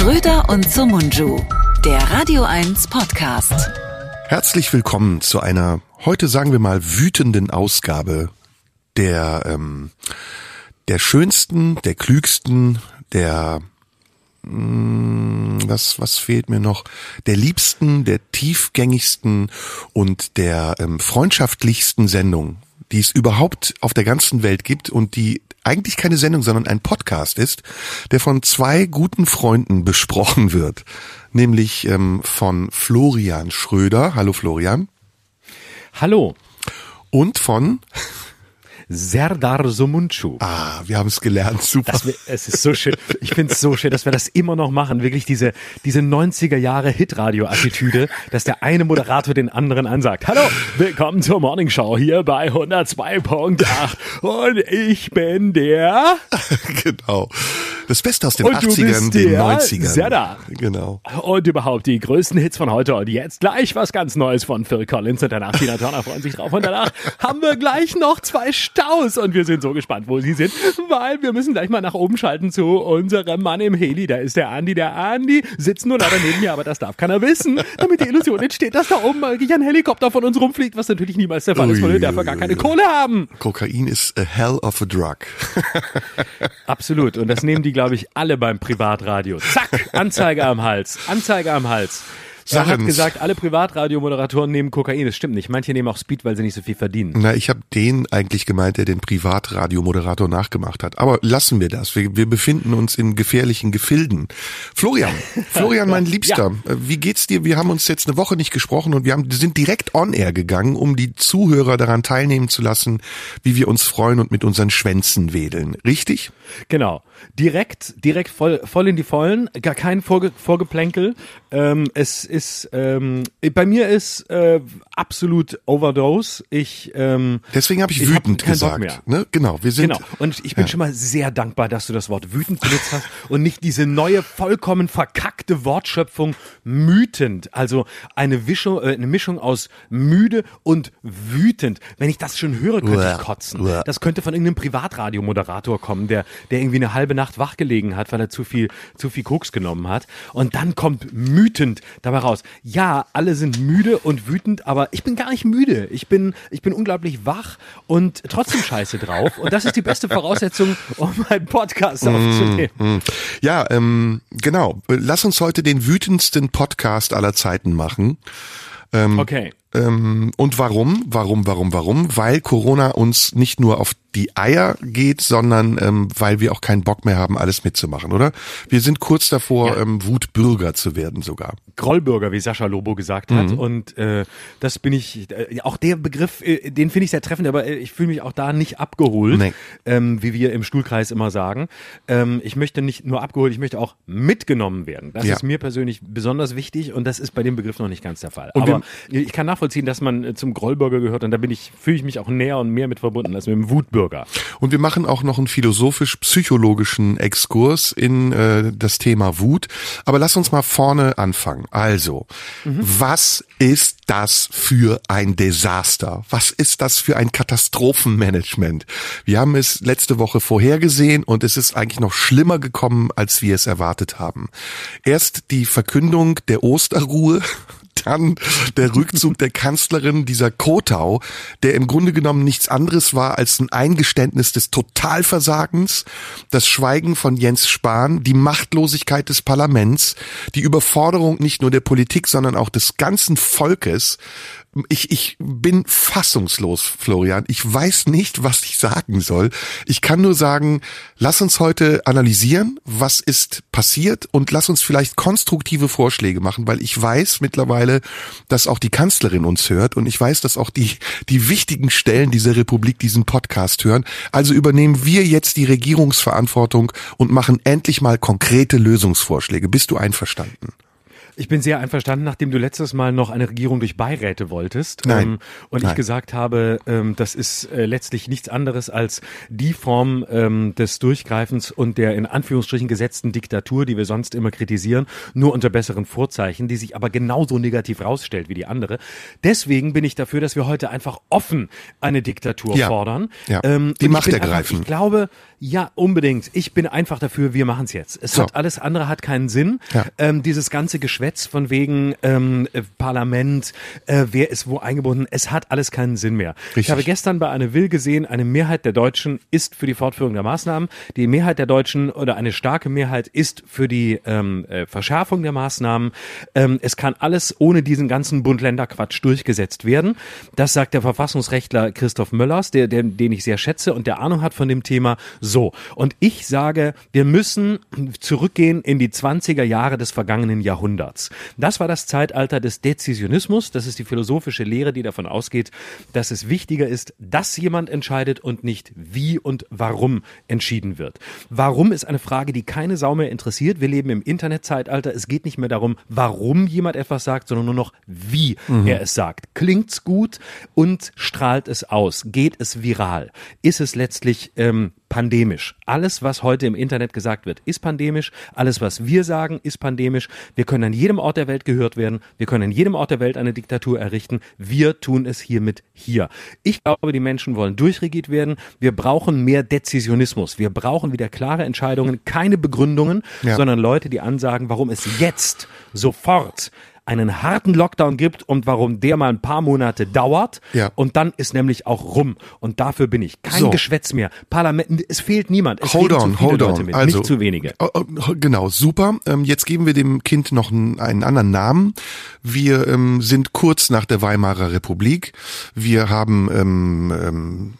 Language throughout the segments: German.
Schröder und Sumunju, der Radio 1 Podcast. Herzlich willkommen zu einer, heute sagen wir mal, wütenden Ausgabe der, ähm, der schönsten, der klügsten, der mh, was, was fehlt mir noch? Der liebsten, der tiefgängigsten und der ähm, freundschaftlichsten Sendung, die es überhaupt auf der ganzen Welt gibt und die eigentlich keine Sendung, sondern ein Podcast ist, der von zwei guten Freunden besprochen wird, nämlich ähm, von Florian Schröder. Hallo Florian. Hallo. Und von Serdar Somuncu. Ah, wir haben es gelernt, super. Das, es ist so schön. Ich finde es so schön, dass wir das immer noch machen. Wirklich diese, diese 90er Jahre Hitradio-Attitüde, dass der eine Moderator den anderen ansagt. Hallo, willkommen zur Morning Show hier bei 102.8 und ich bin der. genau. Das Beste aus den Und du 80ern, bist den der 90ern. Serdar. Genau. Und überhaupt die größten Hits von heute und jetzt gleich was ganz Neues von Phil Collins und danach Tina Turner freuen sich drauf und danach haben wir gleich noch zwei Staus und wir sind so gespannt, wo sie sind, weil wir müssen gleich mal nach oben schalten zu unserem Mann im Heli, da ist der Andi, der Andi sitzt nur leider neben mir, aber das darf keiner wissen, damit die Illusion entsteht, dass da oben mal ein Helikopter von uns rumfliegt, was natürlich niemals der Fall ist, weil wir dafür gar keine Kohle haben. Kokain ist a hell of a drug. Absolut. Und das nehmen die, glaube ich, alle beim Privatradio. Zack, Anzeige am Hals. Anzeige am Hals. Er hat gesagt, alle Privatradiomoderatoren nehmen Kokain. Das stimmt nicht. Manche nehmen auch Speed, weil sie nicht so viel verdienen. Na, ich habe den eigentlich gemeint, der den Privatradiomoderator nachgemacht hat. Aber lassen wir das. Wir, wir befinden uns in gefährlichen Gefilden. Florian, Florian, mein Liebster, äh, wie geht's dir? Wir haben uns jetzt eine Woche nicht gesprochen und wir haben, sind direkt on air gegangen, um die Zuhörer daran teilnehmen zu lassen, wie wir uns freuen und mit unseren Schwänzen wedeln. Richtig? Genau. Direkt, direkt voll, voll in die Vollen. Gar kein Vorge Vorgeplänkel. Ähm, es ist, ähm, bei mir ist äh, absolut Overdose. Ich, ähm, Deswegen habe ich, Ich hab wütend Bock gesagt. Ne? Genau, wir sind. Genau. Und ich bin schon mal sehr dankbar, dass du das Wort wütend benutzt hast und nicht diese neue, vollkommen verkackte Wortschöpfung mütend. Also eine, Wischung, äh, eine Mischung aus müde und wütend. Wenn ich das schon höre, könnte Uah. ich kotzen. Uah. Das könnte von irgendeinem Privatradiomoderator kommen, der, der irgendwie eine halbe Nacht wach gelegen hat, weil er zu viel, zu viel Koks genommen hat. Und dann kommt mütend dabei raus. Ja, alle sind müde und wütend, aber ich bin gar nicht müde. Ich bin, ich bin unglaublich wach und trotzdem scheiße drauf. Und das ist die beste Voraussetzung, um einen Podcast aufzunehmen. Hm. Ja, ähm, genau. Lass uns heute den wütendsten Podcast aller Zeiten machen. Okay. Ähm, und warum? Warum, warum, warum? Weil Corona uns nicht nur auf die Eier geht, sondern ähm, weil wir auch keinen Bock mehr haben, alles mitzumachen, oder? Wir sind kurz davor, Ja. ähm, Wutbürger zu werden sogar. Grollbürger, wie Sascha Lobo gesagt hat. Und äh, das bin ich, äh, auch der Begriff, äh, den finde ich sehr treffend, aber äh, ich fühle mich auch da nicht abgeholt, Nee. ähm, wie wir im Stuhlkreis immer sagen. Ähm, ich möchte nicht nur abgeholt, ich möchte auch mitgenommen werden. Das Ja. ist mir persönlich besonders wichtig und das ist bei dem Begriff noch nicht ganz der Fall. Und aber ich kann nachvollziehen, dass man äh, zum Grollbürger gehört und da bin ich, fühle ich mich auch näher und mehr mit verbunden als mit dem Wutbürger. Und wir machen auch noch einen philosophisch-psychologischen Exkurs in äh, das Thema Wut. Aber lass uns mal vorne anfangen. Also, was ist das für ein Desaster? Was ist das für ein Katastrophenmanagement? Wir haben es letzte Woche vorhergesehen und es ist eigentlich noch schlimmer gekommen, als wir es erwartet haben. Erst die Verkündung der Osterruhe dann der Rückzug der Kanzlerin, dieser Kotau, der im Grunde genommen nichts anderes war als ein Eingeständnis des Totalversagens, das Schweigen von Jens Spahn, die Machtlosigkeit des Parlaments, die Überforderung nicht nur der Politik, sondern auch des ganzen Volkes. Ich, ich bin fassungslos, Florian. Ich weiß nicht, was ich sagen soll. Ich kann nur sagen, lass uns heute analysieren, was ist passiert und lass uns vielleicht konstruktive Vorschläge machen, weil ich weiß mittlerweile, dass auch die Kanzlerin uns hört und ich weiß, dass auch die, die wichtigen Stellen dieser Republik diesen Podcast hören. Also übernehmen wir jetzt die Regierungsverantwortung und machen endlich mal konkrete Lösungsvorschläge. Bist du einverstanden? Ich bin sehr einverstanden, nachdem du letztes Mal noch eine Regierung durch Beiräte wolltest. Nein. Ähm, und Nein. ich gesagt habe, ähm, das ist äh, letztlich nichts anderes als die Form ähm, des Durchgreifens und der in Anführungsstrichen gesetzten Diktatur, die wir sonst immer kritisieren, nur unter besseren Vorzeichen, die sich aber genauso negativ rausstellt wie die andere. Deswegen bin ich dafür, dass wir heute einfach offen eine Diktatur Ja. fordern. Ja. Ähm, Die Macht bin einfach- ergreifen. Ich glaube, ja, unbedingt. Ich bin einfach dafür, wir machen es jetzt. Es So. hat alles andere hat keinen Sinn. Ja. Ähm, dieses ganze Geschwätz von wegen ähm, äh, Parlament, äh, wer ist wo eingebunden, es hat alles keinen Sinn mehr. Ich Richtig. habe gestern bei einer Will gesehen, eine Mehrheit der Deutschen ist für die Fortführung der Maßnahmen. Die Mehrheit der Deutschen oder eine starke Mehrheit ist für die ähm, äh, Verschärfung der Maßnahmen. Ähm, es kann alles ohne diesen ganzen Bund-Länder-Quatsch durchgesetzt werden. Das sagt der Verfassungsrechtler Christoph Möllers, der, der, den ich sehr schätze und der Ahnung hat von dem Thema. So. Und ich sage, wir müssen zurückgehen in die 20er Jahre des vergangenen Jahrhunderts. Das war das Zeitalter des Dezisionismus. Das ist die philosophische Lehre, die davon ausgeht, dass es wichtiger ist, dass jemand entscheidet und nicht wie und warum entschieden wird. Warum ist eine Frage, die keine Sau mehr interessiert. Wir leben im Internetzeitalter. Es geht nicht mehr darum, warum jemand etwas sagt, sondern nur noch, wie er es sagt. Klingt's gut und strahlt es aus? Geht es viral? Ist es letztlich ähm, pandemisch? Alles, was heute im Internet gesagt wird, ist pandemisch. Alles, was wir sagen, ist pandemisch. Wir können an jedem Ort der Welt gehört werden. Wir können an jedem Ort der Welt eine Diktatur errichten. Wir tun es hiermit hier. Ich glaube, die Menschen wollen durchregiert werden. Wir brauchen mehr Dezisionismus. Wir brauchen wieder klare Entscheidungen, keine Begründungen, Ja. sondern Leute, die ansagen, warum es jetzt sofort einen harten Lockdown gibt und warum der mal ein paar Monate dauert. Ja. Und dann ist nämlich auch rum. Und dafür bin ich. Kein So. Geschwätz mehr. Parlament, es fehlt niemand. Es Hold on, hold Leute on. mit, Also, nicht zu wenige. Oh, oh, Genau, super. Ähm, jetzt geben wir dem Kind noch einen, einen anderen Namen. Wir ähm, sind kurz nach der Weimarer Republik. Wir haben ähm, ähm,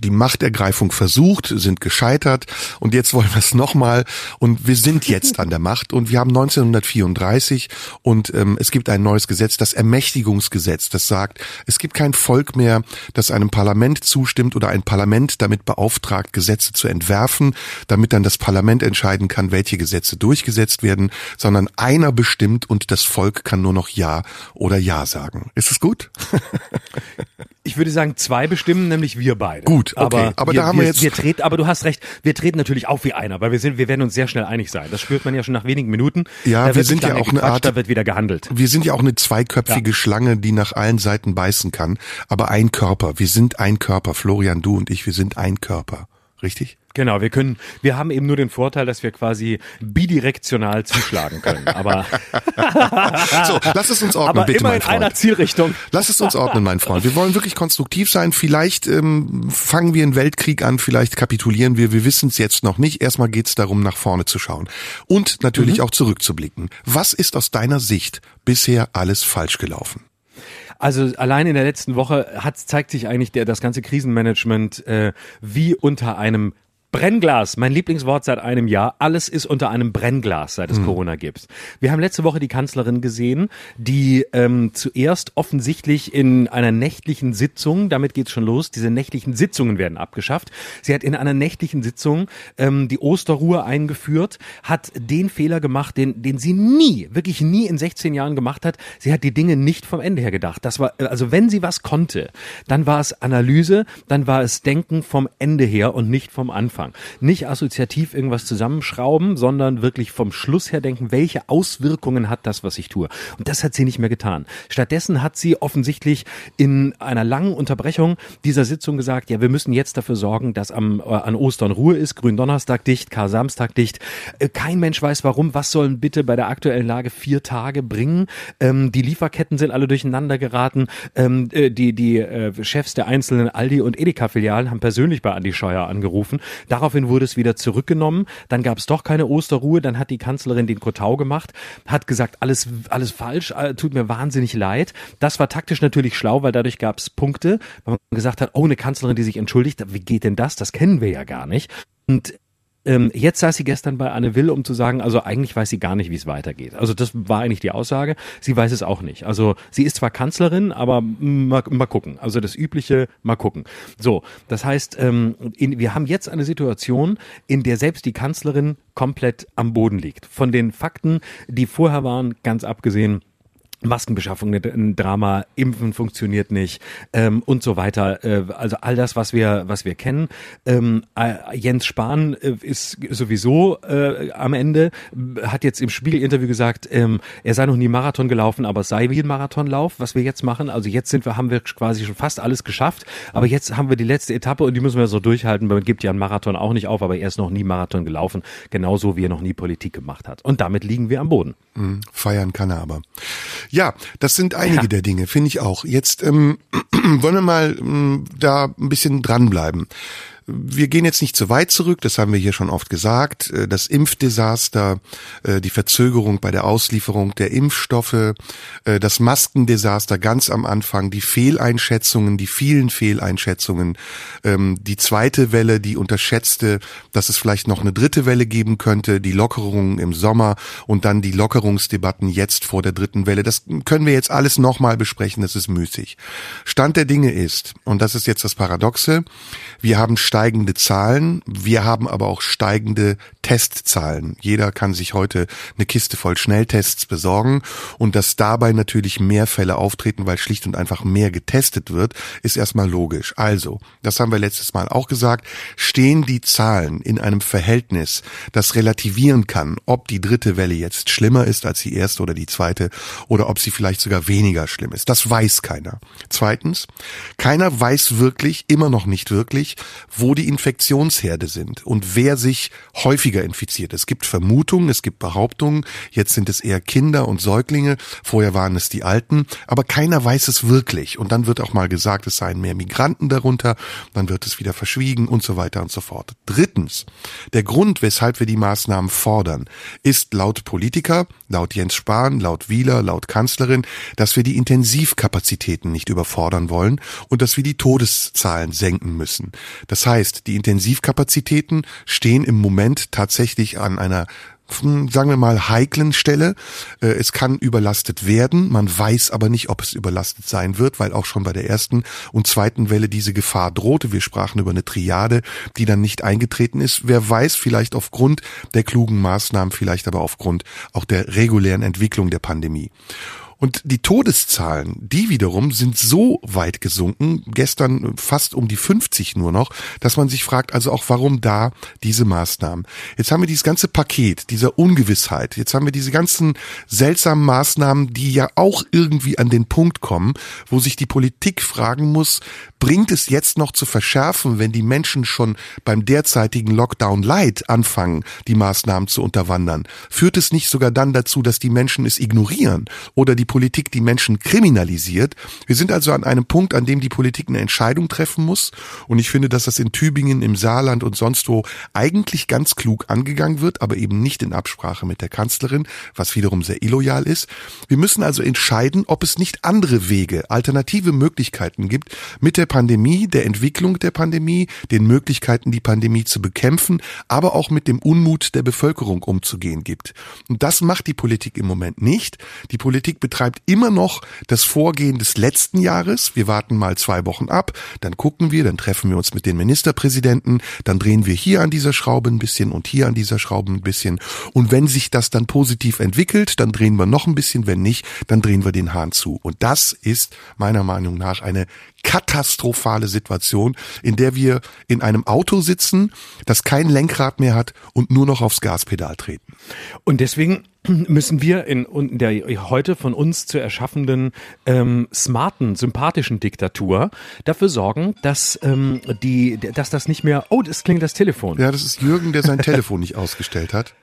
die Machtergreifung versucht, sind gescheitert und jetzt wollen wir es nochmal und wir sind jetzt an der Macht und wir haben 1934 und ähm, es gibt ein neues Gesetz, das Ermächtigungsgesetz, das sagt, es gibt kein Volk mehr, das einem Parlament zustimmt oder ein Parlament damit beauftragt, Gesetze zu entwerfen, damit dann das Parlament entscheiden kann, welche Gesetze durchgesetzt werden, sondern einer bestimmt und das Volk kann nur noch Ja oder Ja sagen. Ist es gut? Ich würde sagen, zwei bestimmen, nämlich wir beide. Gut, okay. Aber, Aber wir, da haben wir wir jetzt- Wir treten, aber du hast recht, wir treten natürlich auf wie einer, weil wir sind, wir werden uns sehr schnell einig sein. Das spürt man ja schon nach wenigen Minuten. Ja, wir sind ja auch eine Art- Da wird wieder gehandelt. Wir sind ja auch eine zweiköpfige Schlange, die nach allen Seiten beißen kann, aber ein Körper. Wir sind ein Körper. Florian, du und ich, wir sind ein Körper. Richtig? Genau, wir können, wir haben eben nur den Vorteil, dass wir quasi bidirektional zuschlagen können. Aber, So, lass es uns ordnen, aber bitte, immer mein in einer Freund. Zielrichtung. Lass es uns ordnen, mein Freund. Wir wollen wirklich konstruktiv sein. Vielleicht ähm, fangen wir einen Weltkrieg an, vielleicht kapitulieren wir. Wir wissen es jetzt noch nicht. Erstmal geht es darum, nach vorne zu schauen. Und natürlich auch zurückzublicken. Was ist aus deiner Sicht bisher alles falsch gelaufen? Also allein in der letzten Woche hat, zeigt sich eigentlich der, das ganze Krisenmanagement äh, wie unter einem Brennglas, mein Lieblingswort seit einem Jahr. Alles ist unter einem Brennglas, seit es Corona gibt. Wir haben letzte Woche die Kanzlerin gesehen, die ähm, zuerst offensichtlich in einer nächtlichen Sitzung, damit geht's schon los, diese nächtlichen Sitzungen werden abgeschafft. Sie hat in einer nächtlichen Sitzung ähm, die Osterruhe eingeführt, hat den Fehler gemacht, den, den sie nie, wirklich nie in 16 Jahren gemacht hat. Sie hat die Dinge nicht vom Ende her gedacht. Das war, also wenn sie was konnte, dann war es Analyse, dann war es Denken vom Ende her und nicht vom Anfang. Nicht assoziativ irgendwas zusammenschrauben, sondern wirklich vom Schluss her denken, welche Auswirkungen hat das, was ich tue. Und das hat sie nicht mehr getan. Stattdessen hat sie offensichtlich in einer langen Unterbrechung dieser Sitzung gesagt, ja, wir müssen jetzt dafür sorgen, dass am, äh, an Ostern Ruhe ist, Gründonnerstag dicht, Kar-Samstag dicht. Äh, kein Mensch weiß warum. Was sollen bitte bei der aktuellen Lage vier Tage bringen? Ähm, die Lieferketten sind alle durcheinander geraten. Ähm, äh, die die äh, Chefs der einzelnen Aldi und Edeka-Filialen haben persönlich bei Andi Scheuer angerufen. Daraufhin wurde es wieder zurückgenommen. Dann gab es doch keine Osterruhe. Dann hat die Kanzlerin den Kotau gemacht, hat gesagt, alles, alles falsch, äh, tut mir wahnsinnig leid. Das war taktisch natürlich schlau, weil dadurch gab es Punkte, weil man gesagt hat, oh, eine Kanzlerin, die sich entschuldigt, wie geht denn das? Das kennen wir ja gar nicht. Und ähm, jetzt saß sie gestern bei Anne Will, um zu sagen, also eigentlich weiß sie gar nicht, wie es weitergeht. Also das war eigentlich die Aussage. Sie weiß es auch nicht. Also sie ist zwar Kanzlerin, aber mal, mal gucken. Also das übliche, mal gucken. So, das heißt, ähm, in, wir haben jetzt eine Situation, in der selbst die Kanzlerin komplett am Boden liegt. Von den Fakten, die vorher waren, ganz abgesehen, Maskenbeschaffung ein Drama, Impfen funktioniert nicht ähm, und so weiter. Äh, also all das, was wir, was wir kennen. Ähm, äh, Jens Spahn äh, ist sowieso äh, am Ende, hat jetzt im Spiegel-Interview gesagt, ähm, er sei noch nie Marathon gelaufen, aber es sei wie ein Marathonlauf, was wir jetzt machen. Also jetzt sind wir, haben wir quasi schon fast alles geschafft, aber jetzt haben wir die letzte Etappe und die müssen wir so durchhalten. Man gibt ja einen Marathon auch nicht auf, aber er ist noch nie Marathon gelaufen, genauso wie er noch nie Politik gemacht hat. Und damit liegen wir am Boden. Mhm, feiern kann er aber. Ja, das sind einige ja. der Dinge, finde ich auch. Jetzt ähm, wollen wir mal ähm, da ein bisschen dranbleiben. Wir gehen jetzt nicht zu weit zurück, das haben wir hier schon oft gesagt. Äh, das Impfdesaster, äh, die Verzögerung bei der Auslieferung der Impfstoffe, äh, das Maskendesaster ganz am Anfang, die Fehleinschätzungen, die vielen Fehleinschätzungen, ähm, die zweite Welle, die unterschätzte, dass es vielleicht noch eine dritte Welle geben könnte, die Lockerungen im Sommer und dann die Lockerungsdebatten jetzt vor der dritten Welle. Das können wir jetzt alles nochmal besprechen, das ist müßig. Stand der Dinge ist, und das ist jetzt das Paradoxe, wir haben steigende Zahlen. Wir haben aber auch steigende Testzahlen. Jeder kann sich heute eine Kiste voll Schnelltests besorgen und dass dabei natürlich mehr Fälle auftreten, weil schlicht und einfach mehr getestet wird, ist erstmal logisch. Also, das haben wir letztes Mal auch gesagt, stehen die Zahlen in einem Verhältnis, das relativieren kann, ob die dritte Welle jetzt schlimmer ist als die erste oder die zweite oder ob sie vielleicht sogar weniger schlimm ist. Das weiß keiner. Zweitens, keiner weiß wirklich, immer noch nicht wirklich, wo wo die Infektionsherde sind und wer sich häufiger infiziert. Es gibt Vermutungen, es gibt Behauptungen, jetzt sind es eher Kinder und Säuglinge, vorher waren es die Alten, aber keiner weiß es wirklich. Und dann wird auch mal gesagt, es seien mehr Migranten darunter, dann wird es wieder verschwiegen und so weiter und so fort. Drittens, der Grund, weshalb wir die Maßnahmen fordern, ist laut Politiker, laut Jens Spahn, laut Wieler, laut Kanzlerin, dass wir die Intensivkapazitäten nicht überfordern wollen und dass wir die Todeszahlen senken müssen. Das heißt, die Intensivkapazitäten stehen im Moment tatsächlich an einer hm, sagen wir mal, heiklen Stelle. Äh, es kann überlastet werden, man weiß aber nicht, ob es überlastet sein wird, weil auch schon bei der ersten und zweiten Welle diese Gefahr drohte. Wir sprachen über eine Triade, die dann nicht eingetreten ist. Wer weiß, vielleicht aufgrund der klugen Maßnahmen, vielleicht aber aufgrund auch der regulären Entwicklung der Pandemie. Und die Todeszahlen, die wiederum sind so weit gesunken, gestern fast um die 50 nur noch, dass man sich fragt, also auch warum da diese Maßnahmen. Jetzt haben wir dieses ganze Paket dieser Ungewissheit. Jetzt haben wir diese ganzen seltsamen Maßnahmen, die ja auch irgendwie an den Punkt kommen, wo sich die Politik fragen muss, bringt es jetzt noch zu verschärfen, wenn die Menschen schon beim derzeitigen Lockdown Light anfangen, die Maßnahmen zu unterwandern? Führt es nicht sogar dann dazu, dass die Menschen es ignorieren oder die Politik die Menschen kriminalisiert? Wir sind also an einem Punkt, an dem die Politik eine Entscheidung treffen muss. Und ich finde, dass das in Tübingen, im Saarland und sonst wo eigentlich ganz klug angegangen wird, aber eben nicht in Absprache mit der Kanzlerin, was wiederum sehr illoyal ist. Wir müssen also entscheiden, ob es nicht andere Wege, alternative Möglichkeiten gibt, mit der Pandemie, der Entwicklung der Pandemie, den Möglichkeiten, die Pandemie zu bekämpfen, aber auch mit dem Unmut der Bevölkerung umzugehen gibt. Und das macht die Politik im Moment nicht. Die Politik betreibt immer noch das Vorgehen des letzten Jahres. Wir warten mal zwei Wochen ab, dann gucken wir, dann treffen wir uns mit den Ministerpräsidenten, dann drehen wir hier an dieser Schraube ein bisschen und hier an dieser Schraube ein bisschen. Und wenn sich das dann positiv entwickelt, dann drehen wir noch ein bisschen, wenn nicht, dann drehen wir den Hahn zu. Und das ist meiner Meinung nach eine katastrophale Situation, in der wir in einem Auto sitzen, das kein Lenkrad mehr hat und nur noch aufs Gaspedal treten. Und deswegen müssen wir in, in der heute von uns zu erschaffenden ähm, smarten, sympathischen Diktatur dafür sorgen, dass ähm, die, dass das nicht mehr. Oh, das klingt das Telefon. Ja, das ist Jürgen, der sein Telefon nicht ausgestellt hat.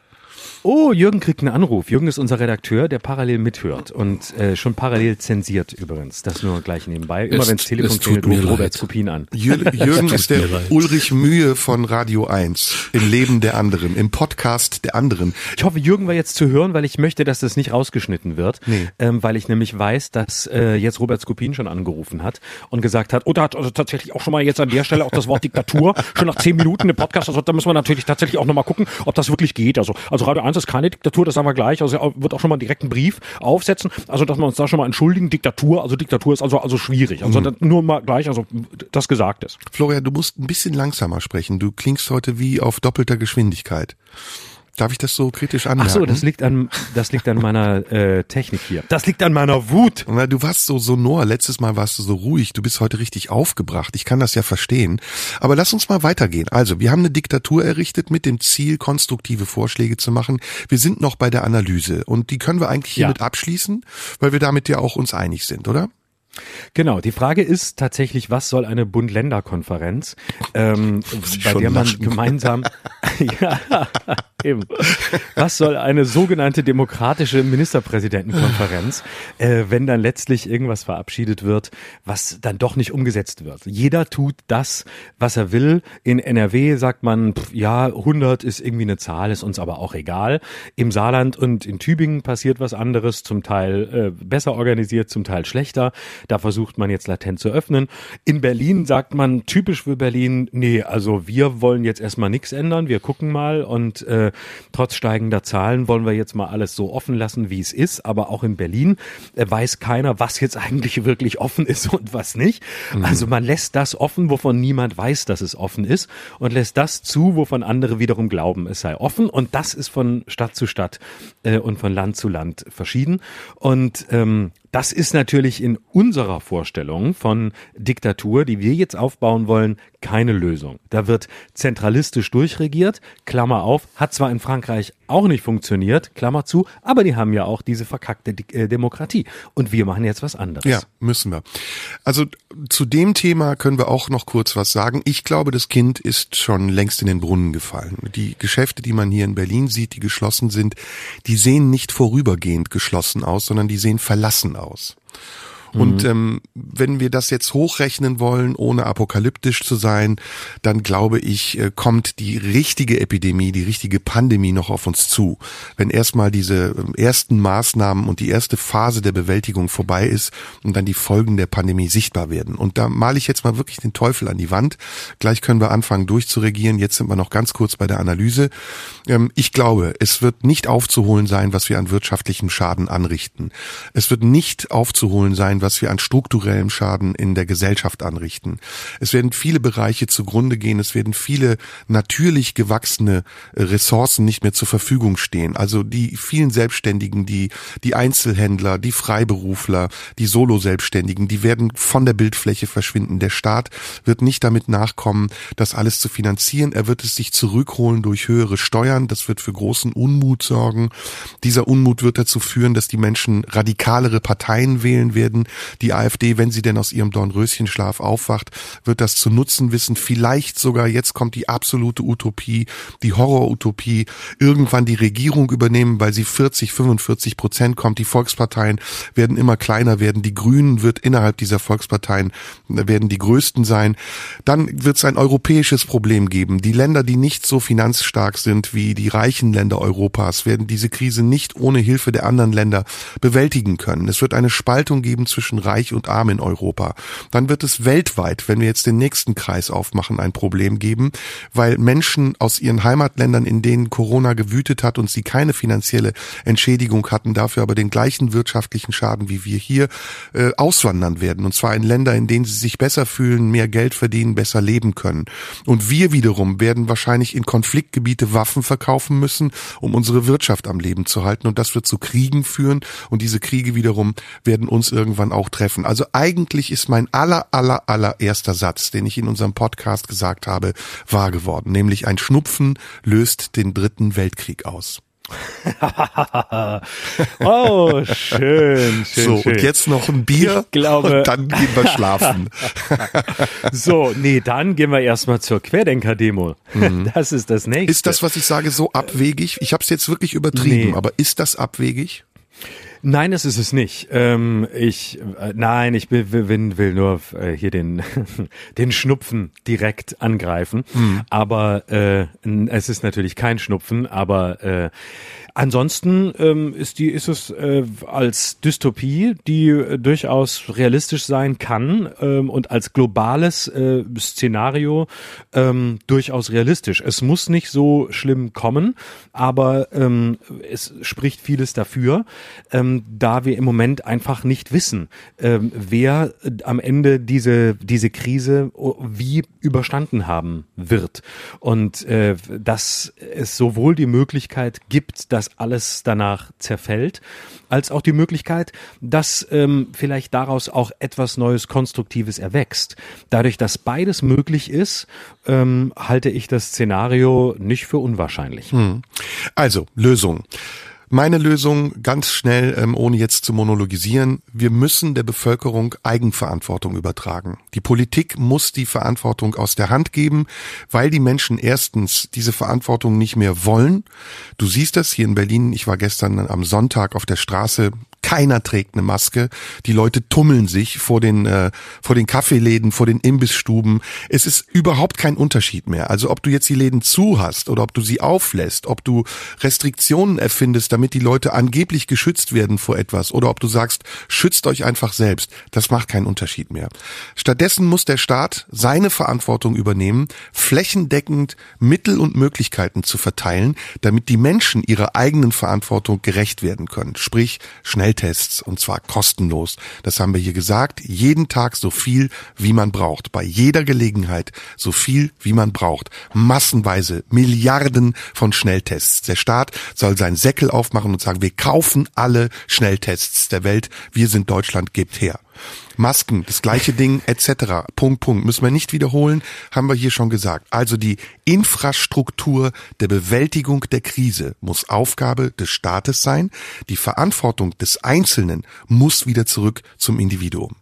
Oh, Jürgen kriegt einen Anruf. Jürgen ist unser Redakteur, der parallel mithört und äh, schon parallel zensiert übrigens. Das nur gleich nebenbei. Immer wenn Telefon es tut klingelt, ruft. Robert Skopin an. Jür- Jürgen ist der. Ulrich Mühe von Radio 1 im Leben der anderen, im Podcast der anderen. Ich hoffe, Jürgen war jetzt zu hören, weil ich möchte, dass das nicht rausgeschnitten wird. Nee. Ähm, weil ich nämlich weiß, dass äh, jetzt Robert Skopin schon angerufen hat und gesagt hat, oh, da hat also tatsächlich auch schon mal jetzt an der Stelle auch das Wort Diktatur schon nach zehn Minuten im Podcast. Also da müssen wir natürlich tatsächlich auch nochmal gucken, ob das wirklich geht. Also, also Radio 1 ist keine Diktatur, das sagen wir gleich. Also er wird auch schon mal einen Brief aufsetzen. Also dass wir uns da schon mal entschuldigen. Diktatur, also Diktatur ist also also schwierig. Also das nur mal gleich, also das gesagt ist. Florian, du musst ein bisschen langsamer sprechen. Du klingst heute wie auf doppelter Geschwindigkeit. Darf ich das so kritisch Ach anmerken? so, das liegt an das liegt an meiner äh, Technik hier. Das liegt an meiner Wut. Na, du warst so sonor, letztes Mal warst du so ruhig, du bist heute richtig aufgebracht. Ich kann das ja verstehen. Aber lass uns mal weitergehen. Also, wir haben eine Diktatur errichtet mit dem Ziel, konstruktive Vorschläge zu machen. Wir sind noch bei der Analyse und die können wir eigentlich Ja. hiermit abschließen, weil wir damit ja auch uns einig sind, oder? Genau, die Frage ist tatsächlich, was soll eine Bund-Länder-Konferenz, ähm, bei der man lachen. gemeinsam, ja, eben, was soll eine sogenannte demokratische Ministerpräsidentenkonferenz, äh, wenn dann letztlich irgendwas verabschiedet wird, was dann doch nicht umgesetzt wird. Jeder tut das, was er will. In NRW sagt man, pff, ja, 100 ist irgendwie eine Zahl, ist uns aber auch egal. Im Saarland und in Tübingen passiert was anderes, zum Teil äh, besser organisiert, zum Teil schlechter. Da versucht man jetzt latent zu öffnen. In Berlin sagt man typisch für Berlin, nee, also wir wollen jetzt erstmal nichts ändern, wir gucken mal und äh, trotz steigender Zahlen wollen wir jetzt mal alles so offen lassen, wie es ist. Aber auch in Berlin äh, weiß keiner, was jetzt eigentlich wirklich offen ist und was nicht. Also man lässt das offen, wovon niemand weiß, dass es offen ist und lässt das zu, wovon andere wiederum glauben, es sei offen. Und das ist von Stadt zu Stadt äh, und von Land zu Land verschieden. Und ähm, das ist natürlich in unserer Vorstellung von Diktatur, die wir jetzt aufbauen wollen, keine Lösung. Da wird zentralistisch durchregiert, Klammer auf, hat zwar in Frankreich auch nicht funktioniert, Klammer zu, aber die haben ja auch diese verkackte äh, Demokratie. Und wir machen jetzt was anderes. Ja, müssen wir. Also zu dem Thema können wir auch noch kurz was sagen. Ich glaube, das Kind ist schon längst in den Brunnen gefallen. Die Geschäfte, die man hier in Berlin sieht, die geschlossen sind, die sehen nicht vorübergehend geschlossen aus, sondern die sehen verlassen aus aus. Und ähm, wenn wir das jetzt hochrechnen wollen, ohne apokalyptisch zu sein, dann glaube ich, äh, kommt die richtige Epidemie, die richtige Pandemie noch auf uns zu. Wenn erstmal diese ähm, ersten Maßnahmen und die erste Phase der Bewältigung vorbei ist und dann die Folgen der Pandemie sichtbar werden. Und da male ich jetzt mal wirklich den Teufel an die Wand. Gleich können wir anfangen durchzuregieren. Jetzt sind wir noch ganz kurz bei der Analyse. Ähm, ich glaube, es wird nicht aufzuholen sein, was wir an wirtschaftlichem Schaden anrichten. Es wird nicht aufzuholen sein, was wir an strukturellem Schaden in der Gesellschaft anrichten. Es werden viele Bereiche zugrunde gehen. Es werden viele natürlich gewachsene äh, Ressourcen nicht mehr zur Verfügung stehen. Also die vielen Selbstständigen, die, die Einzelhändler, die Freiberufler, die Solo-Selbstständigen, die werden von der Bildfläche verschwinden. Der Staat wird nicht damit nachkommen, das alles zu finanzieren. Er wird es sich zurückholen durch höhere Steuern. Das wird für großen Unmut sorgen. Dieser Unmut wird dazu führen, dass die Menschen radikalere Parteien wählen werden. Die AfD, wenn sie denn aus ihrem Dornröschenschlaf aufwacht, wird das zu nutzen wissen. Vielleicht sogar, jetzt kommt die absolute Utopie, die Horrorutopie, irgendwann die Regierung übernehmen, weil sie 40, 45 Prozent kommt. Die Volksparteien werden immer kleiner werden. Die Grünen wird innerhalb dieser Volksparteien äh, werden die größten sein. Dann wird es ein europäisches Problem geben. Die Länder, die nicht so finanzstark sind wie die reichen Länder Europas, werden diese Krise nicht ohne Hilfe der anderen Länder bewältigen können. Es wird eine Spaltung geben zwischen Reich und Arm in Europa. Dann wird es weltweit, wenn wir jetzt den nächsten Kreis aufmachen, ein Problem geben, weil Menschen aus ihren Heimatländern, in denen Corona gewütet hat und sie keine finanzielle Entschädigung hatten, dafür aber den gleichen wirtschaftlichen Schaden wie wir hier, äh, auswandern werden. Und zwar in Länder, in denen sie sich besser fühlen, mehr Geld verdienen, besser leben können. Und wir wiederum werden wahrscheinlich in Konfliktgebiete Waffen verkaufen müssen, um unsere Wirtschaft am Leben zu halten. Und das wird zu Kriegen führen. Und diese Kriege wiederum werden uns irgendwann auch treffen. Also eigentlich ist mein aller, aller, allererster Satz, den ich in unserem Podcast gesagt habe, wahr geworden. Nämlich ein Schnupfen löst den dritten Weltkrieg aus. oh, schön, schön. So, schön. und jetzt noch ein Bier Ich glaube- und dann gehen wir schlafen. So, nee, dann gehen wir erstmal zur Querdenker-Demo. Das ist das nächste. Mhm. Ist das, was ich sage, so abwegig? Ich habe es jetzt wirklich übertrieben, Nee. aber ist das abwegig? Nein, das ist es nicht. Ähm, ich, äh, nein, ich will, will, will nur äh, hier den, den Schnupfen direkt angreifen. Aber äh, es ist natürlich kein Schnupfen, aber äh, ansonsten ähm, ist die, ist es äh, als Dystopie, die äh, durchaus realistisch sein kann ähm, und als globales äh, Szenario ähm, durchaus realistisch. Es muss nicht so schlimm kommen, aber ähm, es spricht vieles dafür, ähm, da wir im Moment einfach nicht wissen, ähm, wer äh, am Ende diese, diese Krise wie überstanden haben wird. Und äh, dass es sowohl die Möglichkeit gibt, dass alles danach zerfällt, als auch die Möglichkeit, dass ähm, vielleicht daraus auch etwas Neues, Konstruktives erwächst. Dadurch, dass beides möglich ist, ähm, halte ich das Szenario nicht für unwahrscheinlich. Also, Lösung. Meine Lösung, ganz schnell, ähm, ohne jetzt zu monologisieren, wir müssen der Bevölkerung Eigenverantwortung übertragen. Die Politik muss die Verantwortung aus der Hand geben, weil die Menschen erstens diese Verantwortung nicht mehr wollen. Du siehst das hier in Berlin, ich war gestern am Sonntag auf der Straße, keiner trägt eine Maske. Die Leute tummeln sich vor den, äh, vor den Kaffeeläden, vor den Imbissstuben. Es ist überhaupt kein Unterschied mehr. Also ob du jetzt die Läden zu hast oder ob du sie auflässt, ob du Restriktionen erfindest, damit die Leute angeblich geschützt werden vor etwas oder ob du sagst, schützt euch einfach selbst. Das macht keinen Unterschied mehr. Stattdessen muss der Staat seine Verantwortung übernehmen, flächendeckend Mittel und Möglichkeiten zu verteilen, damit die Menschen ihrer eigenen Verantwortung gerecht werden können. Sprich, Schnelltests und zwar kostenlos. Das haben wir hier gesagt. Jeden Tag so viel, wie man braucht. Bei jeder Gelegenheit so viel, wie man braucht. Massenweise Milliarden von Schnelltests. Der Staat soll seinen Säckel aufmachen und sagen, wir kaufen alle Schnelltests der Welt. Wir sind Deutschland, gebt her. Masken, das gleiche Ding, etc. Punkt, Punkt. Müssen wir nicht wiederholen, haben wir hier schon gesagt. Also die Infrastruktur der Bewältigung der Krise muss Aufgabe des Staates sein. Die Verantwortung des Einzelnen muss wieder zurück zum Individuum.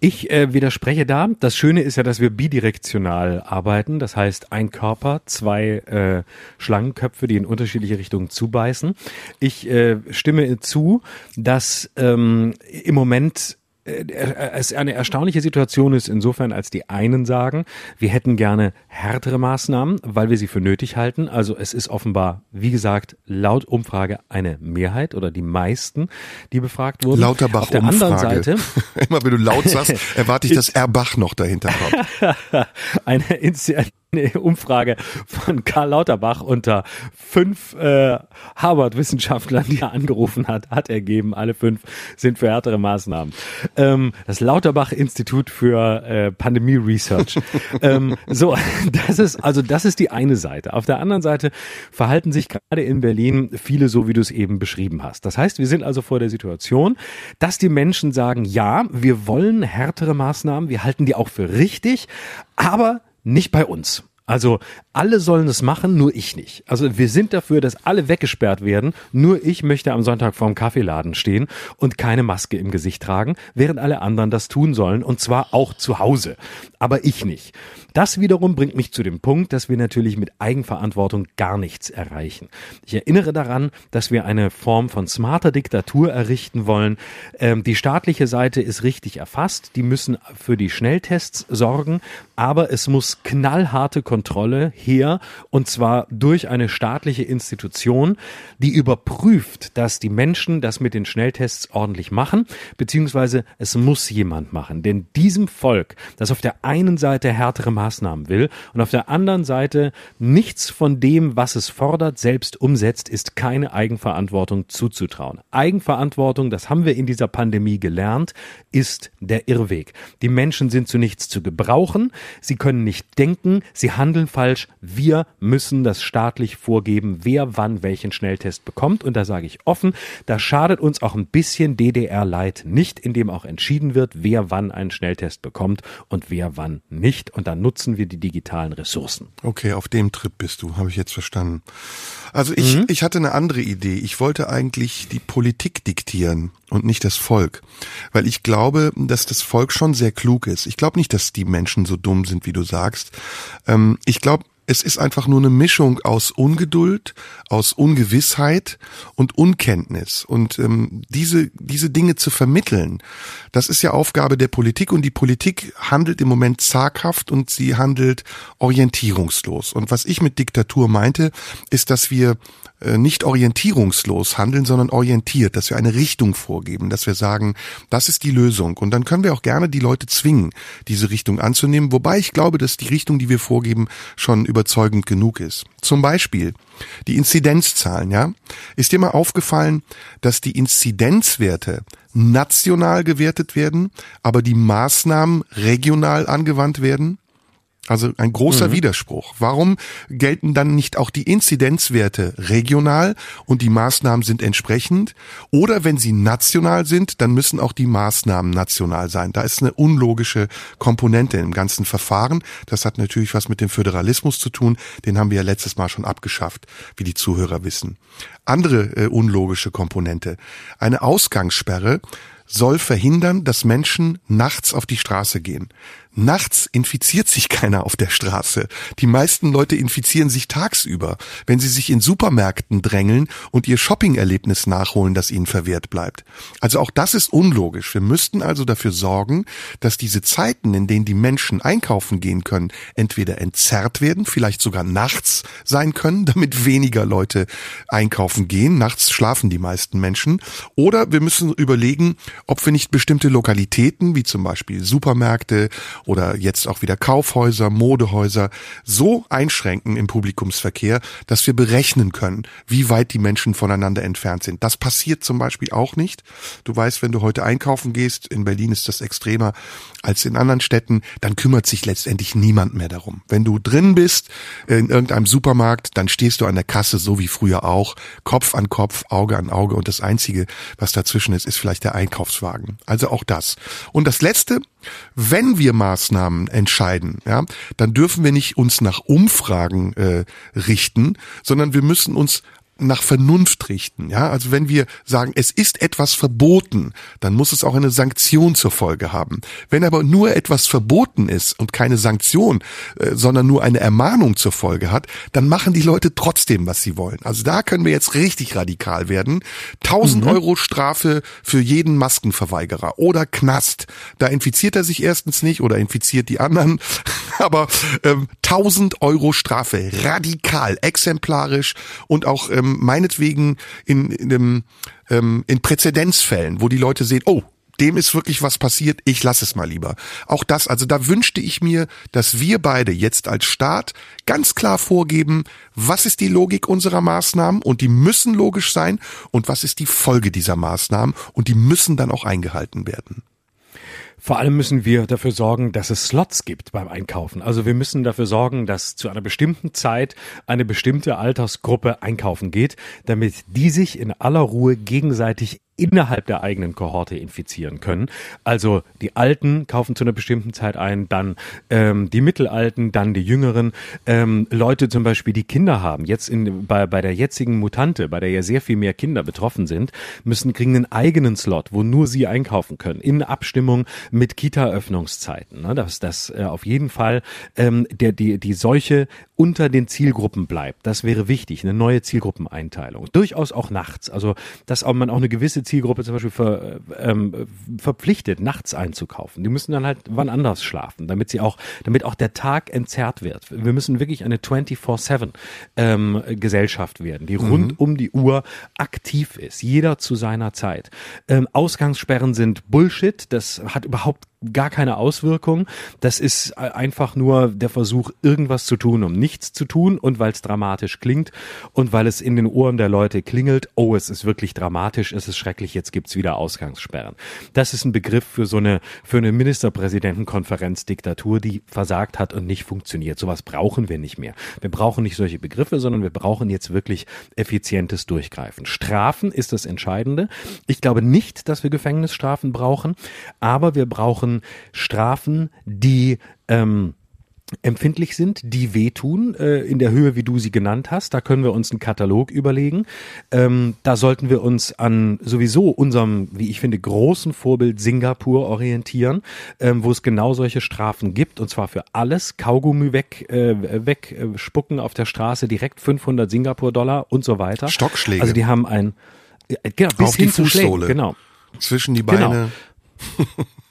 Ich äh, widerspreche da. Das Schöne ist ja, dass wir bidirektional arbeiten. Das heißt, ein Körper, zwei äh, Schlangenköpfe, die in unterschiedliche Richtungen zubeißen. Ich äh, stimme zu, dass ähm, im Moment es eine erstaunliche Situation ist insofern, als die einen sagen, wir hätten gerne härtere Maßnahmen, weil wir sie für nötig halten. Also es ist offenbar, wie gesagt, laut Umfrage eine Mehrheit oder die meisten, die befragt wurden. Lauterbach Auf der anderen Umfrage. Seite Immer wenn du laut sagst, erwarte ich, dass Erbach noch dahinter kommt. eine, eine Umfrage von Karl Lauterbach unter fünf äh, Harvard-Wissenschaftlern, die er angerufen hat, hat ergeben, alle fünf sind für härtere Maßnahmen. Ähm, das Lauterbach-Institut für äh, Pandemie-Research. ähm, so, das ist also das ist die eine Seite. Auf der anderen Seite verhalten sich gerade in Berlin viele so, wie du es eben beschrieben hast. Das heißt, wir sind also vor der Situation, dass die Menschen sagen, ja, wir wollen härtere Maßnahmen, wir halten die auch für richtig, aber nicht bei uns. Also alle sollen es machen, nur ich nicht. Also wir sind dafür, dass alle weggesperrt werden. Nur ich möchte am Sonntag vorm Kaffeeladen stehen und keine Maske im Gesicht tragen, während alle anderen das tun sollen und zwar auch zu Hause. Aber ich nicht. Das wiederum bringt mich zu dem Punkt, dass wir natürlich mit Eigenverantwortung gar nichts erreichen. Ich erinnere daran, dass wir eine Form von smarter Diktatur errichten wollen. Ähm, die staatliche Seite ist richtig erfasst. Die müssen für die Schnelltests sorgen, aber es muss knallharte Kontrolle her und zwar durch eine staatliche Institution, die überprüft, dass die Menschen das mit den Schnelltests ordentlich machen, beziehungsweise es muss jemand machen. Denn diesem Volk, das auf der einen Seite härtere Maßnahmen will und auf der anderen Seite nichts von dem, was es fordert, selbst umsetzt, ist keine Eigenverantwortung zuzutrauen. Eigenverantwortung, das haben wir in dieser Pandemie gelernt, ist der Irrweg. Die Menschen sind zu nichts zu gebrauchen, sie können nicht denken, sie handeln falsch. Wir müssen das staatlich vorgeben, wer wann welchen Schnelltest bekommt. Und da sage ich offen, da schadet uns auch ein bisschen DDR-Leid nicht, indem auch entschieden wird, wer wann einen Schnelltest bekommt und wer wann nicht. Und dann nutzen wir die digitalen Ressourcen. Okay, auf dem Trip bist du, habe ich jetzt verstanden. Also ich, mhm. ich hatte eine andere Idee. Ich wollte eigentlich die Politik diktieren und nicht das Volk. Weil ich glaube, dass das Volk schon sehr klug ist. Ich glaube nicht, dass die Menschen so dumm sind, wie du sagst. Ähm, ich glaube, es ist einfach nur eine Mischung aus Ungeduld, aus Ungewissheit und Unkenntnis. Und ähm, diese, diese Dinge zu vermitteln, das ist ja Aufgabe der Politik und die Politik handelt im Moment zaghaft und sie handelt orientierungslos. Und was ich mit Diktatur meinte, ist, dass wir nicht orientierungslos handeln, sondern orientiert, dass wir eine Richtung vorgeben, dass wir sagen, das ist die Lösung. Und dann können wir auch gerne die Leute zwingen, diese Richtung anzunehmen, wobei ich glaube, dass die Richtung, die wir vorgeben, schon überzeugend genug ist. Zum Beispiel die Inzidenzzahlen, ja. Ist dir mal aufgefallen, dass die Inzidenzwerte national gewertet werden, aber die Maßnahmen regional angewandt werden? Also ein großer mhm. Widerspruch. Warum gelten dann nicht auch die Inzidenzwerte regional und die Maßnahmen sind entsprechend? Oder wenn sie national sind, dann müssen auch die Maßnahmen national sein. Da ist eine unlogische Komponente im ganzen Verfahren. Das hat natürlich was mit dem Föderalismus zu tun. Den haben wir ja letztes Mal schon abgeschafft, wie die Zuhörer wissen. Andere äh, unlogische Komponente. Eine Ausgangssperre soll verhindern, dass Menschen nachts auf die Straße gehen. Nachts infiziert sich keiner auf der Straße. Die meisten Leute infizieren sich tagsüber, wenn sie sich in Supermärkten drängeln und ihr Shoppingerlebnis nachholen, das ihnen verwehrt bleibt. Also auch das ist unlogisch. Wir müssten also dafür sorgen, dass diese Zeiten, in denen die Menschen einkaufen gehen können, entweder entzerrt werden, vielleicht sogar nachts sein können, damit weniger Leute einkaufen gehen. Nachts schlafen die meisten Menschen. Oder wir müssen überlegen, ob wir nicht bestimmte Lokalitäten, wie zum Beispiel Supermärkte oder jetzt auch wieder Kaufhäuser, Modehäuser so einschränken im Publikumsverkehr, dass wir berechnen können, wie weit die Menschen voneinander entfernt sind. Das passiert zum Beispiel auch nicht. Du weißt, wenn du heute einkaufen gehst, in Berlin ist das extremer als in anderen Städten, dann kümmert sich letztendlich niemand mehr darum. Wenn du drin bist in irgendeinem Supermarkt, dann stehst du an der Kasse so wie früher auch, Kopf an Kopf, Auge an Auge und das Einzige, was dazwischen ist, ist vielleicht der Einkaufswagen. Also auch das. Und das Letzte, wenn wir Maßnahmen entscheiden, ja, dann dürfen wir nicht uns nach Umfragen äh, richten, sondern wir müssen uns nach Vernunft richten. Ja, also wenn wir sagen, es ist etwas verboten, dann muss es auch eine Sanktion zur Folge haben. Wenn aber nur etwas verboten ist und keine Sanktion, äh, sondern nur eine Ermahnung zur Folge hat, dann machen die Leute trotzdem, was sie wollen. Also da können wir jetzt richtig radikal werden. 1000 mhm. Euro Strafe für jeden Maskenverweigerer oder Knast. Da infiziert er sich erstens nicht oder infiziert die anderen, aber ähm, 1000 Euro Strafe, radikal, exemplarisch und auch ähm, meinetwegen in, in, dem, ähm, in Präzedenzfällen, wo die Leute sehen, oh, dem ist wirklich was passiert, ich lasse es mal lieber. Auch das, also da wünschte ich mir, dass wir beide jetzt als Staat ganz klar vorgeben, was ist die Logik unserer Maßnahmen und die müssen logisch sein und was ist die Folge dieser Maßnahmen und die müssen dann auch eingehalten werden. Vor allem müssen wir dafür sorgen, dass es Slots gibt beim Einkaufen. Also wir müssen dafür sorgen, dass zu einer bestimmten Zeit eine bestimmte Altersgruppe einkaufen geht, damit die sich in aller Ruhe gegenseitig innerhalb der eigenen Kohorte infizieren können. Also die Alten kaufen zu einer bestimmten Zeit ein, dann ähm, die Mittelalten, dann die Jüngeren. Ähm, Leute zum Beispiel, die Kinder haben, jetzt in, bei, bei der jetzigen Mutante, bei der ja sehr viel mehr Kinder betroffen sind, müssen kriegen einen eigenen Slot, wo nur sie einkaufen können, in Abstimmung mit Kita-Öffnungszeiten. Ne? Dass das äh, auf jeden Fall ähm, der, die, die Seuche unter den Zielgruppen bleibt. Das wäre wichtig, eine neue Zielgruppeneinteilung. Durchaus auch nachts. Also, dass auch man auch eine gewisse Zielgruppe zum Beispiel ver, ähm, verpflichtet, nachts einzukaufen. Die müssen dann halt wann anders schlafen, damit sie auch, damit auch der Tag entzerrt wird. Wir müssen wirklich eine 24-7 ähm, Gesellschaft werden, die rund mhm. um die Uhr aktiv ist. Jeder zu seiner Zeit. Ähm, Ausgangssperren sind Bullshit. Das hat überhaupt gar keine Auswirkung. Das ist einfach nur der Versuch, irgendwas zu tun, um nichts zu tun und weil es dramatisch klingt und weil es in den Ohren der Leute klingelt, oh, es ist wirklich dramatisch, es ist schrecklich, jetzt gibt's wieder Ausgangssperren. Das ist ein Begriff für so eine, für eine Ministerpräsidentenkonferenzdiktatur, die versagt hat und nicht funktioniert. Sowas brauchen wir nicht mehr. Wir brauchen nicht solche Begriffe, sondern wir brauchen jetzt wirklich effizientes Durchgreifen. Strafen ist das Entscheidende. Ich glaube nicht, dass wir Gefängnisstrafen brauchen, aber wir brauchen Strafen, die ähm, empfindlich sind, die wehtun, äh, in der Höhe, wie du sie genannt hast. Da können wir uns einen Katalog überlegen. Ähm, da sollten wir uns an sowieso unserem, wie ich finde, großen Vorbild Singapur orientieren, ähm, wo es genau solche Strafen gibt, und zwar für alles. Kaugummi weg, äh, wegspucken auf der Straße, direkt 500 Singapur-Dollar und so weiter. Stockschläge. Also die haben ein, genau, bis Auf hin die zu Schlägen, Fußsohle. genau. Zwischen die Beine. Genau.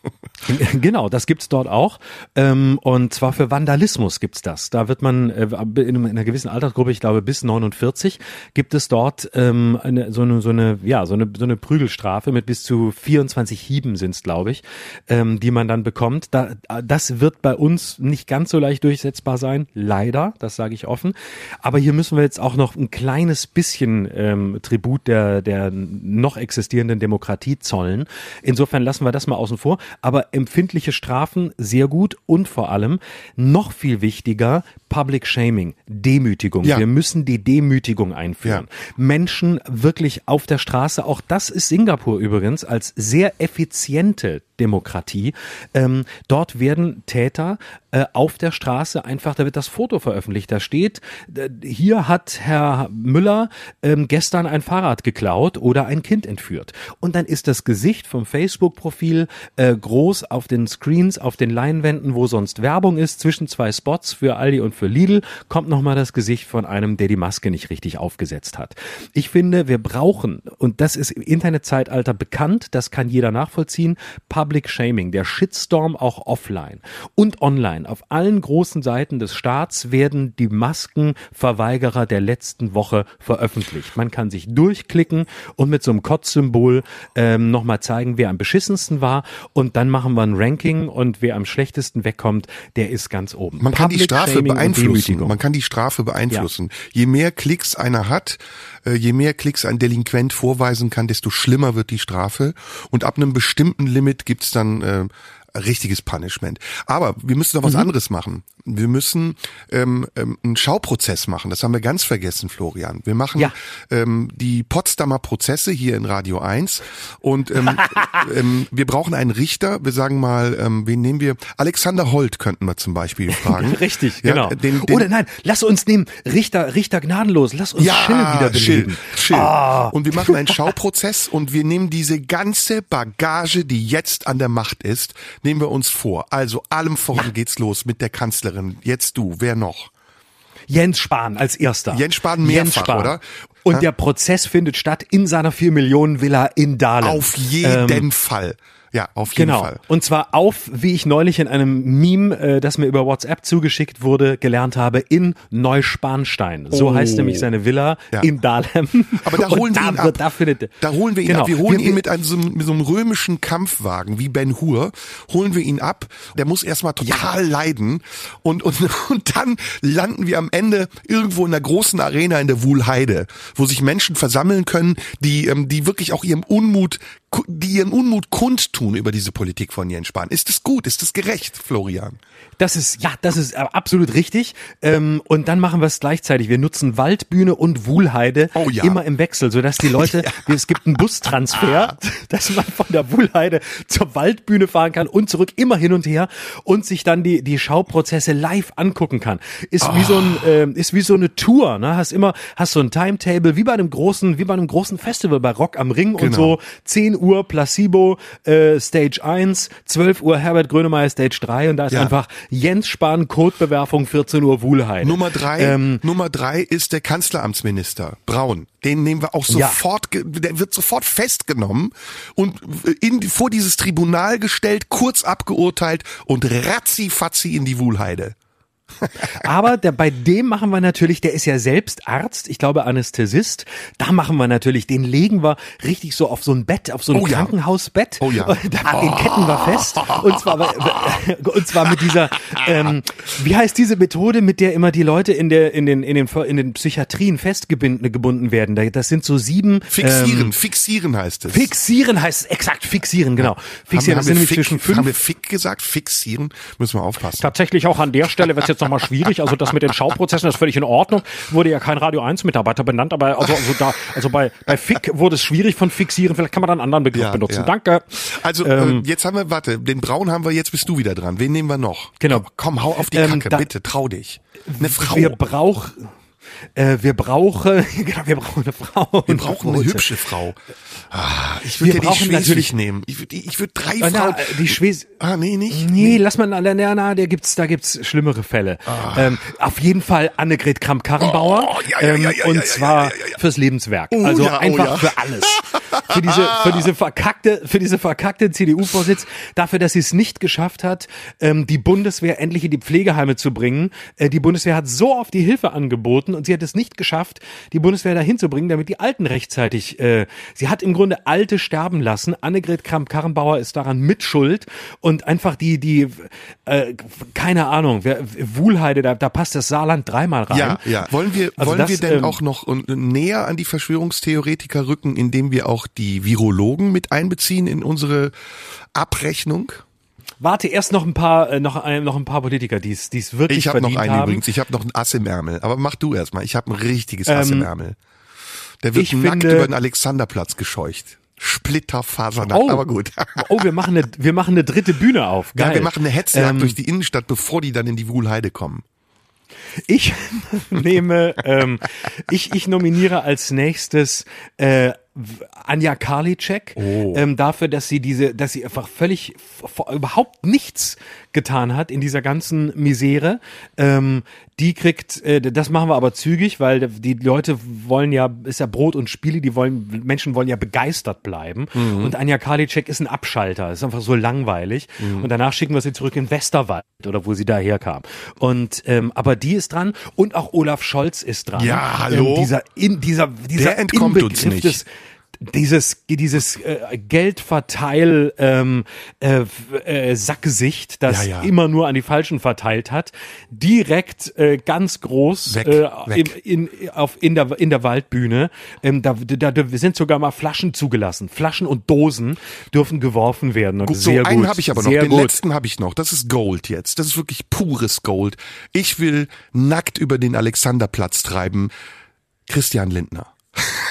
Genau, das gibt's dort auch. Ähm, und zwar für Vandalismus gibt's das. Da wird man äh, in einer gewissen Altersgruppe, ich glaube bis 49, gibt es dort ähm, eine, so eine, so eine, ja, so eine, so eine Prügelstrafe mit bis zu 24 Hieben sind's, glaube ich, ähm, die man dann bekommt. Da, das wird bei uns nicht ganz so leicht durchsetzbar sein, leider, das sage ich offen. Aber hier müssen wir jetzt auch noch ein kleines bisschen Tribut der, der noch existierenden Demokratie zollen. Insofern lassen wir das mal außen vor. Aber empfindliche Strafen sehr gut und vor allem noch viel wichtiger Public Shaming, Demütigung. Ja. Wir müssen die Demütigung einführen. Menschen wirklich auf der Straße, auch das ist Singapur übrigens als sehr effiziente Demokratie. Ähm, dort werden Täter äh, auf der Straße einfach, da wird das Foto veröffentlicht. Da steht, äh, hier hat Herr Müller ähm, gestern ein Fahrrad geklaut oder ein Kind entführt. Und dann ist das Gesicht vom Facebook-Profil äh, groß auf den Screens, auf den Leinwänden, wo sonst Werbung ist, zwischen zwei Spots für Aldi und für Lidl, kommt nochmal das Gesicht von einem, der die Maske nicht richtig aufgesetzt hat. Ich finde, wir brauchen, und das ist im Internetzeitalter bekannt, das kann jeder nachvollziehen, Public Shaming, der Shitstorm auch offline und online. Auf allen großen Seiten des Staats werden die Maskenverweigerer der letzten Woche veröffentlicht. Man kann sich durchklicken und mit so einem Kotzsymbol ähm, nochmal zeigen, wer am beschissensten war und dann machen wir ein Ranking und wer am schlechtesten wegkommt, der ist ganz oben. Man kann die Public Strafe Shaming beeinflussen. Man kann die Strafe beeinflussen. Je mehr Klicks einer hat, äh, je mehr Klicks ein Delinquent vorweisen kann, desto schlimmer wird die Strafe. Und ab einem bestimmten Limit gibt's dann äh, richtiges Punishment. Aber wir müssen noch was anderes machen. Wir müssen ähm, ähm, einen Schauprozess machen. Das haben wir ganz vergessen, Florian. Wir machen Ja. ähm, die Potsdamer Prozesse hier in Radio 1 und ähm, ähm, wir brauchen einen Richter. Wir sagen mal, ähm, wen nehmen wir? Alexander Holt könnten wir zum Beispiel fragen. Richtig, Ja, genau. den- den- Oder nein, lass uns nehmen Richter, Richter gnadenlos, lass uns Schill wieder Schill, beleben. Schill. Ah. Und wir machen einen Schauprozess und wir nehmen diese ganze Bagage, die jetzt an der Macht ist, nehmen wir uns vor. Also allem voran geht's los mit der Kanzlerin. Jetzt du, wer noch? Jens Spahn als erster. Jens Spahn mehrfach, oder? Und Ja? der Prozess findet statt in seiner 4 Millionen Villa in Dahlem. Auf jeden Fall. Ja, auf jeden Genau. Fall. Und zwar auf, wie ich neulich in einem Meme, äh, das mir über WhatsApp zugeschickt wurde, gelernt habe, in Neuspanstein. So Oh. heißt nämlich seine Villa Ja. in Dahlem. Aber da holen wir ihn ab. Da, findet, Da holen wir ihn Genau. ab. Wir holen Wir- ihn mit einem, so, einem- mit so einem römischen Kampfwagen wie Ben Hur, holen wir ihn ab. Der muss erstmal total leiden und, und, und dann landen wir am Ende irgendwo in der großen Arena in der Wuhlheide, wo sich Menschen versammeln können, die, ähm, die wirklich auch ihrem Unmut, die ihren Unmut kundtun über diese Politik von Jens Spahn. Ist das gut? Ist das gerecht, Florian? Das ist, ja, das ist äh, absolut richtig. Ähm, und dann machen wir es gleichzeitig. Wir nutzen Waldbühne und Wuhlheide Oh ja. immer im Wechsel, sodass die Leute, es gibt einen Bustransfer, dass man von der Wuhlheide zur Waldbühne fahren kann und zurück, immer hin und her und sich dann die, die Schauprozesse live angucken kann. Ist wie so ein, ähm, ist wie so eine Tour, ne? Hast immer, hast so ein Timetable, wie bei einem großen, wie bei einem großen Festival bei Rock am Ring und Genau. so. 10 Uhr Placebo, äh, Stage 1, 12 Uhr Herbert Grönemeyer Stage 3 und da ist Ja. einfach Jens Spahn Codebewerfung 14 Uhr Wuhlheide. Nummer drei, Ähm, Nummer drei ist der Kanzleramtsminister Braun. Den nehmen wir auch Ja. sofort, ge- der wird sofort festgenommen und in, vor dieses Tribunal gestellt, kurz abgeurteilt und ratzi-fatzi in die Wuhlheide. Aber der, bei dem machen wir natürlich, der ist ja selbst Arzt, ich glaube Anästhesist. Da machen wir natürlich, den legen wir richtig so auf so ein Bett, auf so ein Oh ja. Krankenhausbett. Oh ja. Da, Den ketten wir fest. Und zwar, und zwar mit dieser, ähm, wie heißt diese Methode, mit der immer die Leute in der, in den, in den, in den Psychiatrien festgebunden gebunden werden. Da- Das sind so sieben. Fixieren, Ähm, fixieren heißt es. Fixieren heißt es, exakt, fixieren, genau. Fixieren, das haben, sind wir nämlich fick, zwischen fünf haben wir Fick gesagt? Fixieren? Müssen wir aufpassen. Tatsächlich auch an der Stelle wird es jetzt nochmal schwierig. Also das mit den Schauprozessen das ist völlig in Ordnung. Wurde ja kein Radio 1 Mitarbeiter benannt, aber also, also da, also bei, bei Fick wurde es schwierig von fixieren. Vielleicht kann man da einen anderen Begriff Ja, benutzen. ja. Danke. Also Ähm, äh, jetzt haben wir, warte, den Braun haben wir, jetzt bist du wieder dran. Wen nehmen wir noch? Genau. Komm, hau auf die Ähm, Kacke, bitte, trau dich. Eine Frau. Wir brauchen, äh, wir brauchen, genau, wir brauchen eine Frau. Wir brauchen eine hübsche Frau. Ah, ich würde ja die natürlich- nehmen. Ich würde ich würd drei Äh, Frauen. äh, die Schwes Ah, nee, nicht? Nee, lass mal, na, na, na, der gibt's, da gibt's schlimmere Fälle. Ähm, auf jeden Fall Annegret Kramp-Karrenbauer. Oh, ja, ja, ja, ja, und zwar fürs Lebenswerk. Oh, also oh, einfach ja. für alles. Für diese, für diese verkackte, für diese verkackte CDU-Vorsitz, dafür, dass sie es nicht geschafft hat, ähm, die Bundeswehr endlich in die Pflegeheime zu bringen. Äh, die Bundeswehr hat so oft die Hilfe angeboten und sie hat es nicht geschafft, die Bundeswehr dahin zu bringen, damit die Alten rechtzeitig, äh, sie hat im Grunde Alte sterben lassen. Annegret Kramp-Karrenbauer ist daran mitschuld und einfach die, die, äh, keine Ahnung, wer, Wuhlheide, da, da passt das Saarland dreimal rein. Ja, ja. Wollen wir, Also wollen das, wir denn ähm, auch noch und- näher an die Verschwörungstheoretiker rücken, indem wir auch die Virologen mit einbeziehen in unsere Abrechnung? Warte, erst noch ein paar, äh, noch, ein, noch ein paar Politiker, die es die es wirklich Ich habe noch verdient einen haben. übrigens. Ich habe noch ein Ass im Ärmel. Aber mach du erst mal. Ich habe ein richtiges Ass im Ärmel. Der wird nackt finde- über den Alexanderplatz gescheucht. Splitterfasernackt, Oh. aber gut. Oh, wir machen eine, wir machen eine dritte Bühne auf. Geil. Ja, wir machen eine Hetzjagd Ähm, durch die Innenstadt, bevor die dann in die Wuhlheide kommen. Ich nehme, ähm, ich, ich nominiere als nächstes äh, Anja Karliczek Oh. ähm, dafür, dass sie diese, dass sie einfach völlig überhaupt nichts getan hat in dieser ganzen Misere. Ähm, die kriegt, äh, das machen wir aber zügig, weil die Leute wollen ja, ist ja Brot und Spiele, die wollen, Menschen wollen ja begeistert bleiben. Und Anja Karliczek ist ein Abschalter, ist einfach so langweilig. Und danach schicken wir sie zurück in Westerwald oder wo sie daher kam. Und ähm, aber die ist dran und auch Olaf Scholz ist dran. Ja, hallo? Ähm, dieser in dieser dieser Der entkommt uns Inbegriff nicht. Des, dieses dieses äh, Geldverteil ähm, äh, äh, Sackgesicht, das Ja, ja. immer nur an die Falschen verteilt hat, direkt äh, ganz groß Weg, äh, weg. In, in, auf, in, der, in der Waldbühne. Ähm, da, da, da sind sogar mal Flaschen zugelassen. Flaschen und Dosen dürfen geworfen werden. Und Gut, so sehr einen gut. habe ich aber noch. Sehr Den gut. letzten habe ich noch. Das ist Gold jetzt. Das ist wirklich pures Gold. Ich will nackt über den Alexanderplatz treiben. Christian Lindner.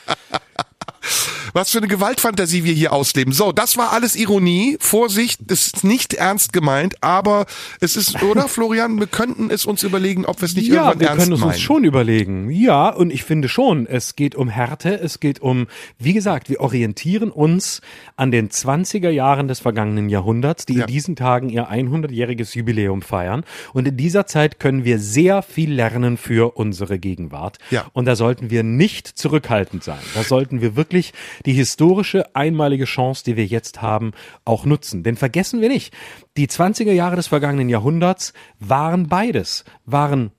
Was für eine Gewaltfantasie wir hier ausleben. So, das war alles Ironie. Vorsicht, ist nicht ernst gemeint, aber es ist, oder Florian, wir könnten es uns überlegen, ob wir es nicht ja, irgendwann wir ernst können es meinen. uns schon überlegen. Ja, und ich finde schon, es geht um Härte, es geht um, wie gesagt, wir orientieren uns an den 20er Jahren des vergangenen Jahrhunderts, die Ja. in diesen Tagen ihr 100-jähriges Jubiläum feiern. Und in dieser Zeit können wir sehr viel lernen für unsere Gegenwart. Ja. Und da sollten wir nicht zurückhaltend sein. Da sollten wir wirklich die historische einmalige Chance, die wir jetzt haben, auch nutzen. Denn vergessen wir nicht, die 20er Jahre des vergangenen Jahrhunderts waren beides, waren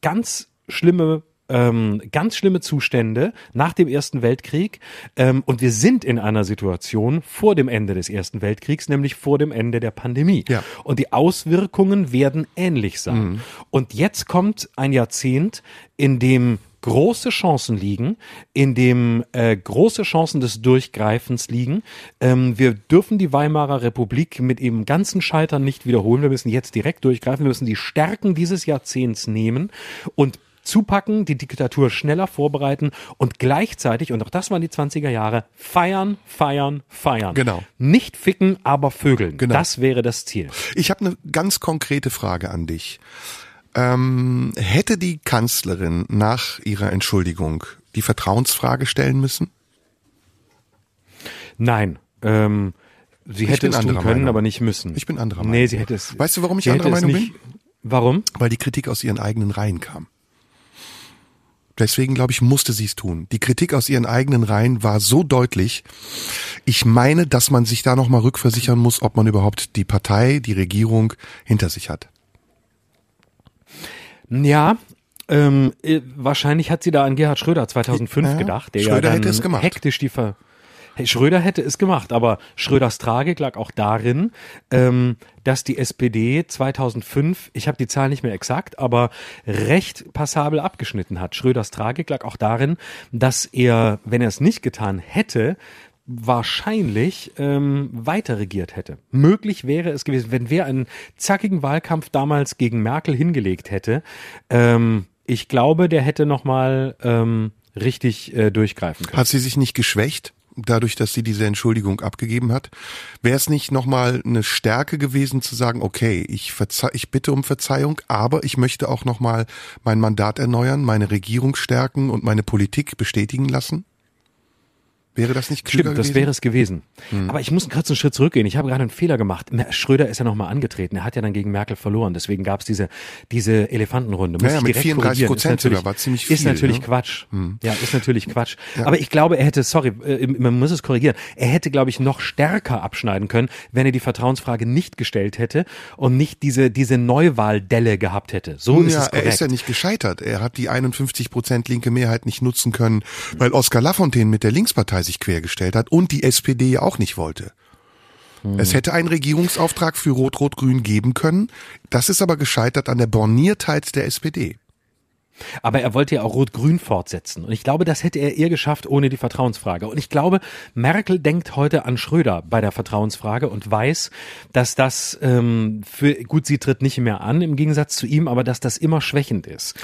ganz schlimme ähm, ganz schlimme Zustände nach dem Ersten Weltkrieg ähm, und wir sind in einer Situation vor dem Ende des Ersten Weltkriegs, nämlich vor dem Ende der Pandemie. Ja. Und die Auswirkungen werden ähnlich sein. Und jetzt kommt ein Jahrzehnt, in dem große Chancen liegen, in dem äh, große Chancen des Durchgreifens liegen. Ähm, wir dürfen die Weimarer Republik mit ihrem ganzen Scheitern nicht wiederholen. Wir müssen jetzt direkt durchgreifen. Wir müssen die Stärken dieses Jahrzehnts nehmen und zupacken, die Diktatur schneller vorbereiten und gleichzeitig, und auch das waren die 20er Jahre, feiern, feiern, feiern. Genau. Nicht ficken, aber vögeln. Genau. Das wäre das Ziel. Ich habe eine ganz konkrete Frage an dich. Ähm, hätte die Kanzlerin nach ihrer Entschuldigung die Vertrauensfrage stellen müssen? Nein. Ähm, sie hätte bin es tun können, Meinung. aber nicht müssen. Ich bin anderer Nee, Meinung. sie hätte es. Weißt du, warum ich anderer hätte Meinung nicht, Warum? Weil die Kritik aus ihren eigenen Reihen kam. Deswegen glaube ich, musste sie es tun. Die Kritik aus ihren eigenen Reihen war so deutlich. Ich meine, dass man sich da nochmal rückversichern muss, ob man überhaupt die Partei, die Regierung hinter sich hat. Ja, ähm, äh, wahrscheinlich hat sie da an Gerhard Schröder 2005 Ja, gedacht, der Schröder ja hätte es gemacht. hektisch die Ver Hey, Schröder hätte es gemacht, aber Schröders Tragik lag auch darin, ähm, dass die SPD 2005, ich habe die Zahl nicht mehr exakt, aber recht passabel abgeschnitten hat. Schröders Tragik lag auch darin, dass er, wenn er es nicht getan hätte, wahrscheinlich ähm, weiter regiert hätte. Möglich wäre es gewesen, wenn wer einen zackigen Wahlkampf damals gegen Merkel hingelegt hätte. Ähm, ich glaube, der hätte noch mal ähm, richtig äh, durchgreifen können. Hat sie sich nicht geschwächt? Dadurch, dass sie diese Entschuldigung abgegeben hat, wäre es nicht nochmal eine Stärke gewesen zu sagen, okay, ich, verze ich bitte um Verzeihung, aber ich möchte auch nochmal mein Mandat erneuern, meine Regierung stärken und meine Politik bestätigen lassen? Wäre das nicht klüger Stimmt, das gewesen? wäre es gewesen. Aber ich muss kurz einen Schritt zurückgehen. Ich habe gerade einen Fehler gemacht. Schröder ist ja nochmal angetreten. Er hat ja dann gegen Merkel verloren. Deswegen gab es diese, diese Elefantenrunde. Muss Ja, ja, ich mit direkt 34 korrigieren. Ist Prozent sogar, war ziemlich Ist viel, natürlich ne? Quatsch. Ja, ist natürlich Quatsch. Aber ich glaube, er hätte, sorry, äh, man muss es korrigieren. Er hätte, glaube ich, noch stärker abschneiden können, wenn er die Vertrauensfrage nicht gestellt hätte und nicht diese, diese Neuwahldelle gehabt hätte. So ist ja, es er korrekt. ist ja nicht gescheitert. Er hat die 51 Prozent linke Mehrheit nicht nutzen können, weil Oskar Lafontaine mit der Linkspartei sich quergestellt hat und die SPD ja auch nicht wollte. Es hätte einen Regierungsauftrag für Rot-Rot-Grün geben können. Das ist aber gescheitert an der Borniertheit der SPD. Aber er wollte ja auch Rot-Grün fortsetzen. Und ich glaube, das hätte er eher geschafft ohne die Vertrauensfrage. Und ich glaube, Merkel denkt heute an Schröder bei der Vertrauensfrage und weiß, dass das ähm, für gut, sie tritt nicht mehr an im Gegensatz zu ihm, aber dass das immer schwächend ist.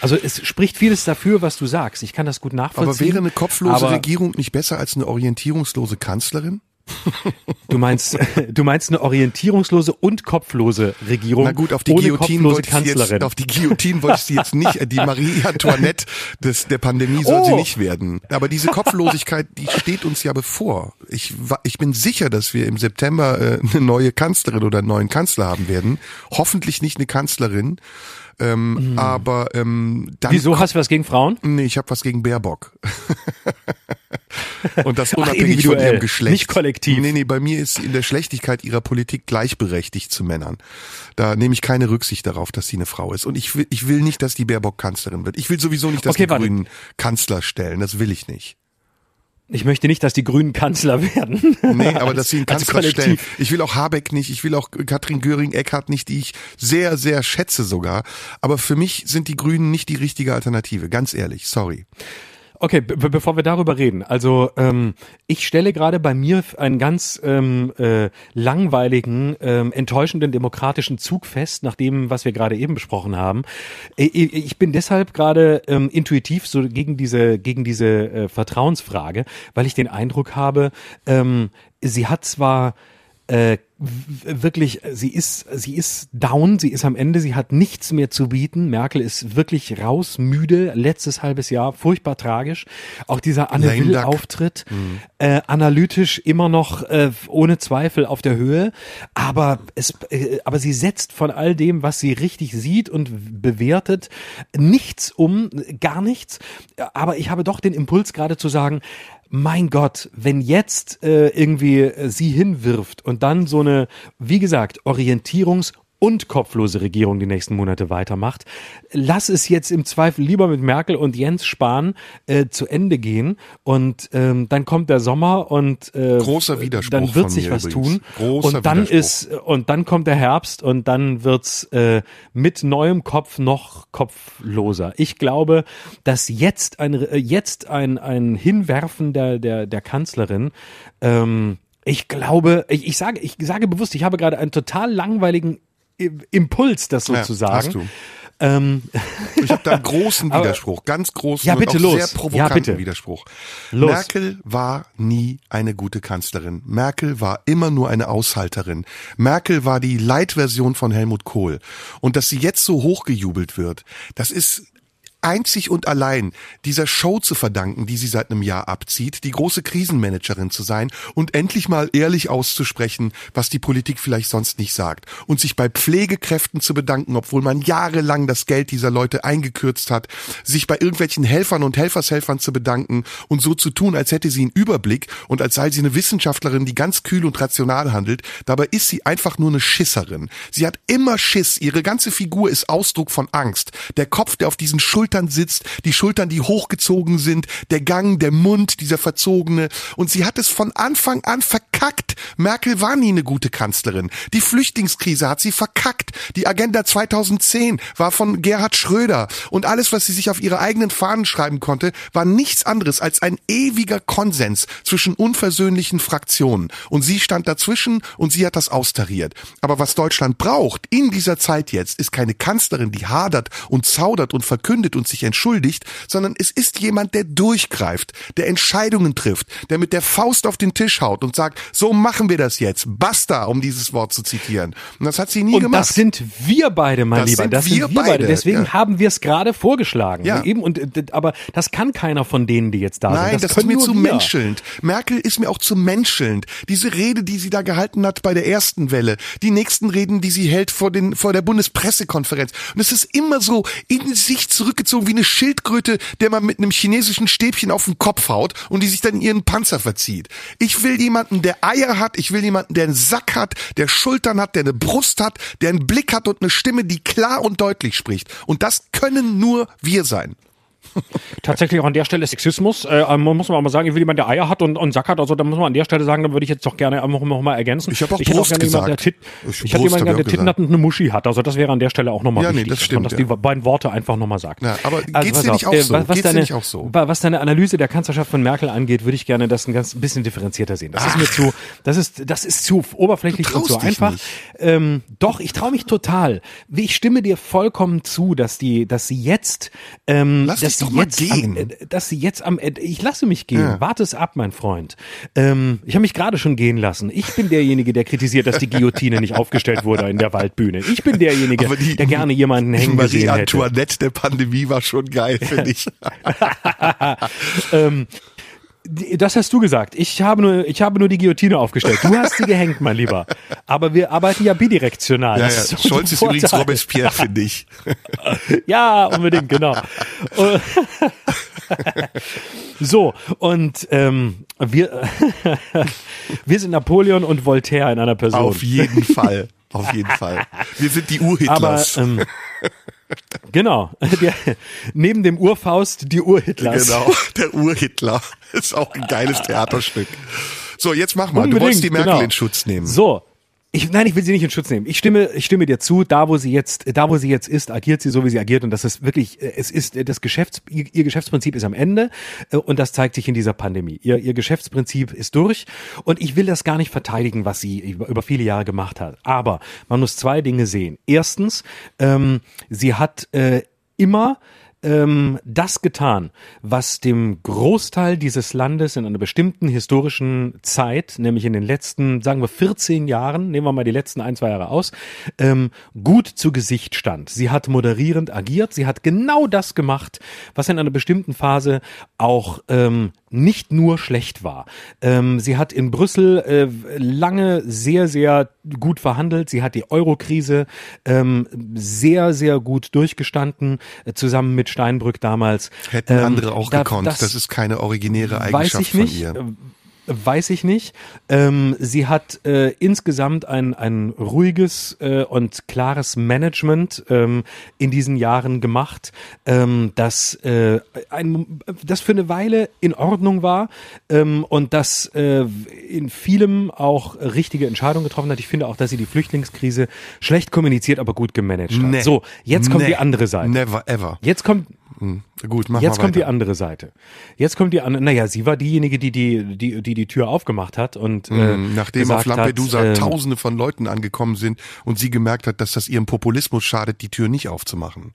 Also es spricht vieles dafür, was du sagst. Ich kann das gut nachvollziehen. Aber wäre eine kopflose Regierung nicht besser als eine orientierungslose Kanzlerin? Du meinst, du meinst eine orientierungslose und kopflose Regierung Na gut, auf die Guillotine wollte ich sie jetzt, auf die Guillotine wollte ich sie jetzt nicht, die Marie Antoinette des, der Pandemie soll sie Oh. nicht werden. Aber diese Kopflosigkeit, die steht uns ja bevor. Ich, ich bin sicher, dass wir im September äh, eine neue Kanzlerin oder einen neuen Kanzler haben werden. Hoffentlich nicht eine Kanzlerin. Ähm, Aber ähm, dann. Wieso hast du was gegen Frauen? Nee, ich habe was gegen Baerbock. Und das Ach, unabhängig von individuell, ihrem Geschlecht. nicht kollektiv. Nee, nee, bei mir ist in der Schlechtigkeit ihrer Politik gleichberechtigt zu Männern. Da nehme ich keine Rücksicht darauf, dass sie eine Frau ist. Und ich will, ich will nicht, dass die Baerbock Kanzlerin wird. Ich will sowieso nicht, dass Okay, die warte. Grünen Kanzler stellen. Das will ich nicht. Ich möchte nicht, dass die Grünen Kanzler werden. Nee, aber dass sie einen Als Kanzler stellen. Ich will auch Habeck nicht, ich will auch Katrin Göring-Eckardt nicht, die ich sehr, sehr schätze sogar. Aber für mich sind die Grünen nicht die richtige Alternative. Ganz ehrlich, sorry. Okay, be bevor wir darüber reden, also ähm, ich stelle gerade bei mir einen ganz ähm, äh, langweiligen, ähm, enttäuschenden demokratischen Zug fest, nach dem, was wir gerade eben besprochen haben. Ich, ich bin deshalb gerade ähm, intuitiv so gegen diese gegen diese äh, Vertrauensfrage, weil ich den Eindruck habe, ähm, sie hat zwar äh, wirklich, sie ist, sie ist down, sie ist am Ende, sie hat nichts mehr zu bieten. Merkel ist wirklich raus, müde, letztes halbes Jahr, furchtbar tragisch. Auch dieser Anne Will. Auftritt, äh, analytisch immer noch äh, ohne Zweifel auf der Höhe, aber es, äh, aber sie setzt von all dem, was sie richtig sieht und bewertet, nichts um, gar nichts. Aber ich habe doch den Impuls gerade zu sagen, mein Gott, wenn jetzt äh, irgendwie äh, sie hinwirft und dann so eine, wie gesagt, Orientierungs- und kopflose Regierung die nächsten Monate weitermacht, lass es jetzt im Zweifel lieber mit Merkel und Jens Spahn äh, zu Ende gehen und ähm, dann kommt der Sommer und äh, Großer Widerspruch dann wird sich was übrigens. tun Großer und dann ist und dann kommt der Herbst und dann wird's äh, mit neuem Kopf noch kopfloser. Ich glaube, dass jetzt ein äh, jetzt ein ein Hinwerfen der der der Kanzlerin ähm, ich glaube, ich, ich sage, ich sage bewusst, ich habe gerade einen total langweiligen Impuls, das so Ja, zu sagen. hast du. Ähm, Ich habe da einen großen Aber- Widerspruch, ganz großen Ja, bitte und auch los. sehr Ja, provokanten bitte. Widerspruch. Los. Merkel war nie eine gute Kanzlerin. Merkel war immer nur eine Aushalterin. Merkel war die Light-Version von Helmut Kohl. Und dass sie jetzt so hochgejubelt wird, das ist einzig und allein dieser Show zu verdanken, die sie seit einem Jahr abzieht, die große Krisenmanagerin zu sein und endlich mal ehrlich auszusprechen, was die Politik vielleicht sonst nicht sagt und sich bei Pflegekräften zu bedanken, obwohl man jahrelang das Geld dieser Leute eingekürzt hat, sich bei irgendwelchen Helfern und Helfershelfern zu bedanken und so zu tun, als hätte sie einen Überblick und als sei sie eine Wissenschaftlerin, die ganz kühl und rational handelt. Dabei ist sie einfach nur eine Schisserin. Sie hat immer Schiss. Ihre ganze Figur ist Ausdruck von Angst. Der Kopf, der auf diesen Schultern sitzt, die Schultern, die hochgezogen sind, der Gang, der Mund, dieser verzogene. Und sie hat es von Anfang an verkackt. Merkel war nie eine gute Kanzlerin. Die Flüchtlingskrise hat sie verkackt. Die Agenda 2010 war von Gerhard Schröder. Und alles, was sie sich auf ihre eigenen Fahnen schreiben konnte, war nichts anderes als ein ewiger Konsens zwischen unversöhnlichen Fraktionen. Und sie stand dazwischen und sie hat das austariert. Aber was Deutschland braucht in dieser Zeit jetzt, ist keine Kanzlerin, die hadert und zaudert und verkündet und sich entschuldigt, sondern es ist jemand, der durchgreift, der Entscheidungen trifft, der mit der Faust auf den Tisch haut und sagt, so machen wir das jetzt. Basta, um dieses Wort zu zitieren. Und das hat sie nie und gemacht. das sind wir beide, mein Das Lieber. sind das wir sind wir beide. beide, Deswegen ja. haben wir es gerade vorgeschlagen. Ja. Eben und aber das kann keiner von denen, die jetzt da Nein, sind. das, ist können mir zu wir. menschelnd. Merkel ist mir auch zu menschelnd. Diese Rede, die sie da gehalten hat bei der ersten Welle, die nächsten Reden, die sie hält vor, den, vor der Bundespressekonferenz. Und es ist immer so in sich zurückgezogen wie eine Schildkröte, der man mit einem chinesischen Stäbchen auf den Kopf haut und die sich dann ihren Panzer verzieht. Ich will jemanden, der Eier hat, ich will jemanden, der einen Sack hat, der Schultern hat, der eine Brust hat, der einen Blick hat und eine Stimme, die klar und deutlich spricht. Und das können nur wir sein. Tatsächlich auch an der Stelle Sexismus. Äh, man muss man auch mal sagen, ich will jemand, der Eier hat und, und Sack hat. Also da muss man an der Stelle sagen, da würde ich jetzt doch gerne einfach noch mal ergänzen. Ich hab auch hätte Brust gerne jemanden, der gesagt. Tit, Ich- ich hätte jemanden, der ich auch Titten hat und eine Muschi hat. Also das wäre an der Stelle auch nochmal Ja, nee, wichtig, das dass stimmt, man das ja. die beiden Worte einfach nochmal sagt. Ja, aber Also geht's dir nicht auch äh, so? Was, deine, nicht auch so? wa- Was deine Analyse der Kanzlerschaft von Merkel angeht, würde ich gerne das ein ganz bisschen differenzierter sehen. Das ist mir zu, das ist, das ist zu oberflächlich und zu einfach. Ähm, doch, ich traue mich total. Ich stimme dir vollkommen zu, dass die, dass sie jetzt, ähm, dass sie doch mal jetzt gehen. Am, dass sie jetzt am Ende, ich lasse mich gehen. Ja. Warte es ab, mein Freund. Ähm, ich habe mich gerade schon gehen lassen. Ich bin derjenige, der kritisiert, dass die Guillotine nicht aufgestellt wurde in der Waldbühne. Ich bin derjenige, die- der gerne jemanden hängen Marie gesehen hätte. Antoinette der Pandemie war schon geil, finde ich. ähm, das hast du gesagt. Ich habe nur, ich habe nur die Guillotine aufgestellt. Du hast sie gehängt, mein Lieber. Aber wir arbeiten ja bidirektional. Ja, ja. ist unser Scholz ist übrigens. Robespierre, finde ich. Ja, unbedingt, genau. So, und ähm, wir, wir sind Napoleon und Voltaire in einer Person. Auf jeden Fall. Auf jeden Fall. Wir sind die Aber Urhitlers. ähm, genau, der, neben dem Urfaust die Urhitlers. genau. Der Urhitler. Ist auch ein geiles Theaterstück. So, jetzt mach mal. du wolltest die Merkel genau. in Schutz nehmen. So. Ich, nein, ich will sie nicht in Schutz nehmen. Ich stimme, ich stimme dir zu. Da, wo sie jetzt, da, wo sie jetzt ist, agiert sie so, wie sie agiert. Und das ist wirklich, äh, es ist äh, das Geschäfts, ihr, Geschäftsprinzip ist am Ende. äh, Und das zeigt sich in dieser Pandemie. Ihr, ihr Geschäftsprinzip ist durch. Und ich will das gar nicht verteidigen, was sie über, über viele Jahre gemacht hat. Aber man muss zwei Dinge sehen. Erstens, ähm, sie hat äh, immer ähm, das getan, was dem Großteil dieses Landes in einer bestimmten historischen Zeit, nämlich in den letzten, sagen wir 14 Jahren, nehmen wir mal die letzten ein, zwei Jahre aus, ähm, gut zu Gesicht stand. Sie hat moderierend agiert, sie hat genau das gemacht, was in einer bestimmten Phase auch ähm, nicht nur schlecht war. Ähm, sie hat in Brüssel äh, lange sehr, sehr gut verhandelt. Sie hat die Euro-Krise ähm, sehr, sehr gut durchgestanden, äh, zusammen mit Steinbrück damals. Hätten Ähm, andere auch da- gekonnt. Das, ist keine originäre weiß Eigenschaft ich nicht. von ihr. Weiß ich nicht. Ähm, sie hat äh, insgesamt ein, ein ruhiges äh, und klares Management ähm, in diesen Jahren gemacht, ähm, das, äh, ein, das für eine Weile in Ordnung war ähm, und das äh, in vielem auch richtige Entscheidungen getroffen hat. Ich finde auch, dass sie die Flüchtlingskrise schlecht kommuniziert, aber gut gemanagt hat. Nee. So, jetzt kommt Nee. die andere Seite. Never ever. Jetzt kommt, Hm. Gut, mach Jetzt kommt die andere Seite. Jetzt kommt die andere. Naja, sie war diejenige, die die die die, die Tür aufgemacht hat und äh, Mhm, Nachdem auf Lampedusa hat, ähm, Tausende von Leuten angekommen sind und sie gemerkt hat, dass das ihrem Populismus schadet, die Tür nicht aufzumachen.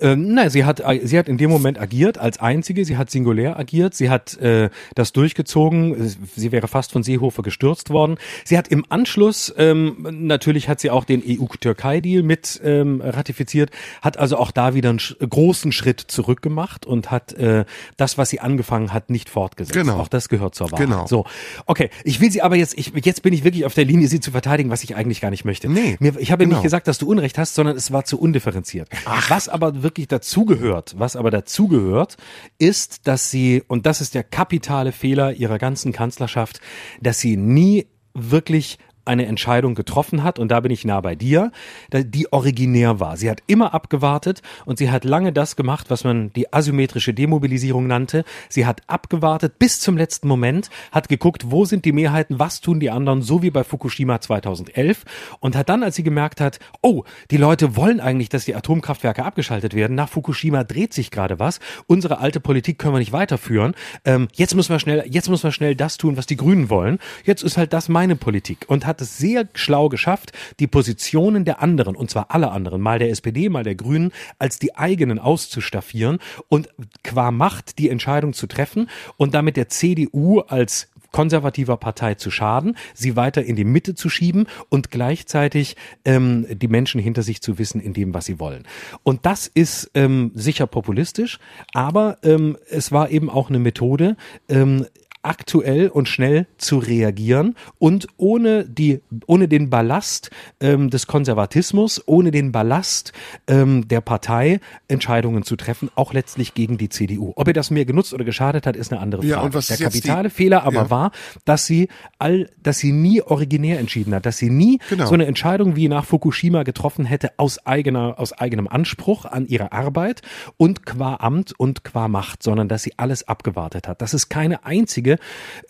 Ähm, nein, sie hat, sie hat in dem Moment agiert als einzige, sie hat singulär agiert, sie hat äh, das durchgezogen, sie wäre fast von Seehofer gestürzt worden. Sie hat im Anschluss, ähm, natürlich hat sie auch den EU-Türkei-Deal mit ähm, ratifiziert, hat also auch da wieder einen großen Schritt zurückgemacht und hat äh, das, was sie angefangen hat, nicht fortgesetzt. Genau. Auch das gehört zur Wahrheit. Genau. So, okay, ich will sie aber jetzt, ich, jetzt bin ich wirklich auf der Linie, sie zu verteidigen, was ich eigentlich gar nicht möchte. Nee, Mir, ich habe genau. nicht gesagt, dass du Unrecht hast, sondern es war zu undifferenziert. Was aber wirklich dazugehört, was aber dazugehört, ist, dass sie, und das ist der kapitale Fehler ihrer ganzen Kanzlerschaft, dass sie nie wirklich eine Entscheidung getroffen hat, und da bin ich nah bei dir, die originär war. Sie hat immer abgewartet und sie hat lange das gemacht, was man die asymmetrische Demobilisierung nannte. Sie hat abgewartet bis zum letzten Moment, hat geguckt, wo sind die Mehrheiten, was tun die anderen, so wie bei Fukushima 2011 und hat dann, als sie gemerkt hat, oh, die Leute wollen eigentlich, dass die Atomkraftwerke abgeschaltet werden, nach Fukushima dreht sich gerade was, unsere alte Politik können wir nicht weiterführen, ähm, jetzt müssen wir schnell, jetzt müssen wir schnell das tun, was die Grünen wollen, jetzt ist halt das meine Politik und hat hat es sehr schlau geschafft, die Positionen der anderen, und zwar aller anderen, mal der SPD, mal der Grünen, als die eigenen auszustaffieren und qua Macht die Entscheidung zu treffen und damit der CDU als konservativer Partei zu schaden, sie weiter in die Mitte zu schieben und gleichzeitig ähm, die Menschen hinter sich zu wissen in dem, was sie wollen. Und das ist ähm, sicher populistisch, aber ähm, es war eben auch eine Methode, ähm, aktuell und schnell zu reagieren und ohne die ohne den Ballast ähm, des Konservatismus, ohne den Ballast ähm, der Partei Entscheidungen zu treffen, auch letztlich gegen die CDU. Ob ihr das mehr genutzt oder geschadet hat, ist eine andere Frage. Ja, und was der ist kapitale die- Fehler aber Ja. war, dass sie all, dass sie nie originär entschieden hat, dass sie nie Genau. so eine Entscheidung wie nach Fukushima getroffen hätte aus eigener aus eigenem Anspruch an ihre Arbeit und qua Amt und qua Macht, sondern dass sie alles abgewartet hat. Dass es keine einzige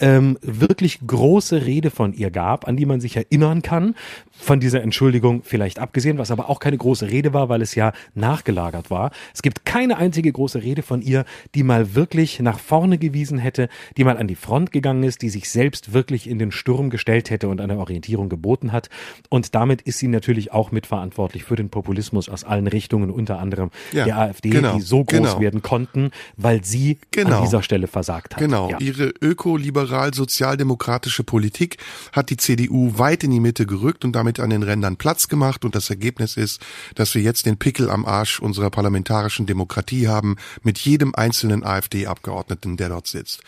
ähm, wirklich große Rede von ihr gab, an die man sich erinnern kann. Von dieser Entschuldigung vielleicht abgesehen, was aber auch keine große Rede war, weil es ja nachgelagert war. Es gibt keine einzige große Rede von ihr, die mal wirklich nach vorne gewiesen hätte, die mal an die Front gegangen ist, die sich selbst wirklich in den Sturm gestellt hätte und eine Orientierung geboten hat. Und damit ist sie natürlich auch mitverantwortlich für den Populismus aus allen Richtungen, unter anderem Ja, der AfD, genau, die so groß genau. werden konnten, weil sie Genau. an dieser Stelle versagt hat. Genau, Ja. ihre öko-liberal-sozialdemokratische Politik hat die CDU weit in die Mitte gerückt und damit an den Rändern Platz gemacht. Und das Ergebnis ist, dass wir jetzt den Pickel am Arsch unserer parlamentarischen Demokratie haben mit jedem einzelnen AfD-Abgeordneten, der dort sitzt.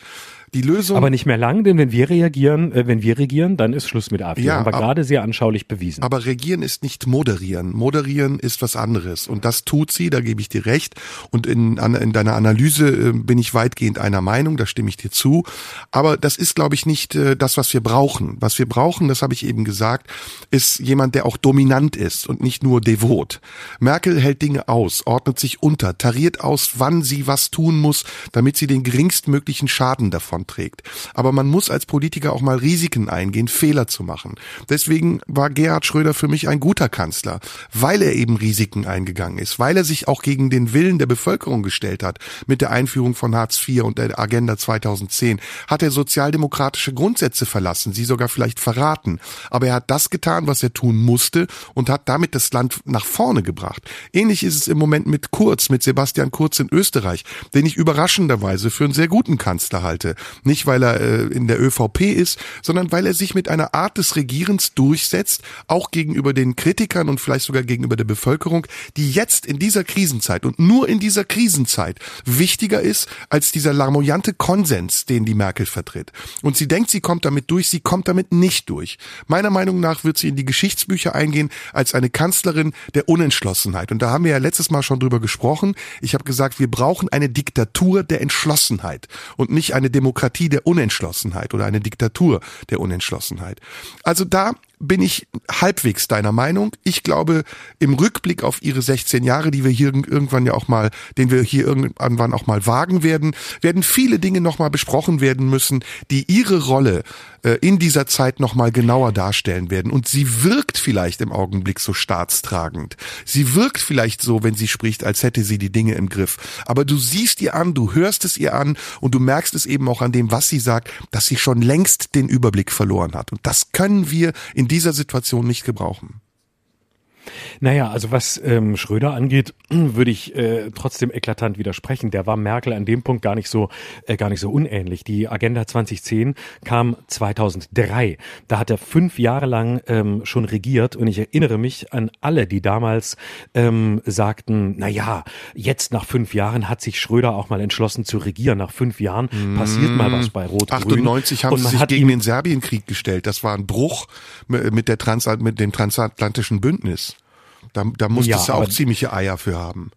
Die Lösung Aber nicht mehr lang, denn wenn wir reagieren, äh, wenn wir regieren, dann ist Schluss mit AfD. Ja, haben wir gerade sehr anschaulich bewiesen. Aber regieren ist nicht moderieren. Moderieren ist was anderes. Und das tut sie, da gebe ich dir recht. Und in, in deiner Analyse äh, bin ich weitgehend einer Meinung, da stimme ich dir zu. Aber das ist, glaube ich, nicht äh, das, was wir brauchen. Was wir brauchen, das habe ich eben gesagt, ist jemand, der auch dominant ist und nicht nur devot. Merkel hält Dinge aus, ordnet sich unter, tariert aus, wann sie was tun muss, damit sie den geringstmöglichen Schaden davon trägt. Aber man muss als Politiker auch mal Risiken eingehen, Fehler zu machen. Deswegen war Gerhard Schröder für mich ein guter Kanzler, weil er eben Risiken eingegangen ist, weil er sich auch gegen den Willen der Bevölkerung gestellt hat mit der Einführung von Hartz IV und der Agenda 2010. Hat er sozialdemokratische Grundsätze verlassen, sie sogar vielleicht verraten. Aber er hat das getan, was er tun musste und hat damit das Land nach vorne gebracht. Ähnlich ist es im Moment mit Kurz, mit Sebastian Kurz in Österreich, den ich überraschenderweise für einen sehr guten Kanzler halte. Nicht, weil er äh, in der ÖVP ist, sondern weil er sich mit einer Art des Regierens durchsetzt, auch gegenüber den Kritikern und vielleicht sogar gegenüber der Bevölkerung, die jetzt in dieser Krisenzeit und nur in dieser Krisenzeit wichtiger ist als dieser larmoyante Konsens, den die Merkel vertritt. Und sie denkt, sie kommt damit durch, sie kommt damit nicht durch. Meiner Meinung nach wird sie in die Geschichtsbücher eingehen als eine Kanzlerin der Unentschlossenheit. Und da haben wir ja letztes Mal schon drüber gesprochen. Ich habe gesagt, wir brauchen eine Diktatur der Entschlossenheit und nicht eine Demokratie der Unentschlossenheit oder eine Diktatur der Unentschlossenheit. Also da bin ich halbwegs deiner Meinung. Ich glaube, im Rückblick auf ihre 16 Jahre, die wir hier irgendwann ja auch mal, den wir hier irgendwann auch mal wagen werden, werden viele Dinge nochmal besprochen werden müssen, die ihre Rolle äh, in dieser Zeit nochmal genauer darstellen werden. Und sie wirkt vielleicht im Augenblick so staatstragend. Sie wirkt vielleicht so, wenn sie spricht, als hätte sie die Dinge im Griff. Aber du siehst ihr an, du hörst es ihr an und du merkst es eben auch an dem, was sie sagt, dass sie schon längst den Überblick verloren hat. Und das können wir in dieser Situation nicht gebrauchen. Naja, also was ähm, Schröder angeht, würde ich äh, trotzdem eklatant widersprechen. Der war Merkel an dem Punkt gar nicht so äh, gar nicht so unähnlich. Die Agenda 2010 kam 2003. Da hat er fünf Jahre lang ähm, schon regiert und ich erinnere mich an alle, die damals ähm, sagten: Na ja, jetzt nach fünf Jahren hat sich Schröder auch mal entschlossen zu regieren. Nach fünf Jahren passiert mal was bei Rot-Grün. 98 haben sie sich gegen den Serbienkrieg gestellt. Das war ein Bruch mit, der Trans mit dem transatlantischen Bündnis. Da, da musstest Ja, du auch ziemliche Eier für haben.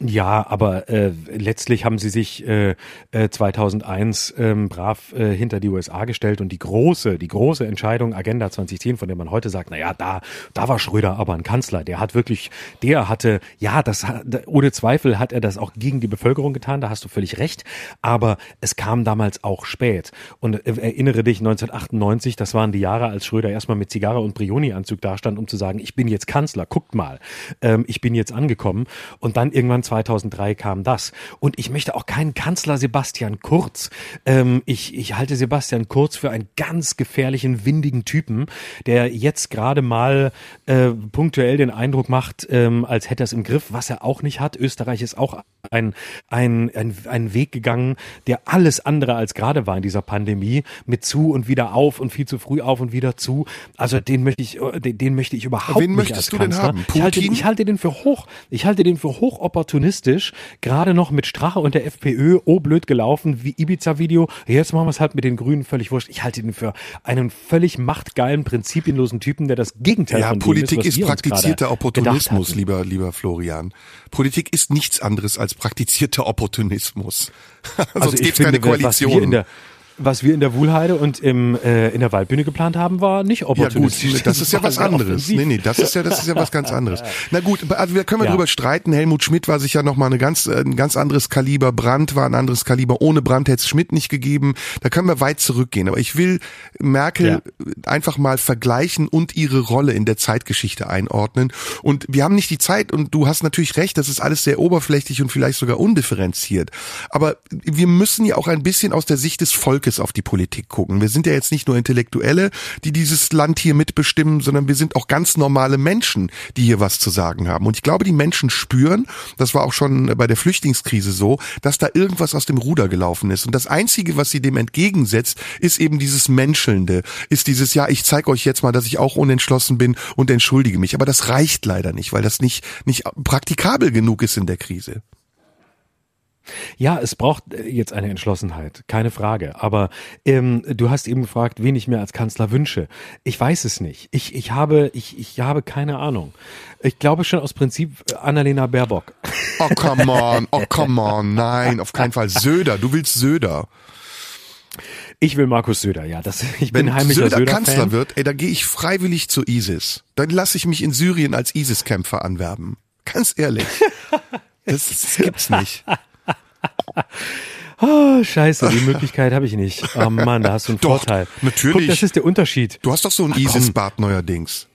Ja, aber äh, letztlich haben sie sich äh, äh, 2001 ähm, brav äh, hinter die USA gestellt und die große, die große Entscheidung Agenda 2010, von der man heute sagt, na ja, da, da war Schröder aber ein Kanzler. Der hat wirklich, der hatte, ja, das ohne Zweifel hat er das auch gegen die Bevölkerung getan. Da hast du völlig recht. Aber es kam damals auch spät. Und äh, erinnere dich 1998, das waren die Jahre, als Schröder erstmal mit Zigarre und Brioni-Anzug dastand, um zu sagen, ich bin jetzt Kanzler. Guckt mal, ähm, ich bin jetzt angekommen. Und dann irgendwann 2003 kam das. Und ich möchte auch keinen Kanzler Sebastian Kurz. Ähm, ich, ich halte Sebastian Kurz für einen ganz gefährlichen, windigen Typen, der jetzt gerade mal äh, punktuell den Eindruck macht, ähm, als hätte er es im Griff, was er auch nicht hat. Österreich ist auch ein, ein, ein, ein Weg gegangen, der alles andere als gerade war in dieser Pandemie, mit zu und wieder auf und viel zu früh auf und wieder zu. Also den möchte ich, äh, den, den möchte ich überhaupt Wen nicht möchtest als du denn Kanzler. haben? Ich halte, ich halte den für hoch, ich halte den für hoch opportunistisch, gerade noch mit Strache und der FPÖ, oh blöd gelaufen, wie Ibiza-Video, jetzt machen wir es halt mit den Grünen völlig wurscht. Ich halte den für einen völlig machtgeilen, prinzipienlosen Typen, der das Gegenteil Ja, von Politik ist, ist praktizierter Opportunismus, lieber, lieber Florian. Politik ist nichts anderes als praktizierter Opportunismus. Also Sonst ich gibt's keine Koalition. Was wir in der Wuhlheide und im, äh, in der Waldbühne geplant haben, war nicht Ja opportunistisch. gut, das ist ja was anderes. offensiv. Nee, nee, das ist ja, das ist ja was ganz anderes. Na gut, also wir können wir Ja. drüber streiten. Helmut Schmidt war sicher noch mal eine ganz, äh, ein ganz anderes Kaliber. Brandt war ein anderes Kaliber. Ohne Brandt hätte es Schmidt nicht gegeben. Da können wir weit zurückgehen. Aber ich will Merkel einfach mal vergleichen und ihre Rolle in der Zeitgeschichte einordnen. Und wir haben nicht die Zeit und du hast natürlich recht, das ist alles sehr oberflächlich und vielleicht sogar undifferenziert. Aber wir müssen ja auch ein bisschen aus der Sicht des Volkes auf die Politik gucken. Wir sind ja jetzt nicht nur Intellektuelle, die dieses Land hier mitbestimmen, sondern wir sind auch ganz normale Menschen, die hier was zu sagen haben. Und ich glaube, die Menschen spüren, das war auch schon bei der Flüchtlingskrise so, dass da irgendwas aus dem Ruder gelaufen ist. Und das Einzige, was sie dem entgegensetzt, ist eben dieses Menschelnde, ist dieses, ja, ich zeige euch jetzt mal, dass ich auch unentschlossen bin und entschuldige mich. Aber das reicht leider nicht, weil das nicht, nicht praktikabel genug ist in der Krise. Ja, es braucht äh, jetzt eine Entschlossenheit, keine Frage. Aber ähm, du hast eben gefragt, wen ich mir als Kanzler wünsche. Ich weiß es nicht. Ich, ich, habe, ich, ich habe keine Ahnung. Ich glaube schon aus Prinzip äh, Annalena Baerbock. Oh, come on, oh, come on, nein, auf keinen Fall. Söder, du willst Söder. Ich will Markus Söder, ja. Das, ich Wenn bin heimlicher Söder Söder-Fan. Kanzler wird, ey, da gehe ich freiwillig zu ISIS. Dann lasse ich mich in Syrien als ISIS-Kämpfer anwerben. Ganz ehrlich. Das, das gibt's nicht. Oh, scheiße, die Möglichkeit habe ich nicht. Oh Mann, da hast du einen Doch, Vorteil. natürlich. Guck, das ist der Unterschied. Du hast doch so ein Ach, komm. ISIS-Bart neuerdings.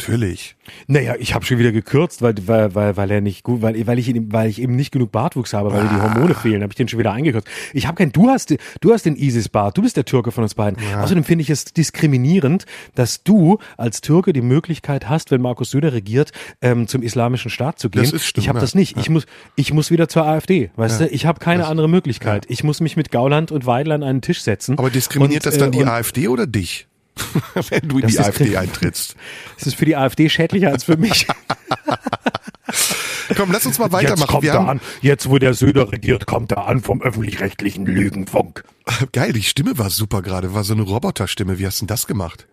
Natürlich. Naja, ich habe schon wieder gekürzt, weil, weil, weil, weil er nicht gut, weil, weil ich weil ich eben nicht genug Bartwuchs habe, weil die Ah. Hormone fehlen, habe ich den schon wieder eingekürzt. Ich habe keinen, du hast, du hast den Isis-Bart, du bist der Türke von uns beiden. Außerdem finde ich es diskriminierend, dass du als Türke die Möglichkeit hast, wenn Markus Söder regiert, ähm, zum islamischen Staat zu gehen. Das ist stimmt, ich habe ja. das nicht. Ich muss, ich muss wieder zur AfD. Weißt du, ich habe keine andere Möglichkeit. Ich muss mich mit Gauland und Weidler an einen Tisch setzen. Aber diskriminiert Und, das dann äh, die AfD oder dich? Wenn du in Das die AfD eintrittst. Es ist für die AfD schädlicher als für mich. Komm, lass uns mal Jetzt weitermachen. kommt Wir er an, jetzt wo der Söder regiert, kommt er an vom öffentlich-rechtlichen Lügenfunk. geil, die Stimme war super gerade, war so eine Roboterstimme. Wie hast du denn das gemacht?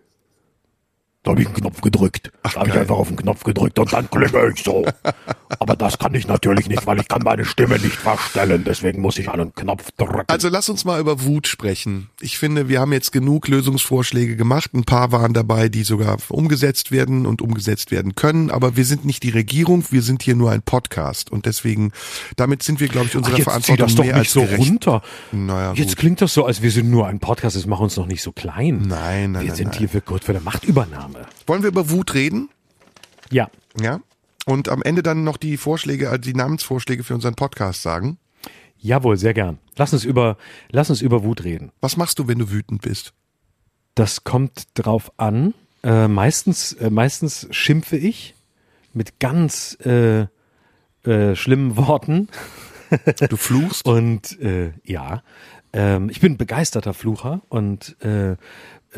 Da habe ich einen Knopf gedrückt. Da habe ich einfach auf den Knopf gedrückt und dann klinge ich so. Aber das kann ich natürlich nicht, weil ich kann meine Stimme nicht verstellen. Deswegen muss ich einen Knopf drücken. Also lass uns mal über Wut sprechen. Ich finde, wir haben jetzt genug Lösungsvorschläge gemacht. Ein paar waren dabei, die sogar umgesetzt werden und umgesetzt werden können. Aber wir sind nicht die Regierung, wir sind hier nur ein Podcast. Und deswegen, damit sind wir, glaube ich, unserer Ach, jetzt Verantwortung das doch mehr nicht als so gerecht. runter. Naja, jetzt gut. klingt das so, als wir sind nur ein Podcast. Das macht uns noch nicht so klein. Nein, nein, Wir nein, sind nein. hier für kurz für eine Machtübernahme. Wollen wir über Wut reden? Ja. Ja. Und am Ende dann noch die Vorschläge, also die Namensvorschläge für unseren Podcast sagen. Jawohl, sehr gern. Lass uns über, lass uns über Wut reden. Was machst du, wenn du wütend bist? Das kommt drauf an. Äh, meistens, äh, meistens schimpfe ich. mit ganz äh, äh, schlimmen Worten. Du fluchst? und äh, ja, ähm, ich bin begeisterter Flucher und äh,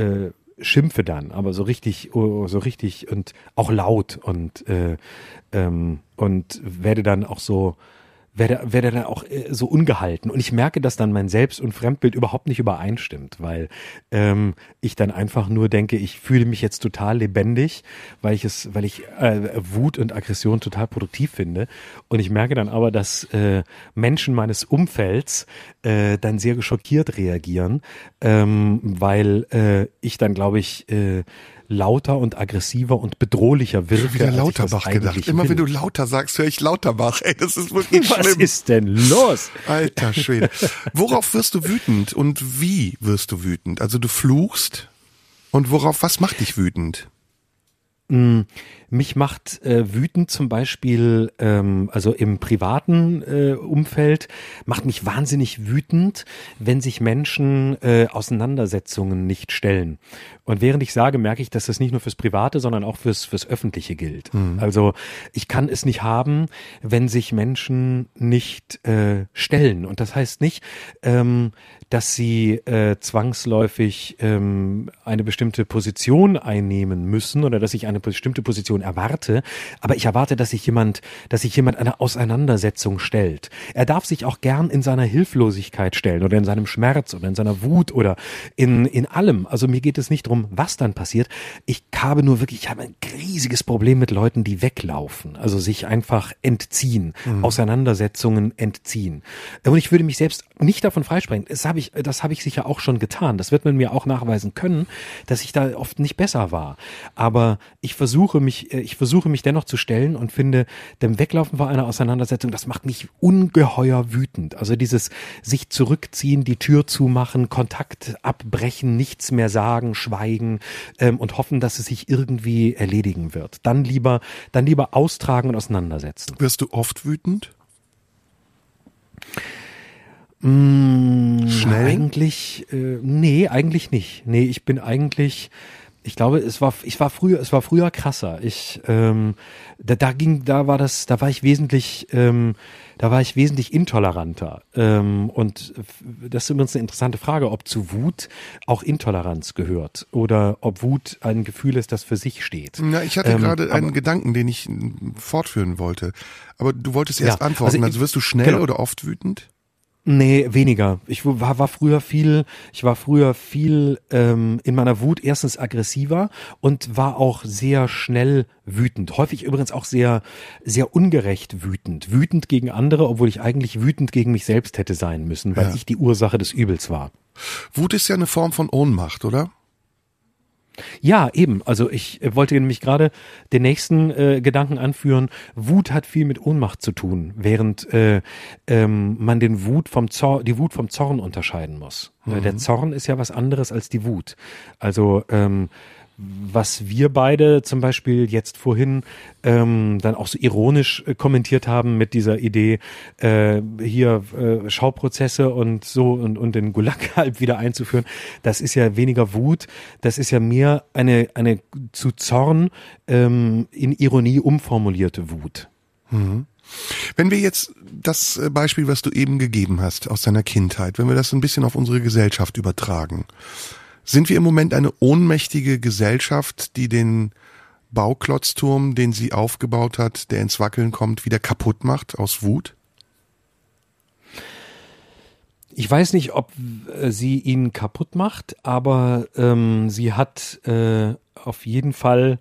äh, schimpfe dann, aber so richtig, oh, so richtig und auch laut und äh, ähm, und werde dann auch so werde, werde dann auch äh, so ungehalten. Und ich merke, dass dann mein Selbst- und Fremdbild überhaupt nicht übereinstimmt, weil ähm, ich dann einfach nur denke, ich fühle mich jetzt total lebendig, weil ich es, weil ich äh, Wut und Aggression total produktiv finde. Und ich merke dann aber, dass äh, Menschen meines Umfelds äh, dann sehr geschockiert reagieren, ähm, weil äh, ich dann, glaube ich, äh, lauter und aggressiver und bedrohlicher wirke. Wieder Lauterbach gedacht. Immer will. wenn du lauter sagst, höre ich Lauterbach. Ey, das ist wirklich Was schlimm. ist denn los? Alter Schwede. Worauf wirst du wütend und wie wirst du wütend? Also du fluchst und worauf, was macht dich wütend? Mich macht äh, wütend zum Beispiel, ähm, also im privaten äh, Umfeld, macht mich wahnsinnig wütend, wenn sich Menschen äh, Auseinandersetzungen nicht stellen. Und während ich sage, merke ich, dass das nicht nur fürs Private, sondern auch fürs, fürs Öffentliche gilt. Also ich kann es nicht haben, wenn sich Menschen nicht äh, stellen. Und das heißt nicht, ähm, dass sie äh, zwangsläufig ähm, eine bestimmte Position einnehmen müssen oder dass ich eine bestimmte Position erwarte, aber ich erwarte, dass sich jemand, dass sich jemand eine Auseinandersetzung stellt. Er darf sich auch gern in seiner Hilflosigkeit stellen oder in seinem Schmerz oder in seiner Wut oder in, in allem. Also mir geht es nicht darum, was dann passiert. Ich habe nur wirklich, ich habe ein riesiges Problem mit Leuten, die weglaufen, also sich einfach entziehen, Auseinandersetzungen entziehen. Und ich würde mich selbst nicht davon freisprechen. Das habe ich, das habe ich sicher auch schon getan. Das wird man mir auch nachweisen können, dass ich da oft nicht besser war. Aber ich versuche mich, ich versuche mich dennoch zu stellen und finde, dem Weglaufen vor einer Auseinandersetzung, das macht mich ungeheuer wütend. Also dieses sich zurückziehen, die Tür zumachen, Kontakt abbrechen, nichts mehr sagen, schweigen ähm, und hoffen, dass es sich irgendwie erledigen wird. Dann lieber, dann lieber austragen und auseinandersetzen. Wirst du oft wütend? Schnell? Schnell? Eigentlich, äh, nee, eigentlich nicht. Nee, ich bin eigentlich, ich glaube, es war, ich war früher, es war früher krasser. Ich, ähm, da, da ging, da war das, da war ich wesentlich, ähm, da war ich wesentlich intoleranter. Ähm, und das ist übrigens eine interessante Frage, ob zu Wut auch Intoleranz gehört oder ob Wut ein Gefühl ist, das für sich steht. Na, ich hatte Ähm, gerade aber- einen Gedanken, den ich fortführen wollte. Aber du wolltest erst Ja, antworten. also Also, wirst du schnell genau. oder oft wütend? Nee, weniger. Ich war, war früher viel, ich war früher viel ähm, in meiner Wut erstens aggressiver und war auch sehr schnell wütend. Häufig übrigens auch sehr, sehr ungerecht wütend. Wütend gegen andere, obwohl ich eigentlich wütend gegen mich selbst hätte sein müssen, weil Ja. ich die Ursache des Übels war. Wut ist ja eine Form von Ohnmacht, oder? Ja, eben. Also ich äh, wollte nämlich gerade den nächsten äh, Gedanken anführen. Wut hat viel mit Ohnmacht zu tun, während äh, ähm, man den Wut vom Zorn, die Wut vom Zorn unterscheiden muss. Äh, Der Zorn ist ja was anderes als die Wut. Also ähm, was wir beide zum Beispiel jetzt vorhin ähm, dann auch so ironisch äh, kommentiert haben mit dieser Idee, äh, hier äh, Schauprozesse und so und, und den Gulag halt wieder einzuführen, das ist ja weniger Wut, das ist ja mehr eine, eine zu Zorn ähm, in Ironie umformulierte Wut. Wenn wir jetzt das äh, Beispiel, was du eben gegeben hast aus deiner Kindheit, wenn wir das ein bisschen auf unsere Gesellschaft übertragen, sind wir im Moment eine ohnmächtige Gesellschaft, die den Bauklotzturm, den sie aufgebaut hat, der ins Wackeln kommt, wieder kaputt macht aus Wut? Ich weiß nicht, ob äh, sie ihn kaputt macht, aber ähm, sie hat äh, auf jeden Fall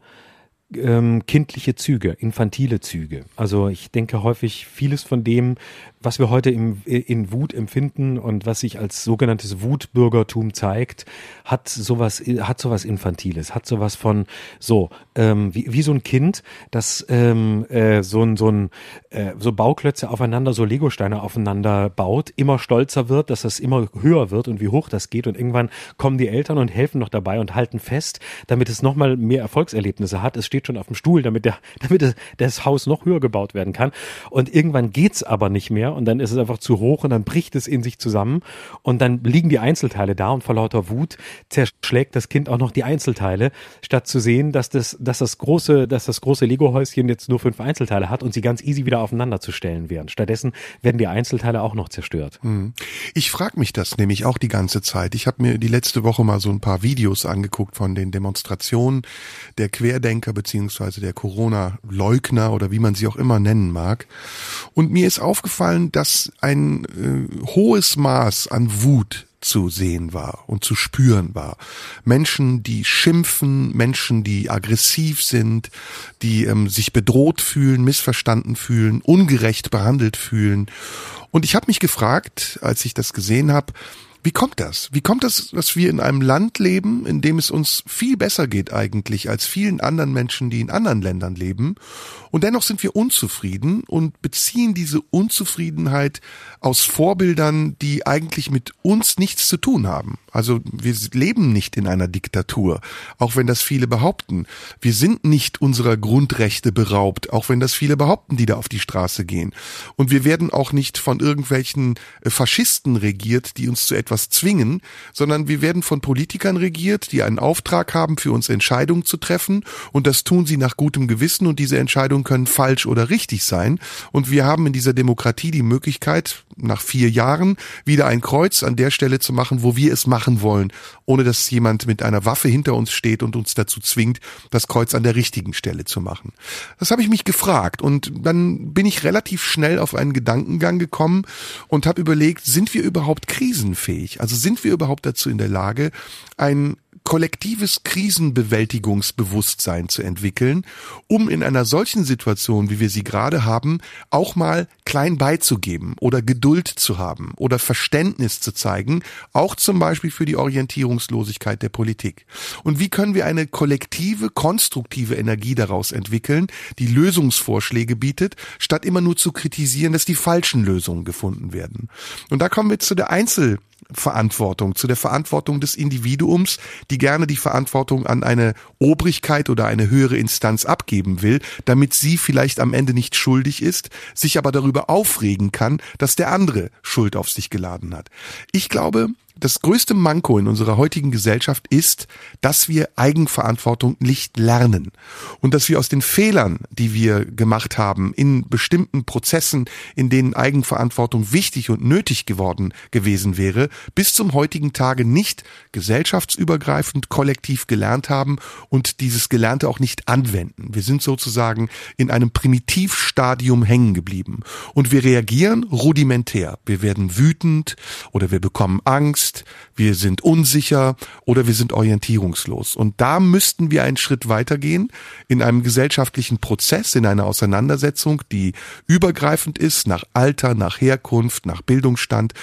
ähm, kindliche Züge, infantile Züge. Also ich denke häufig vieles von dem, was wir heute im, in Wut empfinden und was sich als sogenanntes Wutbürgertum zeigt, hat sowas, hat sowas Infantiles, hat sowas von so ähm, wie, wie so ein Kind, das ähm, äh, so ein so ein äh, so Bauklötze aufeinander, so Legosteine aufeinander baut, immer stolzer wird, dass das immer höher wird und wie hoch das geht und irgendwann kommen die Eltern und helfen noch dabei und halten fest, damit es nochmal mehr Erfolgserlebnisse hat. Es steht steht schon auf dem Stuhl, damit der, damit das, das Haus noch höher gebaut werden kann. Und irgendwann geht's aber nicht mehr und dann ist es einfach zu hoch und dann bricht es in sich zusammen und dann liegen die Einzelteile da und vor lauter Wut zerschlägt das Kind auch noch die Einzelteile, statt zu sehen, dass das, dass das große, das große Lego-Häuschen jetzt nur fünf Einzelteile hat und sie ganz easy wieder aufeinander zu stellen wären. Stattdessen werden die Einzelteile auch noch zerstört. Hm. Ich frage mich das nämlich auch die ganze Zeit. Ich habe mir die letzte Woche mal so ein paar Videos angeguckt von den Demonstrationen der Querdenker beziehungsweise der Corona-Leugner oder wie man sie auch immer nennen mag. Und mir ist aufgefallen, dass ein äh, hohes Maß an Wut zu sehen war und zu spüren war. Menschen, die schimpfen, Menschen, die aggressiv sind, die ähm, sich bedroht fühlen, missverstanden fühlen, ungerecht behandelt fühlen. Und ich habe mich gefragt, als ich das gesehen habe, wie kommt das? Wie kommt das, dass wir in einem Land leben, in dem es uns viel besser geht eigentlich als vielen anderen Menschen, die in anderen Ländern leben? Und dennoch sind wir unzufrieden und beziehen diese Unzufriedenheit aus Vorbildern, die eigentlich mit uns nichts zu tun haben. Also wir leben nicht in einer Diktatur, auch wenn das viele behaupten. Wir sind nicht unserer Grundrechte beraubt, auch wenn das viele behaupten, die da auf die Straße gehen. Und wir werden auch nicht von irgendwelchen äh, Faschisten regiert, die uns zu etwas zwingen, sondern wir werden von Politikern regiert, die einen Auftrag haben, für uns Entscheidungen zu treffen. Und das tun sie nach gutem Gewissen und diese Entscheidungen können falsch oder richtig sein. Und wir haben in dieser Demokratie die Möglichkeit, nach vier Jahren wieder ein Kreuz an der Stelle zu machen, wo wir es machen wollen, ohne dass jemand mit einer Waffe hinter uns steht und uns dazu zwingt, das Kreuz an der richtigen Stelle zu machen. Das habe ich mich gefragt und dann bin ich relativ schnell auf einen Gedankengang gekommen und habe überlegt, sind wir überhaupt krisenfähig? Also sind wir überhaupt dazu in der Lage, ein kollektives Krisenbewältigungsbewusstsein zu entwickeln, um in einer solchen Situation, wie wir sie gerade haben, auch mal klein beizugeben oder Geduld zu haben oder Verständnis zu zeigen, auch zum Beispiel für die Orientierungslosigkeit der Politik. Und wie können wir eine kollektive, konstruktive Energie daraus entwickeln, die Lösungsvorschläge bietet, statt immer nur zu kritisieren, dass die falschen Lösungen gefunden werden. Und da kommen wir zu der Einzel Verantwortung, zu der Verantwortung des Individuums, die gerne die Verantwortung an eine Obrigkeit oder eine höhere Instanz abgeben will, damit sie vielleicht am Ende nicht schuldig ist, sich aber darüber aufregen kann, dass der andere Schuld auf sich geladen hat. Ich glaube, das größte Manko in unserer heutigen Gesellschaft ist, dass wir Eigenverantwortung nicht lernen und dass wir aus den Fehlern, die wir gemacht haben, in bestimmten Prozessen, in denen Eigenverantwortung wichtig und nötig geworden gewesen wäre, bis zum heutigen Tage nicht gesellschaftsübergreifend kollektiv gelernt haben und dieses Gelernte auch nicht anwenden. Wir sind sozusagen in einem Primitivstadium hängen geblieben und wir reagieren rudimentär. Wir werden wütend oder wir bekommen Angst, Angst, wir sind unsicher oder wir sind orientierungslos. Und da müssten wir einen Schritt weitergehen in einem gesellschaftlichen Prozess, in einer Auseinandersetzung, die übergreifend ist nach Alter, nach Herkunft, nach Bildungsstand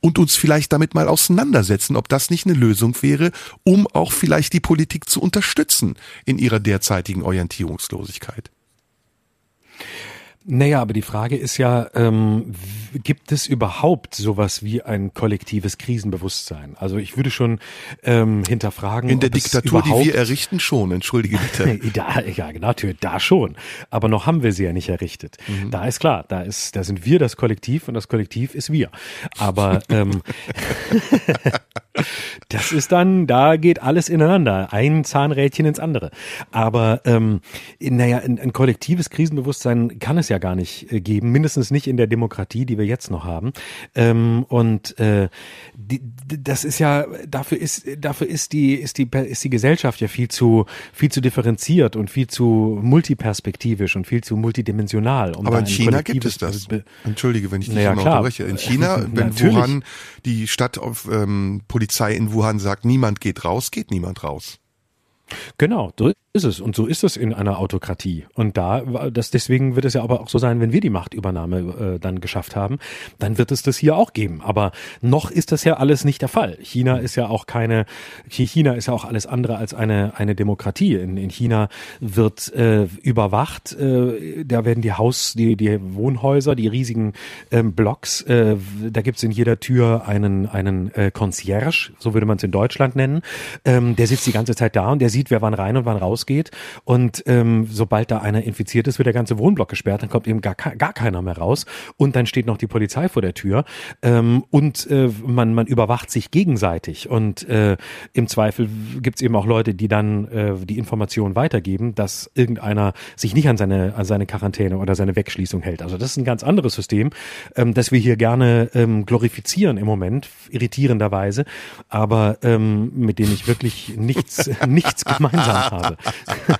und uns vielleicht damit mal auseinandersetzen, ob das nicht eine Lösung wäre, um auch vielleicht die Politik zu unterstützen in ihrer derzeitigen Orientierungslosigkeit. Naja, aber die Frage ist ja, ähm, gibt es überhaupt sowas wie ein kollektives Krisenbewusstsein? Also ich würde schon ähm, hinterfragen. In der Diktatur, die wir errichten, schon, entschuldige bitte. da, ja, natürlich, da schon. Aber noch haben wir sie ja nicht errichtet. Mhm. Da ist klar, da ist, da sind wir das Kollektiv und das Kollektiv ist wir. Aber ähm, das ist dann, da geht alles ineinander, ein Zahnrädchen ins andere. Aber ähm, naja, ein, ein kollektives Krisenbewusstsein kann es ja gar nicht äh, geben, mindestens nicht in der Demokratie, die wir jetzt noch haben. Ähm, und äh, die, das ist ja dafür ist dafür ist die ist die ist die Gesellschaft ja viel zu viel zu differenziert und viel zu multiperspektivisch und viel zu multidimensional. Um Aber in China gibt es das. Entschuldige, wenn ich dich naja, unterbreche. In China, wenn Wuhan die Stadt auf ähm, Polizei in Wuhan sagt, niemand geht raus, geht niemand raus. Genau, so ist es. Und so ist es in einer Autokratie. Und da, das, deswegen wird es ja aber auch so sein, wenn wir die Machtübernahme äh, dann geschafft haben, dann wird es das hier auch geben. Aber noch ist das ja alles nicht der Fall. China ist ja auch keine, China ist ja auch alles andere als eine, eine Demokratie. In, in China wird äh, überwacht, äh, da werden die Haus, die, die Wohnhäuser, die riesigen ähm, Blocks, äh, da gibt's in jeder Tür einen, einen äh, Concierge, so würde man es in Deutschland nennen. Ähm, der sitzt die ganze Zeit da und der sieht sieht, wer wann rein und wann rausgeht. Und ähm, sobald da einer infiziert ist, wird der ganze Wohnblock gesperrt, dann kommt eben gar, gar keiner mehr raus. Und dann steht noch die Polizei vor der Tür. Ähm, und äh, man, man überwacht sich gegenseitig. Und äh, im Zweifel gibt's eben auch Leute, die dann äh, die Informationen weitergeben, dass irgendeiner sich nicht an seine, an seine Quarantäne oder seine Wegschließung hält. Also das ist ein ganz anderes System, ähm, das wir hier gerne ähm, glorifizieren im Moment, irritierenderweise, aber ähm, mit dem ich wirklich nichts, nichts gemeinsam habe.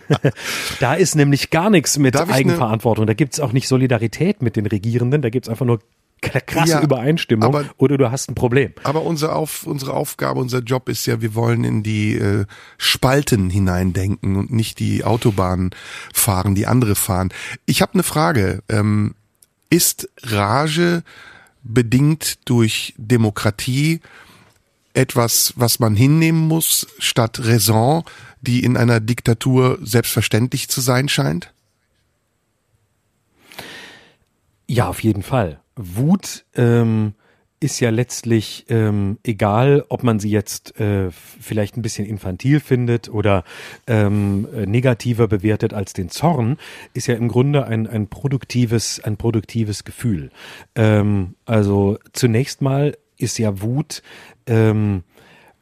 da ist nämlich gar nichts mit ne Eigenverantwortung. Da gibt's auch nicht Solidarität mit den Regierenden, da gibt's einfach nur krasse ja, Übereinstimmung aber, oder du hast ein Problem. Aber unsere, Auf, unsere Aufgabe, unser Job ist ja, wir wollen in die äh, Spalten hineindenken und nicht die Autobahnen fahren, die andere fahren. Ich habe eine Frage. Ähm, ist Rage bedingt durch Demokratie etwas, was man hinnehmen muss, statt Raison, die in einer Diktatur selbstverständlich zu sein scheint? Ja, auf jeden Fall. Wut ähm, ist ja letztlich ähm, egal, ob man sie jetzt äh, vielleicht ein bisschen infantil findet oder ähm, äh, negativer bewertet als den Zorn, ist ja im Grunde ein, ein produktives, ein produktives Gefühl. Ähm, also zunächst mal ist ja Wut ähm,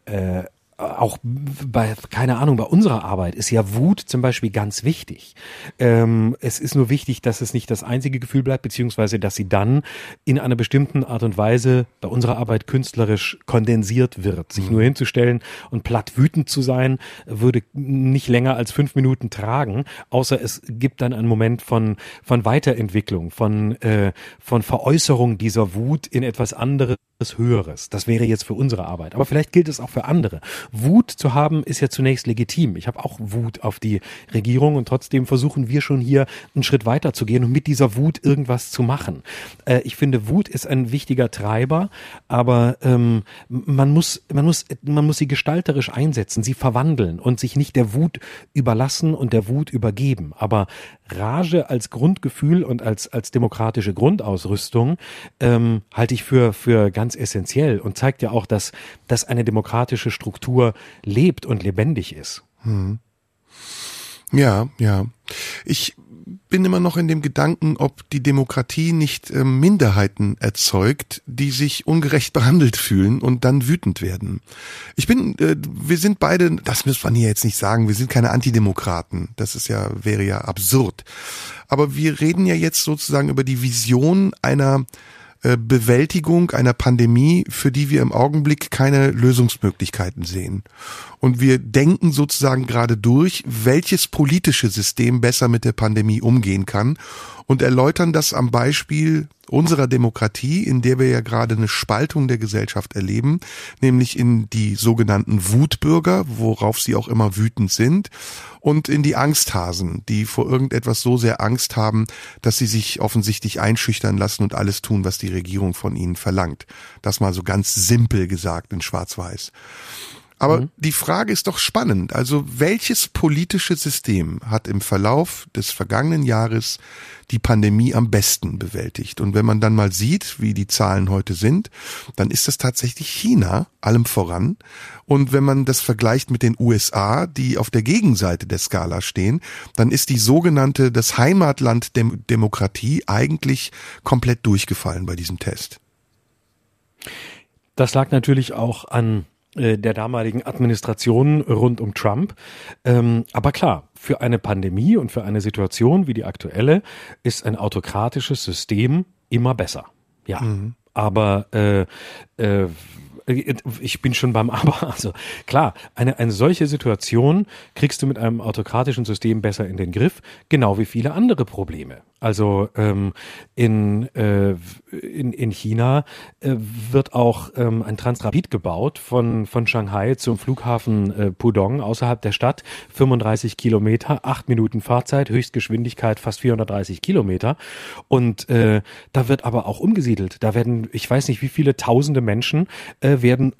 äh, auch bei, keine Ahnung, bei unserer Arbeit ist ja Wut zum Beispiel ganz wichtig. Ähm, es ist nur wichtig, dass es nicht das einzige Gefühl bleibt, beziehungsweise dass sie dann in einer bestimmten Art und Weise bei unserer Arbeit künstlerisch kondensiert wird. Sich mhm. nur hinzustellen und platt wütend zu sein, würde nicht länger als fünf Minuten tragen, außer es gibt dann einen Moment von, von Weiterentwicklung, von, äh, von Veräußerung dieser Wut in etwas anderes Höheres. Das wäre jetzt für unsere Arbeit. Aber vielleicht gilt es auch für andere. Wut zu haben ist ja zunächst legitim. Ich habe auch Wut auf die Regierung und trotzdem versuchen wir schon hier einen Schritt weiter zu gehen und mit dieser Wut irgendwas zu machen. Äh, ich finde, Wut ist ein wichtiger Treiber, aber ähm, man muss, man muss, man muss sie gestalterisch einsetzen, sie verwandeln und sich nicht der Wut überlassen und der Wut übergeben. Aber Rage als Grundgefühl und als, als demokratische Grundausrüstung ähm, halte ich für, für ganz essentiell und zeigt ja auch, dass, dass eine demokratische Struktur lebt und lebendig ist. Hm. Ja, ja. Ich bin immer noch in dem Gedanken, ob die Demokratie nicht äh, Minderheiten erzeugt, die sich ungerecht behandelt fühlen und dann wütend werden. Ich bin, äh, wir sind beide, das muss man hier jetzt nicht sagen, wir sind keine Antidemokraten. Das ist ja, wäre ja absurd. Aber wir reden ja jetzt sozusagen über die Vision einer äh, Bewältigung einer Pandemie, für die wir im Augenblick keine Lösungsmöglichkeiten sehen. Und wir denken sozusagen gerade durch, welches politische System besser mit der Pandemie umgehen kann und erläutern das am Beispiel unserer Demokratie, in der wir ja gerade eine Spaltung der Gesellschaft erleben, nämlich in die sogenannten Wutbürger, worauf sie auch immer wütend sind, und in die Angsthasen, die vor irgendetwas so sehr Angst haben, dass sie sich offensichtlich einschüchtern lassen und alles tun, was die Regierung von ihnen verlangt. Das mal so ganz simpel gesagt in Schwarz-Weiß. Aber mhm. die Frage ist doch spannend. Also welches politische System hat im Verlauf des vergangenen Jahres die Pandemie am besten bewältigt? Und wenn man dann mal sieht, wie die Zahlen heute sind, dann ist das tatsächlich China, allem voran. Und wenn man das vergleicht mit den USA, die auf der Gegenseite der Skala stehen, dann ist die sogenannte, das Heimatland der Demokratie eigentlich komplett durchgefallen bei diesem Test. Das lag natürlich auch an der damaligen Administration rund um Trump. Ähm, aber klar, für eine Pandemie und für eine Situation wie die aktuelle ist ein autokratisches System immer besser. Ja. Mhm. Aber äh, äh, ich bin schon beim Aber. Also klar, eine, eine solche Situation kriegst du mit einem autokratischen System besser in den Griff, genau wie viele andere Probleme. Also ähm, in, äh, in, in China äh, wird auch ähm, ein Transrapid gebaut von, von Shanghai zum Flughafen äh, Pudong außerhalb der Stadt. 35 Kilometer, acht Minuten Fahrzeit, Höchstgeschwindigkeit fast 430 Kilometer. Und äh, da wird aber auch umgesiedelt. Da werden, ich weiß nicht, wie viele tausende Menschen äh, äh, werden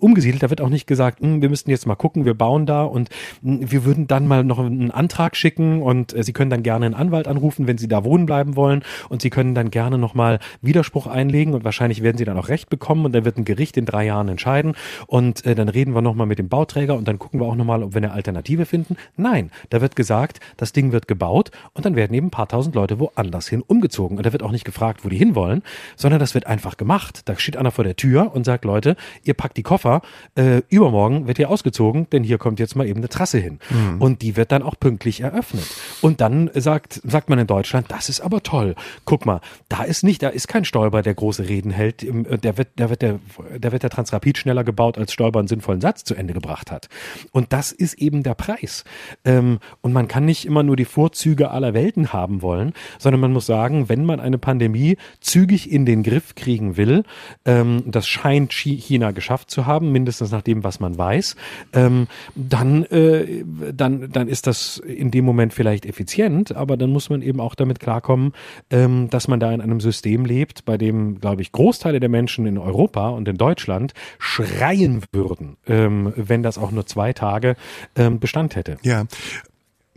umgesiedelt. Da wird auch nicht gesagt, hm, wir müssten jetzt mal gucken, wir bauen da und hm, wir würden dann mal noch einen Antrag schicken und äh, Sie können dann gerne einen Anwalt anrufen, wenn Sie da wohnen bleiben wollen und Sie können dann gerne nochmal Widerspruch einlegen und wahrscheinlich werden Sie dann auch Recht bekommen und dann wird ein Gericht in drei Jahren entscheiden und äh, dann reden wir nochmal mit dem Bauträger und dann gucken wir auch nochmal, ob wir eine Alternative finden. Nein, da wird gesagt, das Ding wird gebaut und dann werden eben ein paar tausend Leute woanders hin umgezogen und da wird auch nicht gefragt, wo die hinwollen, sondern das wird einfach gemacht. Da steht einer vor der Tür und sagt, Leute, ihr packt die Koffer, äh, übermorgen wird hier ausgezogen, denn hier kommt jetzt mal eben eine Trasse hin. Mhm. Und die wird dann auch pünktlich eröffnet. Und dann sagt, sagt man in Deutschland, das ist aber toll. Guck mal, da ist nicht, da ist kein Stoiber, der große Reden hält. Der wird, der wird der, der wird der Transrapid schneller gebaut, als Stoiber einen sinnvollen Satz zu Ende gebracht hat. Und das ist eben der Preis. Ähm, und man kann nicht immer nur die Vorzüge aller Welten haben wollen, sondern man muss sagen, wenn man eine Pandemie zügig in den Griff kriegen will, ähm, das scheint China geschafft zu haben, mindestens nach dem, was man weiß, ähm, dann, äh, dann, dann ist das in dem Moment vielleicht effizient, aber dann muss man eben auch damit klarkommen, ähm, dass man da in einem System lebt, bei dem, glaube ich, Großteile der Menschen in Europa und in Deutschland schreien würden, ähm, wenn das auch nur zwei Tage ähm, Bestand hätte. Ja,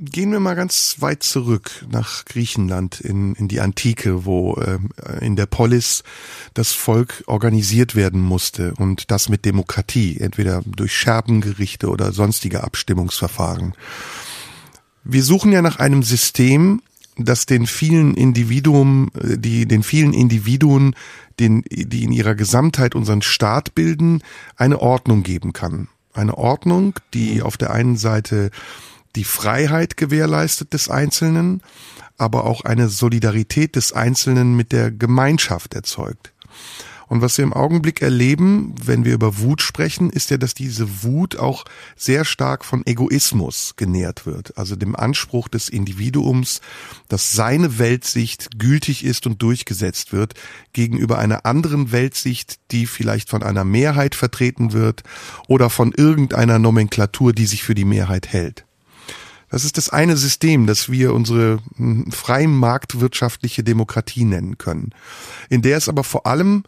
Gehen wir mal ganz weit zurück nach Griechenland in, in die Antike, wo äh, in der Polis das Volk organisiert werden musste und das mit Demokratie, entweder durch Scherbengerichte oder sonstige Abstimmungsverfahren. Wir suchen ja nach einem System, das den vielen Individuen, äh, die den vielen Individuen, den, die in ihrer Gesamtheit unseren Staat bilden, eine Ordnung geben kann. Eine Ordnung, die auf der einen Seite die Freiheit gewährleistet des Einzelnen, aber auch eine Solidarität des Einzelnen mit der Gemeinschaft erzeugt. Und was wir im Augenblick erleben, wenn wir über Wut sprechen, ist ja, dass diese Wut auch sehr stark von Egoismus genährt wird. Also dem Anspruch des Individuums, dass seine Weltsicht gültig ist und durchgesetzt wird gegenüber einer anderen Weltsicht, die vielleicht von einer Mehrheit vertreten wird oder von irgendeiner Nomenklatur, die sich für die Mehrheit hält. Das ist das eine System, das wir unsere hm, freie marktwirtschaftliche Demokratie nennen können, in der es aber vor allem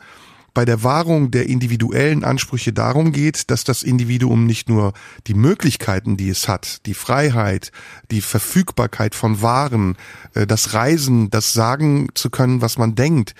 bei der Wahrung der individuellen Ansprüche darum geht, dass das Individuum nicht nur die Möglichkeiten, die es hat, die Freiheit, die Verfügbarkeit von Waren, äh, das Reisen, das sagen zu können, was man denkt,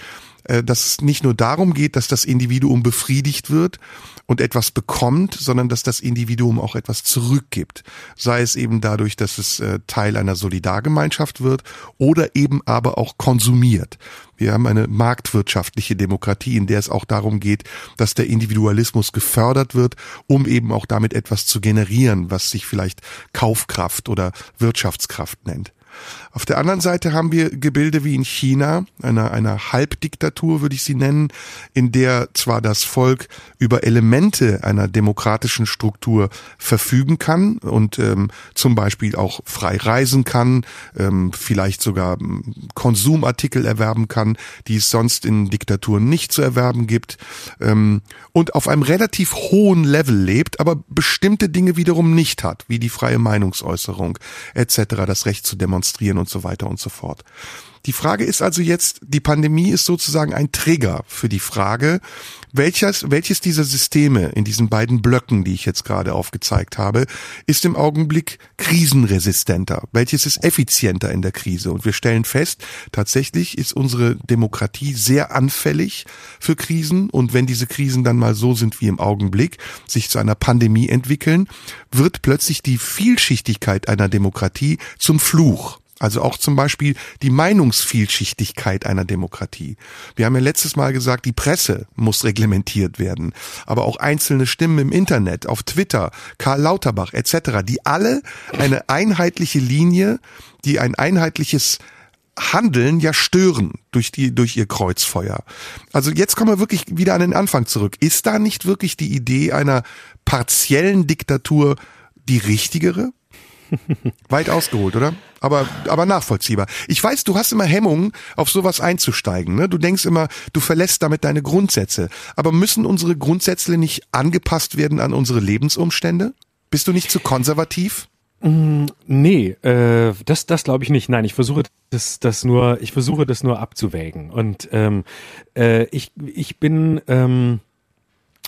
dass es nicht nur darum geht, dass das Individuum befriedigt wird, und etwas bekommt, sondern dass das Individuum auch etwas zurückgibt. Sei es eben dadurch, dass es äh, Teil einer Solidargemeinschaft wird oder eben aber auch konsumiert. Wir haben eine marktwirtschaftliche Demokratie, in der es auch darum geht, dass der Individualismus gefördert wird, um eben auch damit etwas zu generieren, was sich vielleicht Kaufkraft oder Wirtschaftskraft nennt. Auf der anderen Seite haben wir Gebilde wie in China, einer, einer Halbdiktatur würde ich sie nennen, in der zwar das Volk über Elemente einer demokratischen Struktur verfügen kann und ähm, zum Beispiel auch frei reisen kann, ähm, vielleicht sogar ähm, Konsumartikel erwerben kann, die es sonst in Diktaturen nicht zu erwerben gibt ähm, und auf einem relativ hohen Level lebt, aber bestimmte Dinge wiederum nicht hat, wie die freie Meinungsäußerung etc., das Recht zu demonstrieren und so weiter und so fort. Die Frage ist also jetzt, die Pandemie ist sozusagen ein Trigger für die Frage, welches, welches dieser Systeme in diesen beiden Blöcken, die ich jetzt gerade aufgezeigt habe, ist im Augenblick krisenresistenter? Welches ist effizienter in der Krise? Und wir stellen fest, tatsächlich ist unsere Demokratie sehr anfällig für Krisen. Und wenn diese Krisen dann mal so sind wie im Augenblick, sich zu einer Pandemie entwickeln, wird plötzlich die Vielschichtigkeit einer Demokratie zum Fluch. Also auch zum Beispiel die Meinungsvielschichtigkeit einer Demokratie. Wir haben ja letztes Mal gesagt, die Presse muss reglementiert werden, aber auch einzelne Stimmen im Internet, auf Twitter, Karl Lauterbach etc., die alle eine einheitliche Linie, die ein einheitliches Handeln ja stören durch die durch ihr Kreuzfeuer. Also jetzt kommen wir wirklich wieder an den Anfang zurück. Ist da nicht wirklich die Idee einer partiellen Diktatur die richtigere? Weit ausgeholt, oder? Aber, aber nachvollziehbar. Ich weiß, du hast immer Hemmungen, auf sowas einzusteigen. Ne? Du denkst immer, du verlässt damit deine Grundsätze. Aber müssen unsere Grundsätze nicht angepasst werden an unsere Lebensumstände? Bist du nicht zu konservativ? Mm, nee, äh, das, das glaube ich nicht. Nein, ich versuche das, das nur, ich versuche das nur abzuwägen. Und ähm, äh, ich, ich bin, ähm,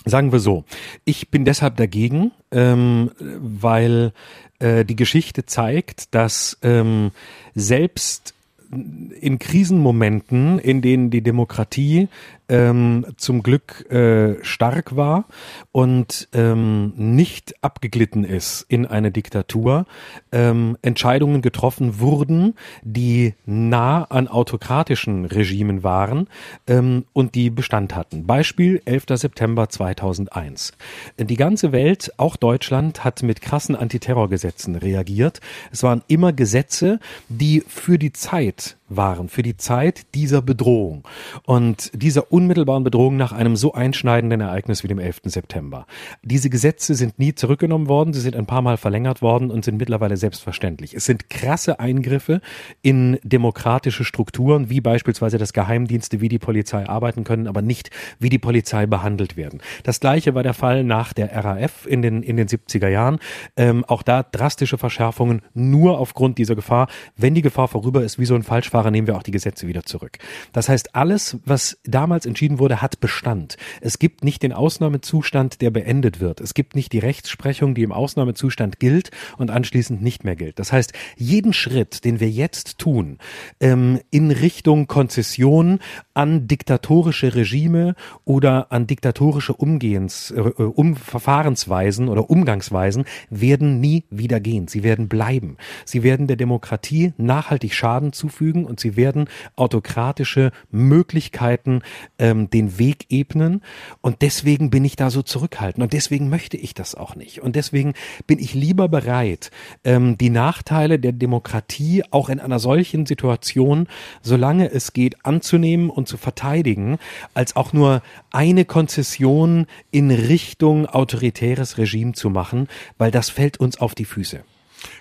Sagen wir so, ich bin deshalb dagegen, ähm, weil äh, die Geschichte zeigt, dass ähm, selbst in Krisenmomenten, in denen die Demokratie ähm, zum Glück äh, stark war und ähm, nicht abgeglitten ist in eine Diktatur, ähm, Entscheidungen getroffen wurden, die nah an autokratischen Regimen waren ähm, und die Bestand hatten. Beispiel 11. September 2001. Die ganze Welt, auch Deutschland, hat mit krassen Antiterrorgesetzen reagiert. Es waren immer Gesetze, die für die Zeit waren, für die Zeit dieser Bedrohung und dieser unmittelbaren Bedrohung nach einem so einschneidenden Ereignis wie dem 11. September. Diese Gesetze sind nie zurückgenommen worden, sie sind ein paar Mal verlängert worden und sind mittlerweile selbstverständlich. Es sind krasse Eingriffe in demokratische Strukturen, wie beispielsweise das Geheimdienste, wie die Polizei arbeiten können, aber nicht, wie die Polizei behandelt werden. Das gleiche war der Fall nach der RAF in den, in den 70er Jahren. Ähm, auch da drastische Verschärfungen nur aufgrund dieser Gefahr. Wenn die Gefahr vorüber ist, wie so ein Falschfahrer Autofahrer nehmen wir auch die Gesetze wieder zurück. Das heißt, alles, was damals entschieden wurde, hat Bestand. Es gibt nicht den Ausnahmezustand, der beendet wird. Es gibt nicht die Rechtsprechung, die im Ausnahmezustand gilt und anschließend nicht mehr gilt. Das heißt, jeden Schritt, den wir jetzt tun, ähm, in Richtung Konzession an diktatorische Regime oder an diktatorische Umgehens, äh, um Verfahrensweisen oder Umgangsweisen, werden nie wieder gehen. Sie werden bleiben. Sie werden der Demokratie nachhaltig Schaden zufügen und sie werden autokratische Möglichkeiten ähm, den Weg ebnen. Und deswegen bin ich da so zurückhaltend und deswegen möchte ich das auch nicht. Und deswegen bin ich lieber bereit, ähm, die Nachteile der Demokratie auch in einer solchen Situation, solange es geht, anzunehmen und zu verteidigen, als auch nur eine Konzession in Richtung autoritäres Regime zu machen, weil das fällt uns auf die Füße.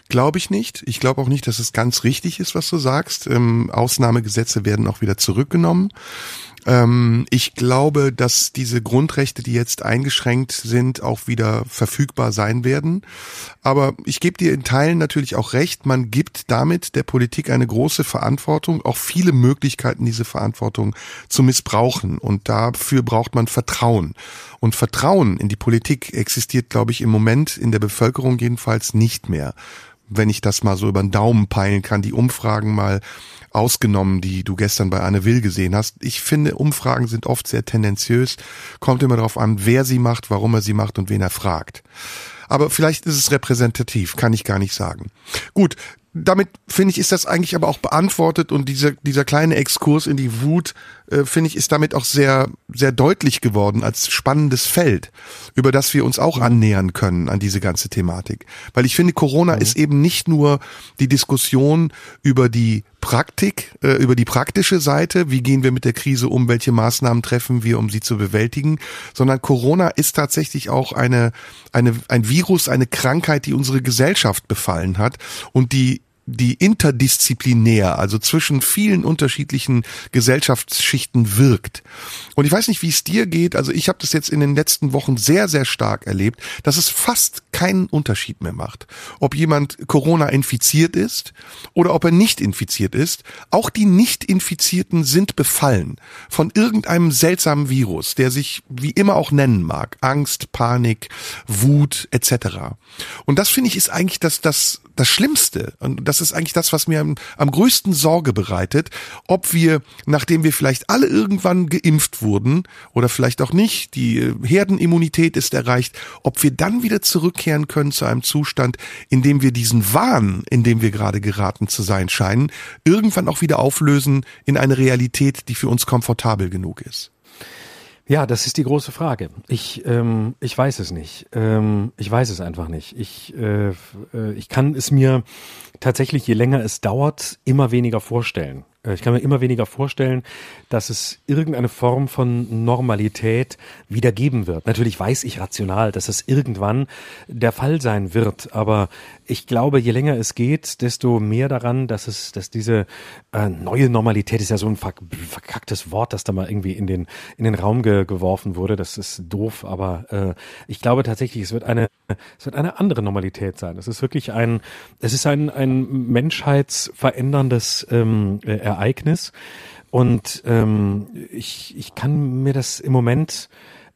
Glaube ich nicht. Ich glaube auch nicht, dass es ganz richtig ist, was du sagst. Ähm, Ausnahmegesetze werden auch wieder zurückgenommen. Ähm, ich glaube, dass diese Grundrechte, die jetzt eingeschränkt sind, auch wieder verfügbar sein werden. Aber ich gebe dir in Teilen natürlich auch recht. Man gibt damit der Politik eine große Verantwortung, auch viele Möglichkeiten, diese Verantwortung zu missbrauchen. Und dafür braucht man Vertrauen. Und Vertrauen in die Politik existiert, glaube ich, im Moment in der Bevölkerung jedenfalls nicht mehr wenn ich das mal so über den Daumen peilen kann, die Umfragen mal ausgenommen, die du gestern bei Anne Will gesehen hast. Ich finde, Umfragen sind oft sehr tendenziös, kommt immer darauf an, wer sie macht, warum er sie macht und wen er fragt. Aber vielleicht ist es repräsentativ, kann ich gar nicht sagen. Gut, damit finde ich, ist das eigentlich aber auch beantwortet und dieser, dieser kleine Exkurs in die Wut, äh, finde ich, ist damit auch sehr, sehr deutlich geworden als spannendes Feld, über das wir uns auch annähern können an diese ganze Thematik. Weil ich finde, Corona mhm. ist eben nicht nur die Diskussion über die Praktik, äh, über die praktische Seite, wie gehen wir mit der Krise um, welche Maßnahmen treffen wir, um sie zu bewältigen, sondern Corona ist tatsächlich auch eine, eine, ein Virus, eine Krankheit, die unsere Gesellschaft befallen hat und die die interdisziplinär, also zwischen vielen unterschiedlichen Gesellschaftsschichten wirkt. Und ich weiß nicht, wie es dir geht, also ich habe das jetzt in den letzten Wochen sehr, sehr stark erlebt, dass es fast keinen Unterschied mehr macht, ob jemand Corona infiziert ist oder ob er nicht infiziert ist. Auch die Nicht-Infizierten sind befallen von irgendeinem seltsamen Virus, der sich wie immer auch nennen mag. Angst, Panik, Wut etc. Und das finde ich ist eigentlich das, das, das Schlimmste. Und das ist eigentlich das, was mir am, am größten Sorge bereitet, ob wir, nachdem wir vielleicht alle irgendwann geimpft wurden oder vielleicht auch nicht, die äh, Herdenimmunität ist erreicht, ob wir dann wieder zurückkehren können zu einem Zustand, in dem wir diesen Wahn, in dem wir gerade geraten zu sein scheinen, irgendwann auch wieder auflösen in eine Realität, die für uns komfortabel genug ist. Ja, das ist die große Frage. Ich, ähm, ich weiß es nicht. Ähm, ich weiß es einfach nicht. Ich, äh, äh, ich kann es mir tatsächlich, je länger es dauert, immer weniger vorstellen. Äh, ich kann mir immer weniger vorstellen, dass es irgendeine Form von Normalität wieder geben wird. Natürlich weiß ich rational, dass es irgendwann der Fall sein wird, aber ich glaube, je länger es geht, desto mehr daran, dass es, dass diese äh, neue Normalität ist ja so ein verkacktes Wort, das da mal irgendwie in den in den Raum ge geworfen wurde. Das ist doof, aber äh, ich glaube tatsächlich, es wird eine es wird eine andere Normalität sein. Es ist wirklich ein es ist ein ein menschheitsveränderndes ähm, Ereignis und ähm, ich ich kann mir das im Moment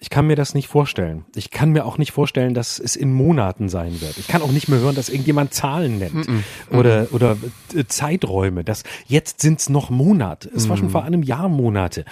Ich kann mir das nicht vorstellen. Ich kann mir auch nicht vorstellen, dass es in Monaten sein wird. Ich kann auch nicht mehr hören, dass irgendjemand Zahlen nennt mm -mm. oder oder äh, Zeiträume. Das jetzt sind's noch Monate. Es mm. war schon vor einem Jahr Monate.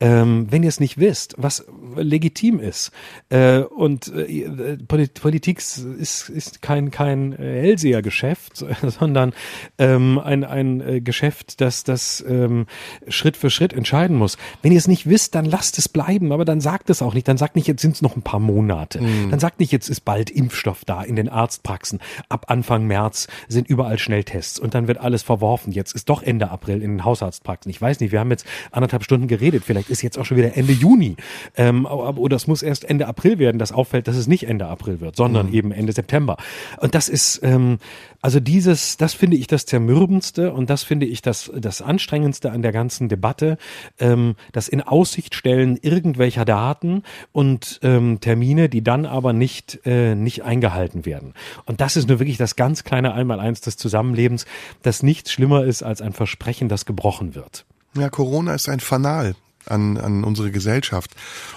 Ähm, wenn ihr es nicht wisst, was legitim ist äh, und äh, Politik ist ist kein kein Hellsehergeschäft, sondern ähm, ein ein äh, Geschäft, das das ähm, Schritt für Schritt entscheiden muss. Wenn ihr es nicht wisst, dann lasst es bleiben, aber dann sagt es auch nicht. Dann sagt nicht, jetzt sind es noch ein paar Monate. Mhm. Dann sagt nicht, jetzt ist bald Impfstoff da in den Arztpraxen. Ab Anfang März sind überall Schnelltests und dann wird alles verworfen. Jetzt ist doch Ende April in den Hausarztpraxen. Ich weiß nicht, wir haben jetzt anderthalb Stunden geredet. Vielleicht ist jetzt auch schon wieder Ende Juni. Ähm, oder es muss erst Ende April werden, das auffällt, dass es nicht Ende April wird, sondern mhm. eben Ende September. Und das ist, ähm, also dieses, das finde ich das Zermürbendste und das finde ich das, das Anstrengendste an der ganzen Debatte, ähm, das in Aussicht stellen irgendwelcher Daten und ähm, Termine, die dann aber nicht, äh, nicht eingehalten werden. Und das ist nur wirklich das ganz kleine Einmaleins des Zusammenlebens, das nichts schlimmer ist als ein Versprechen, das gebrochen wird. Ja, Corona ist ein Fanal an, an unsere Gesellschaft.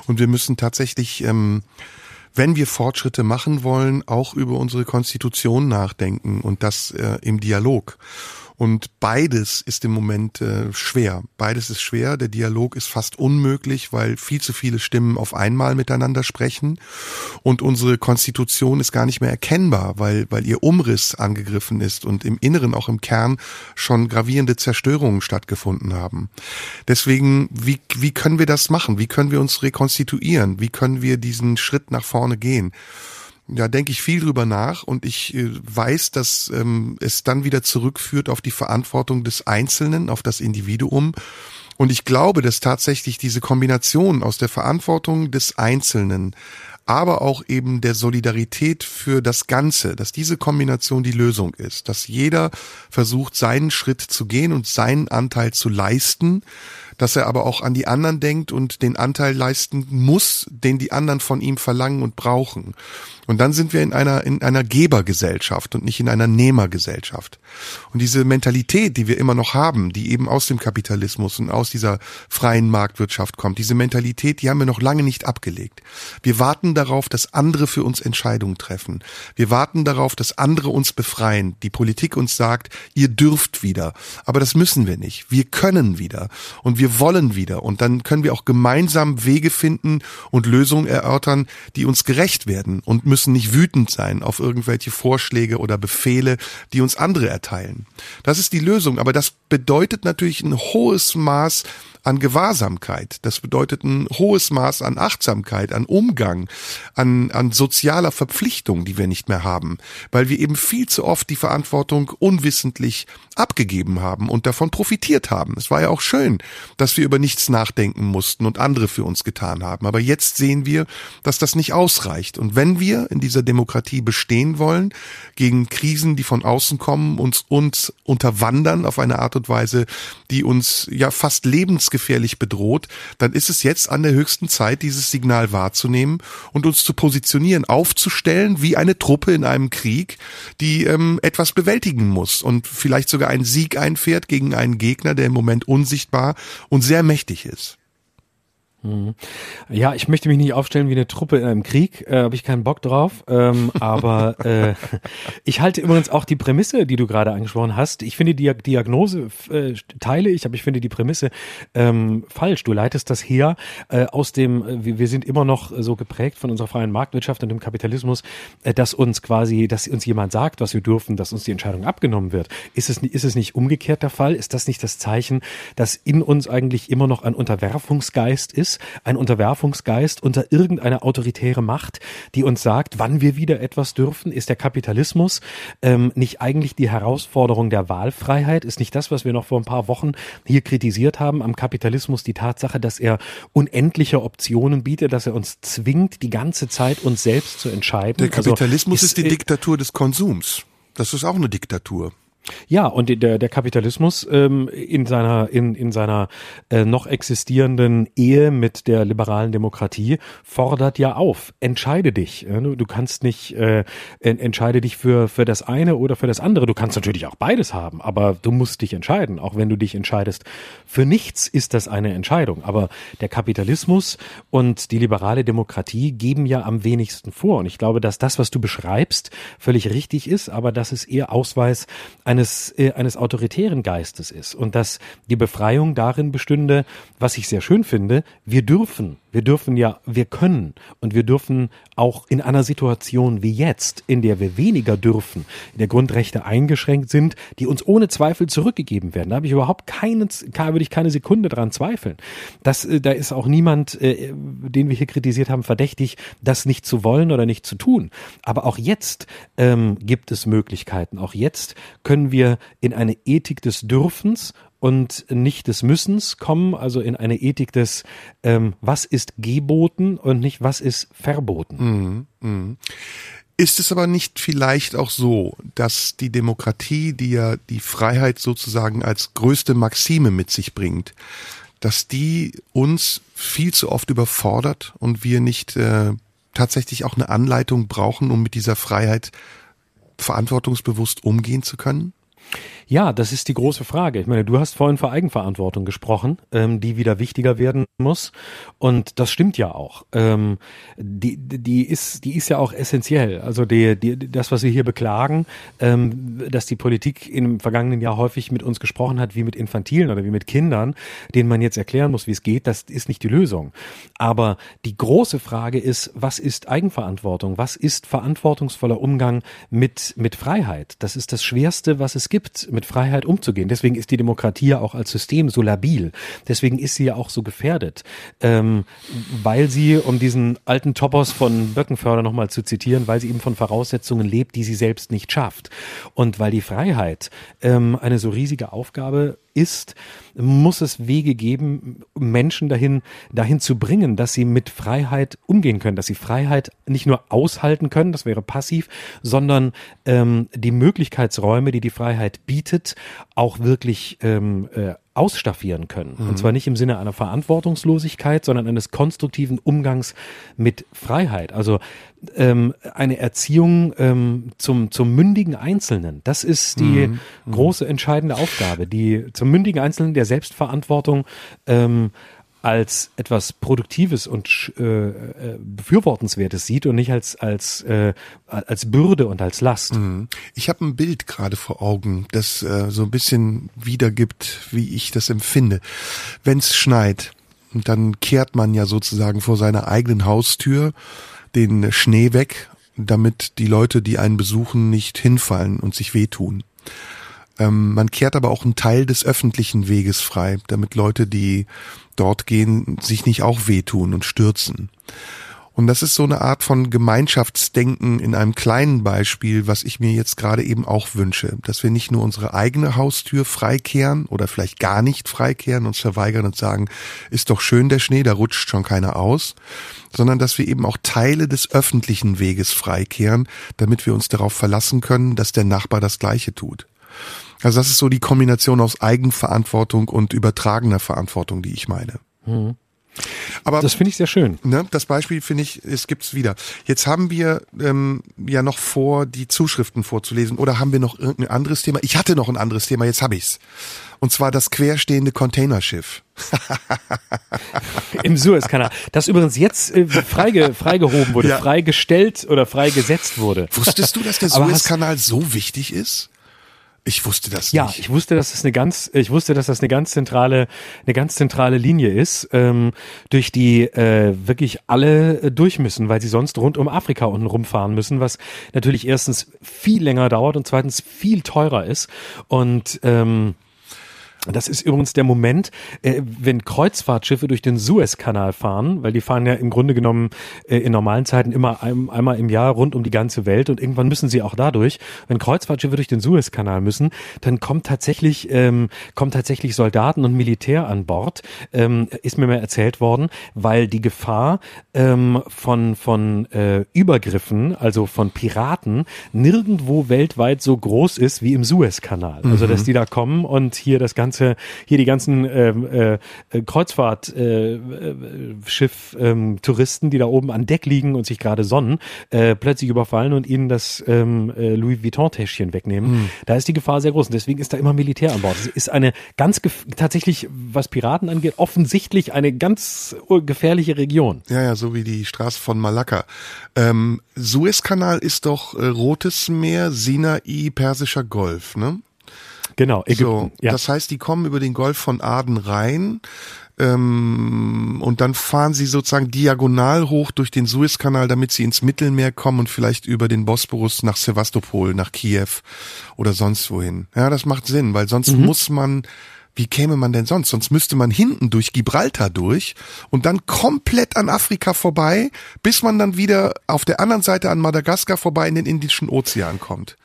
Und wir müssen tatsächlich ähm, wenn wir Fortschritte machen wollen, auch über unsere Konstitution nachdenken und das äh, im Dialog. Und beides ist im Moment äh, schwer. Beides ist schwer. Der Dialog ist fast unmöglich, weil viel zu viele Stimmen auf einmal miteinander sprechen. Und unsere Konstitution ist gar nicht mehr erkennbar, weil, weil ihr Umriss angegriffen ist und im Inneren, auch im Kern, schon gravierende Zerstörungen stattgefunden haben. Deswegen, wie, wie können wir das machen? Wie können wir uns rekonstituieren? Wie können wir diesen Schritt nach vorne gehen? Da denke ich viel drüber nach und ich äh, weiß, dass ähm, es dann wieder zurückführt auf die Verantwortung des Einzelnen, auf das Individuum. Und ich glaube, dass tatsächlich diese Kombination aus der Verantwortung des Einzelnen, aber auch eben der Solidarität für das Ganze, dass diese Kombination die Lösung ist, dass jeder versucht, seinen Schritt zu gehen und seinen Anteil zu leisten, dass er aber auch an die anderen denkt und den Anteil leisten muss, den die anderen von ihm verlangen und brauchen. Und dann sind wir in einer, in einer Gebergesellschaft und nicht in einer Nehmergesellschaft. Und diese Mentalität, die wir immer noch haben, die eben aus dem Kapitalismus und aus dieser freien Marktwirtschaft kommt, diese Mentalität, die haben wir noch lange nicht abgelegt. Wir warten darauf, dass andere für uns Entscheidungen treffen. Wir warten darauf, dass andere uns befreien. Die Politik uns sagt, ihr dürft wieder. Aber das müssen wir nicht. Wir können wieder. Und wir wollen wieder. Und dann können wir auch gemeinsam Wege finden und Lösungen erörtern, die uns gerecht werden und müssen müssen nicht wütend sein auf irgendwelche Vorschläge oder Befehle, die uns andere erteilen. Das ist die Lösung, aber das bedeutet natürlich ein hohes Maß an Gewahrsamkeit. Das bedeutet ein hohes Maß an Achtsamkeit, an Umgang, an, an sozialer Verpflichtung, die wir nicht mehr haben, weil wir eben viel zu oft die Verantwortung unwissentlich abgegeben haben und davon profitiert haben. Es war ja auch schön, dass wir über nichts nachdenken mussten und andere für uns getan haben. Aber jetzt sehen wir, dass das nicht ausreicht. Und wenn wir in dieser Demokratie bestehen wollen, gegen Krisen, die von außen kommen, uns, uns unterwandern auf eine Art und Weise, die uns ja fast lebens lebensgefährlich bedroht, dann ist es jetzt an der höchsten Zeit, dieses Signal wahrzunehmen und uns zu positionieren, aufzustellen wie eine Truppe in einem Krieg, die ähm, etwas bewältigen muss und vielleicht sogar einen Sieg einfährt gegen einen Gegner, der im Moment unsichtbar und sehr mächtig ist. Ja, ich möchte mich nicht aufstellen wie eine Truppe in einem Krieg, äh, habe ich keinen Bock drauf. Ähm, aber äh, ich halte übrigens auch die Prämisse, die du gerade angesprochen hast. Ich finde die Diagnose äh, teile ich, aber ich finde die Prämisse ähm, falsch. Du leitest das her äh, aus dem, äh, wir sind immer noch so geprägt von unserer freien Marktwirtschaft und dem Kapitalismus, äh, dass uns quasi, dass uns jemand sagt, was wir dürfen, dass uns die Entscheidung abgenommen wird. Ist es, ist es nicht umgekehrt der Fall? Ist das nicht das Zeichen, dass in uns eigentlich immer noch ein Unterwerfungsgeist ist? Ist ein Unterwerfungsgeist unter irgendeine autoritäre Macht, die uns sagt, wann wir wieder etwas dürfen. Ist der Kapitalismus ähm, nicht eigentlich die Herausforderung der Wahlfreiheit? Ist nicht das, was wir noch vor ein paar Wochen hier kritisiert haben am Kapitalismus, die Tatsache, dass er unendliche Optionen bietet, dass er uns zwingt, die ganze Zeit uns selbst zu entscheiden? Der also Kapitalismus also, ist, ist die Diktatur des Konsums. Das ist auch eine Diktatur. Ja, und der, der Kapitalismus ähm, in seiner, in, in seiner äh, noch existierenden Ehe mit der liberalen Demokratie fordert ja auf, entscheide dich. Du, du kannst nicht, äh, entscheide dich für, für das eine oder für das andere. Du kannst natürlich auch beides haben, aber du musst dich entscheiden. Auch wenn du dich entscheidest für nichts, ist das eine Entscheidung. Aber der Kapitalismus und die liberale Demokratie geben ja am wenigsten vor. Und ich glaube, dass das, was du beschreibst, völlig richtig ist, aber das ist eher Ausweis eines, äh, eines autoritären Geistes ist und dass die Befreiung darin bestünde, was ich sehr schön finde, wir dürfen wir dürfen ja, wir können und wir dürfen auch in einer Situation wie jetzt, in der wir weniger dürfen, in der Grundrechte eingeschränkt sind, die uns ohne Zweifel zurückgegeben werden. Da habe ich überhaupt keine, würde ich keine Sekunde dran zweifeln. Das, äh, da ist auch niemand, äh, den wir hier kritisiert haben, verdächtig, das nicht zu wollen oder nicht zu tun. Aber auch jetzt ähm, gibt es Möglichkeiten. Auch jetzt können wir in eine Ethik des Dürfens und nicht des Müssens kommen, also in eine Ethik des, ähm, was ist geboten und nicht was ist verboten. Mhm, mh. Ist es aber nicht vielleicht auch so, dass die Demokratie, die ja die Freiheit sozusagen als größte Maxime mit sich bringt, dass die uns viel zu oft überfordert und wir nicht äh, tatsächlich auch eine Anleitung brauchen, um mit dieser Freiheit verantwortungsbewusst umgehen zu können? Ja, das ist die große Frage. Ich meine, du hast vorhin vor Eigenverantwortung gesprochen, ähm, die wieder wichtiger werden muss. Und das stimmt ja auch. Ähm, die, die, ist, die ist ja auch essentiell. Also die, die, das, was wir hier beklagen, ähm, dass die Politik im vergangenen Jahr häufig mit uns gesprochen hat, wie mit Infantilen oder wie mit Kindern, denen man jetzt erklären muss, wie es geht, das ist nicht die Lösung. Aber die große Frage ist, was ist Eigenverantwortung? Was ist verantwortungsvoller Umgang mit, mit Freiheit? Das ist das Schwerste, was es gibt mit Freiheit umzugehen. Deswegen ist die Demokratie ja auch als System so labil. Deswegen ist sie ja auch so gefährdet, ähm, weil sie, um diesen alten Topos von Böckenförder nochmal zu zitieren, weil sie eben von Voraussetzungen lebt, die sie selbst nicht schafft. Und weil die Freiheit ähm, eine so riesige Aufgabe ist, muss es Wege geben, Menschen dahin, dahin zu bringen, dass sie mit Freiheit umgehen können, dass sie Freiheit nicht nur aushalten können, das wäre passiv, sondern ähm, die Möglichkeitsräume, die die Freiheit bietet, auch wirklich ähm, äh, ausstaffieren können. Mhm. Und zwar nicht im Sinne einer Verantwortungslosigkeit, sondern eines konstruktiven Umgangs mit Freiheit. Also ähm, eine Erziehung ähm, zum, zum mündigen Einzelnen. Das ist die mhm. große entscheidende Aufgabe, die zum mündigen Einzelnen der Selbstverantwortung ähm, als etwas Produktives und äh, äh, Befürwortenswertes sieht und nicht als als äh, als Bürde und als Last. Mhm. Ich habe ein Bild gerade vor Augen, das äh, so ein bisschen wiedergibt, wie ich das empfinde. Wenn es schneit, dann kehrt man ja sozusagen vor seiner eigenen Haustür den Schnee weg, damit die Leute, die einen besuchen, nicht hinfallen und sich wehtun. Ähm, man kehrt aber auch einen Teil des öffentlichen Weges frei, damit Leute, die dort gehen, sich nicht auch wehtun und stürzen. Und das ist so eine Art von Gemeinschaftsdenken in einem kleinen Beispiel, was ich mir jetzt gerade eben auch wünsche, dass wir nicht nur unsere eigene Haustür freikehren oder vielleicht gar nicht freikehren, uns verweigern und sagen, ist doch schön der Schnee, da rutscht schon keiner aus, sondern dass wir eben auch Teile des öffentlichen Weges freikehren, damit wir uns darauf verlassen können, dass der Nachbar das Gleiche tut. Also das ist so die Kombination aus Eigenverantwortung und übertragener Verantwortung, die ich meine. Mhm. Aber das finde ich sehr schön. Ne, das Beispiel finde ich, es gibt's wieder. Jetzt haben wir ähm, ja noch vor, die Zuschriften vorzulesen. Oder haben wir noch irgendein anderes Thema? Ich hatte noch ein anderes Thema, jetzt habe ich's. Und zwar das querstehende Containerschiff. Im Suezkanal. Das übrigens jetzt äh, freige, freigehoben wurde, ja. freigestellt oder freigesetzt wurde. Wusstest du, dass der Suezkanal so wichtig ist? Ich wusste das ja, nicht. Ja, ich wusste, dass das eine ganz, ich wusste, dass das eine ganz zentrale, eine ganz zentrale Linie ist, ähm, durch die äh, wirklich alle äh, durch müssen, weil sie sonst rund um Afrika unten rumfahren müssen, was natürlich erstens viel länger dauert und zweitens viel teurer ist und ähm, Das ist übrigens der Moment, äh, wenn Kreuzfahrtschiffe durch den Suezkanal fahren, weil die fahren ja im Grunde genommen äh, in normalen Zeiten immer ein, einmal im Jahr rund um die ganze Welt und irgendwann müssen sie auch dadurch. Wenn Kreuzfahrtschiffe durch den Suezkanal müssen, dann kommt tatsächlich ähm, kommen tatsächlich Soldaten und Militär an Bord. Ähm, ist mir mal erzählt worden, weil die Gefahr ähm, von von äh, Übergriffen, also von Piraten, nirgendwo weltweit so groß ist wie im Suezkanal. Also dass die da kommen und hier das ganze ganze, hier die ganzen ähm, äh, äh, äh, Schiff, ähm, die da oben an Deck liegen und sich gerade sonnen, äh, plötzlich überfallen und ihnen das ähm, äh, Louis Vuitton-Täschchen wegnehmen. Hm. Da ist die Gefahr sehr groß und deswegen ist da immer Militär an Bord. Es ist eine ganz tatsächlich, was Piraten angeht, offensichtlich eine ganz gefährliche Region. Ja, ja, so wie die Straße von Malakka. Ähm, Suezkanal ist doch äh, Rotes Meer, Sinai, Persischer Golf, ne? Genau, Ägypten. So, ja. das heißt, die kommen über den Golf von Aden rein ähm, und dann fahren sie sozusagen diagonal hoch durch den Suezkanal, damit sie ins Mittelmeer kommen und vielleicht über den Bosporus nach Sevastopol, nach Kiew oder sonst wohin. Ja, das macht Sinn, weil sonst Mhm. muss man wie käme man denn sonst? Sonst müsste man hinten durch Gibraltar durch und dann komplett an Afrika vorbei, bis man dann wieder auf der anderen Seite an Madagaskar vorbei in den Indischen Ozean kommt.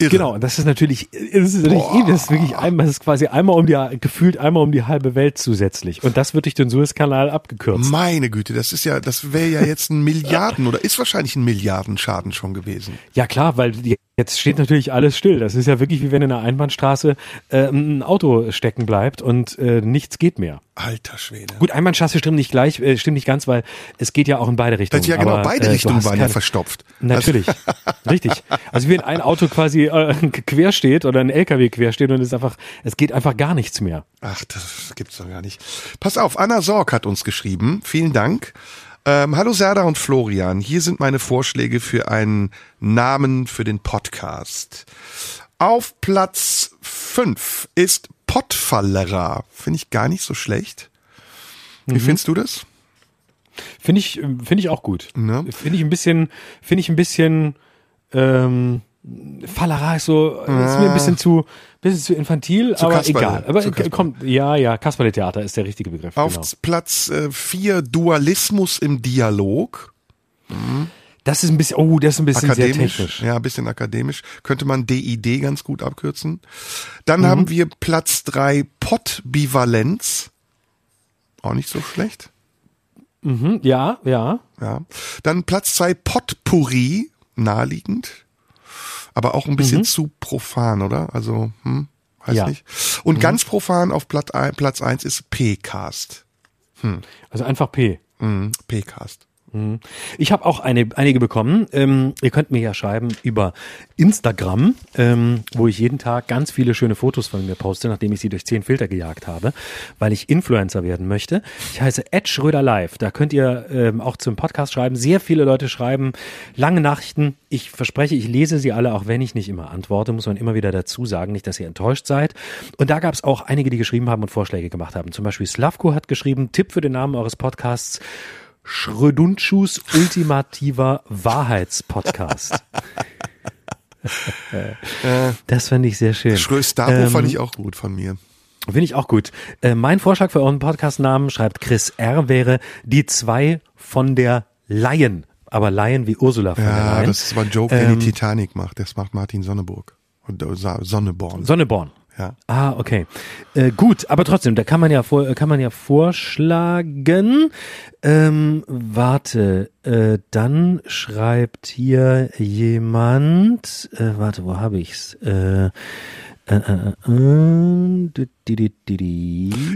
Irre. Genau, und das ist natürlich, das ist natürlich Boah. ewig, das ist wirklich einmal, das ist quasi einmal um die, gefühlt einmal um die halbe Welt zusätzlich. Und das wird durch den Suezkanal abgekürzt. Meine Güte, das ist ja, das wäre ja jetzt ein Milliarden oder ist wahrscheinlich ein Milliardenschaden schon gewesen. Ja klar, weil die, jetzt steht natürlich alles still. Das ist ja wirklich wie wenn in einer Einbahnstraße äh, ein Auto stecken bleibt und äh, nichts geht mehr. Alter Schwede. Gut, Einbahnstraße stimmt nicht gleich, äh, stimmt nicht ganz, weil es geht ja auch in beide Richtungen. ja genau, aber, beide äh, Richtungen waren ja verstopft. Natürlich, richtig. Also wenn ein Auto quasi äh, quer steht oder ein LKW quer steht und es einfach, es geht einfach gar nichts mehr. Ach, das gibt's doch gar nicht. Pass auf, Anna Sorg hat uns geschrieben. Vielen Dank. Ähm, hallo Serda und Florian. Hier sind meine Vorschläge für einen Namen für den Podcast. Auf Platz fünf ist Pottfallera. Finde ich gar nicht so schlecht. Wie findest du das? Finde ich, äh, finde ich auch gut. Ne? Finde ich ein bisschen, finde ich ein bisschen, ähm, Fallerei ist so, ist mir ein bisschen zu, bisschen zu infantil, aber Kasperle, egal. Aber zu Kasperle. kommt, ja, ja, Kasperle-Theater ist der richtige Begriff. Auf genau. Platz äh, vier Dualismus im Dialog. Das ist ein bisschen, oh, das ist ein bisschen sehr Akademisch. technisch. Ja, ein bisschen akademisch. Könnte man DID ganz gut abkürzen. Dann Mhm. haben wir Platz drei Pottbivalenz. Auch nicht so schlecht. Mhm, ja, ja. Ja. Dann Platz zwei Potpourri. Naheliegend. Aber auch ein bisschen zu profan, oder? Also, hm, weiß Mhm. Ja. nicht. Und ganz profan auf Platz, ein- Platz eins ist P-Cast. Also einfach P. Mhm, P-Cast. Ich habe auch eine, einige bekommen. Ähm, ihr könnt mir ja schreiben über Instagram, ähm, wo ich jeden Tag ganz viele schöne Fotos von mir poste, nachdem ich sie durch zehn Filter gejagt habe, weil ich Influencer werden möchte. Ich heiße Ed Schröder Live. Da könnt ihr ähm, auch zum Podcast schreiben. Sehr viele Leute schreiben lange Nachrichten. Ich verspreche, ich lese sie alle, auch wenn ich nicht immer antworte, muss man immer wieder dazu sagen, nicht, dass ihr enttäuscht seid. Und da gab es auch einige, die geschrieben haben und Vorschläge gemacht haben. Zum Beispiel Slavko hat geschrieben, Tipp für den Namen eures Podcasts. Schrödunschus ultimativer Wahrheitspodcast. das fand ich sehr schön. Schröstabo Ähm, fand ich auch gut von mir. Finde ich auch gut. Äh, mein Vorschlag für euren Podcastnamen, schreibt Chris R., wäre die zwei von der Laien. Aber Laien wie Ursula von der Ja, Leyen. das ist aber ein Joke, Ähm, die Titanic macht. Das macht Martin Sonneburg. Und äh, Sonneborn. Sonneborn. Ja. Ah, okay. Äh, gut, aber trotzdem, da kann man ja vor, kann man ja vorschlagen. Ähm, warte, äh, dann schreibt hier jemand. Äh, warte, wo habe ich's? Äh,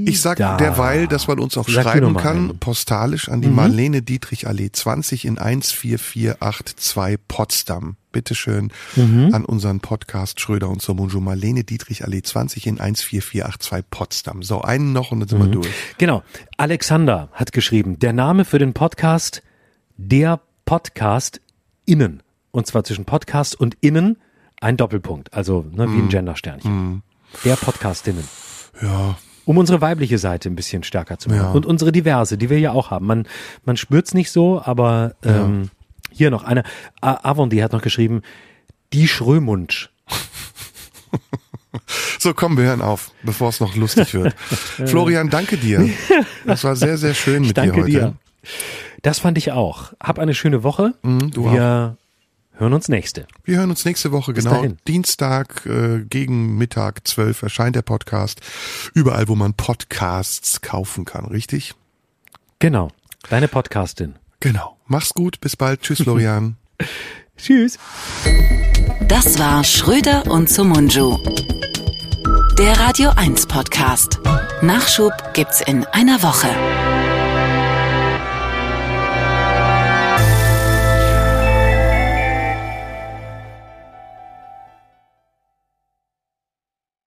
Ich sag Da. derweil, dass man uns auch Sag schreiben kann, einen. postalisch an die Marlene Dietrich Allee 20 in 14482 Potsdam. Bitteschön Mhm. an unseren Podcast Schröder und Somunju. Marlene Dietrich Allee 20 in 14482 Potsdam. So, einen noch und dann sind Mhm. wir durch. Genau. Alexander hat geschrieben, der Name für den Podcast, der Podcast innen. Und zwar zwischen Podcast und innen ein Doppelpunkt. Also ne, wie ein Gendersternchen. Der Podcast innen. Ja, Um unsere weibliche Seite ein bisschen stärker zu machen. Ja. Und unsere diverse, die wir ja auch haben. Man, man spürt's nicht so, aber ähm, hier noch eine. A- Avondi hat noch geschrieben, die Schrömunsch. So, komm, wir hören auf, bevor es noch lustig wird. Florian, danke dir. Das war sehr, sehr schön mit Danke dir heute. dir. Das fand ich auch. Hab eine schöne Woche. Mhm, du Wir hören uns nächste. Wir hören uns nächste Woche, Bis genau. dahin. Dienstag äh, gegen Mittag 12 erscheint der Podcast. Überall, wo man Podcasts kaufen kann, richtig? Genau. Deine Podcastin. Genau. Mach's gut, bis bald. Tschüss, Florian. Tschüss. Das war Schröder und Sumunju. Der Radio 1 Podcast. Nachschub gibt's in einer Woche.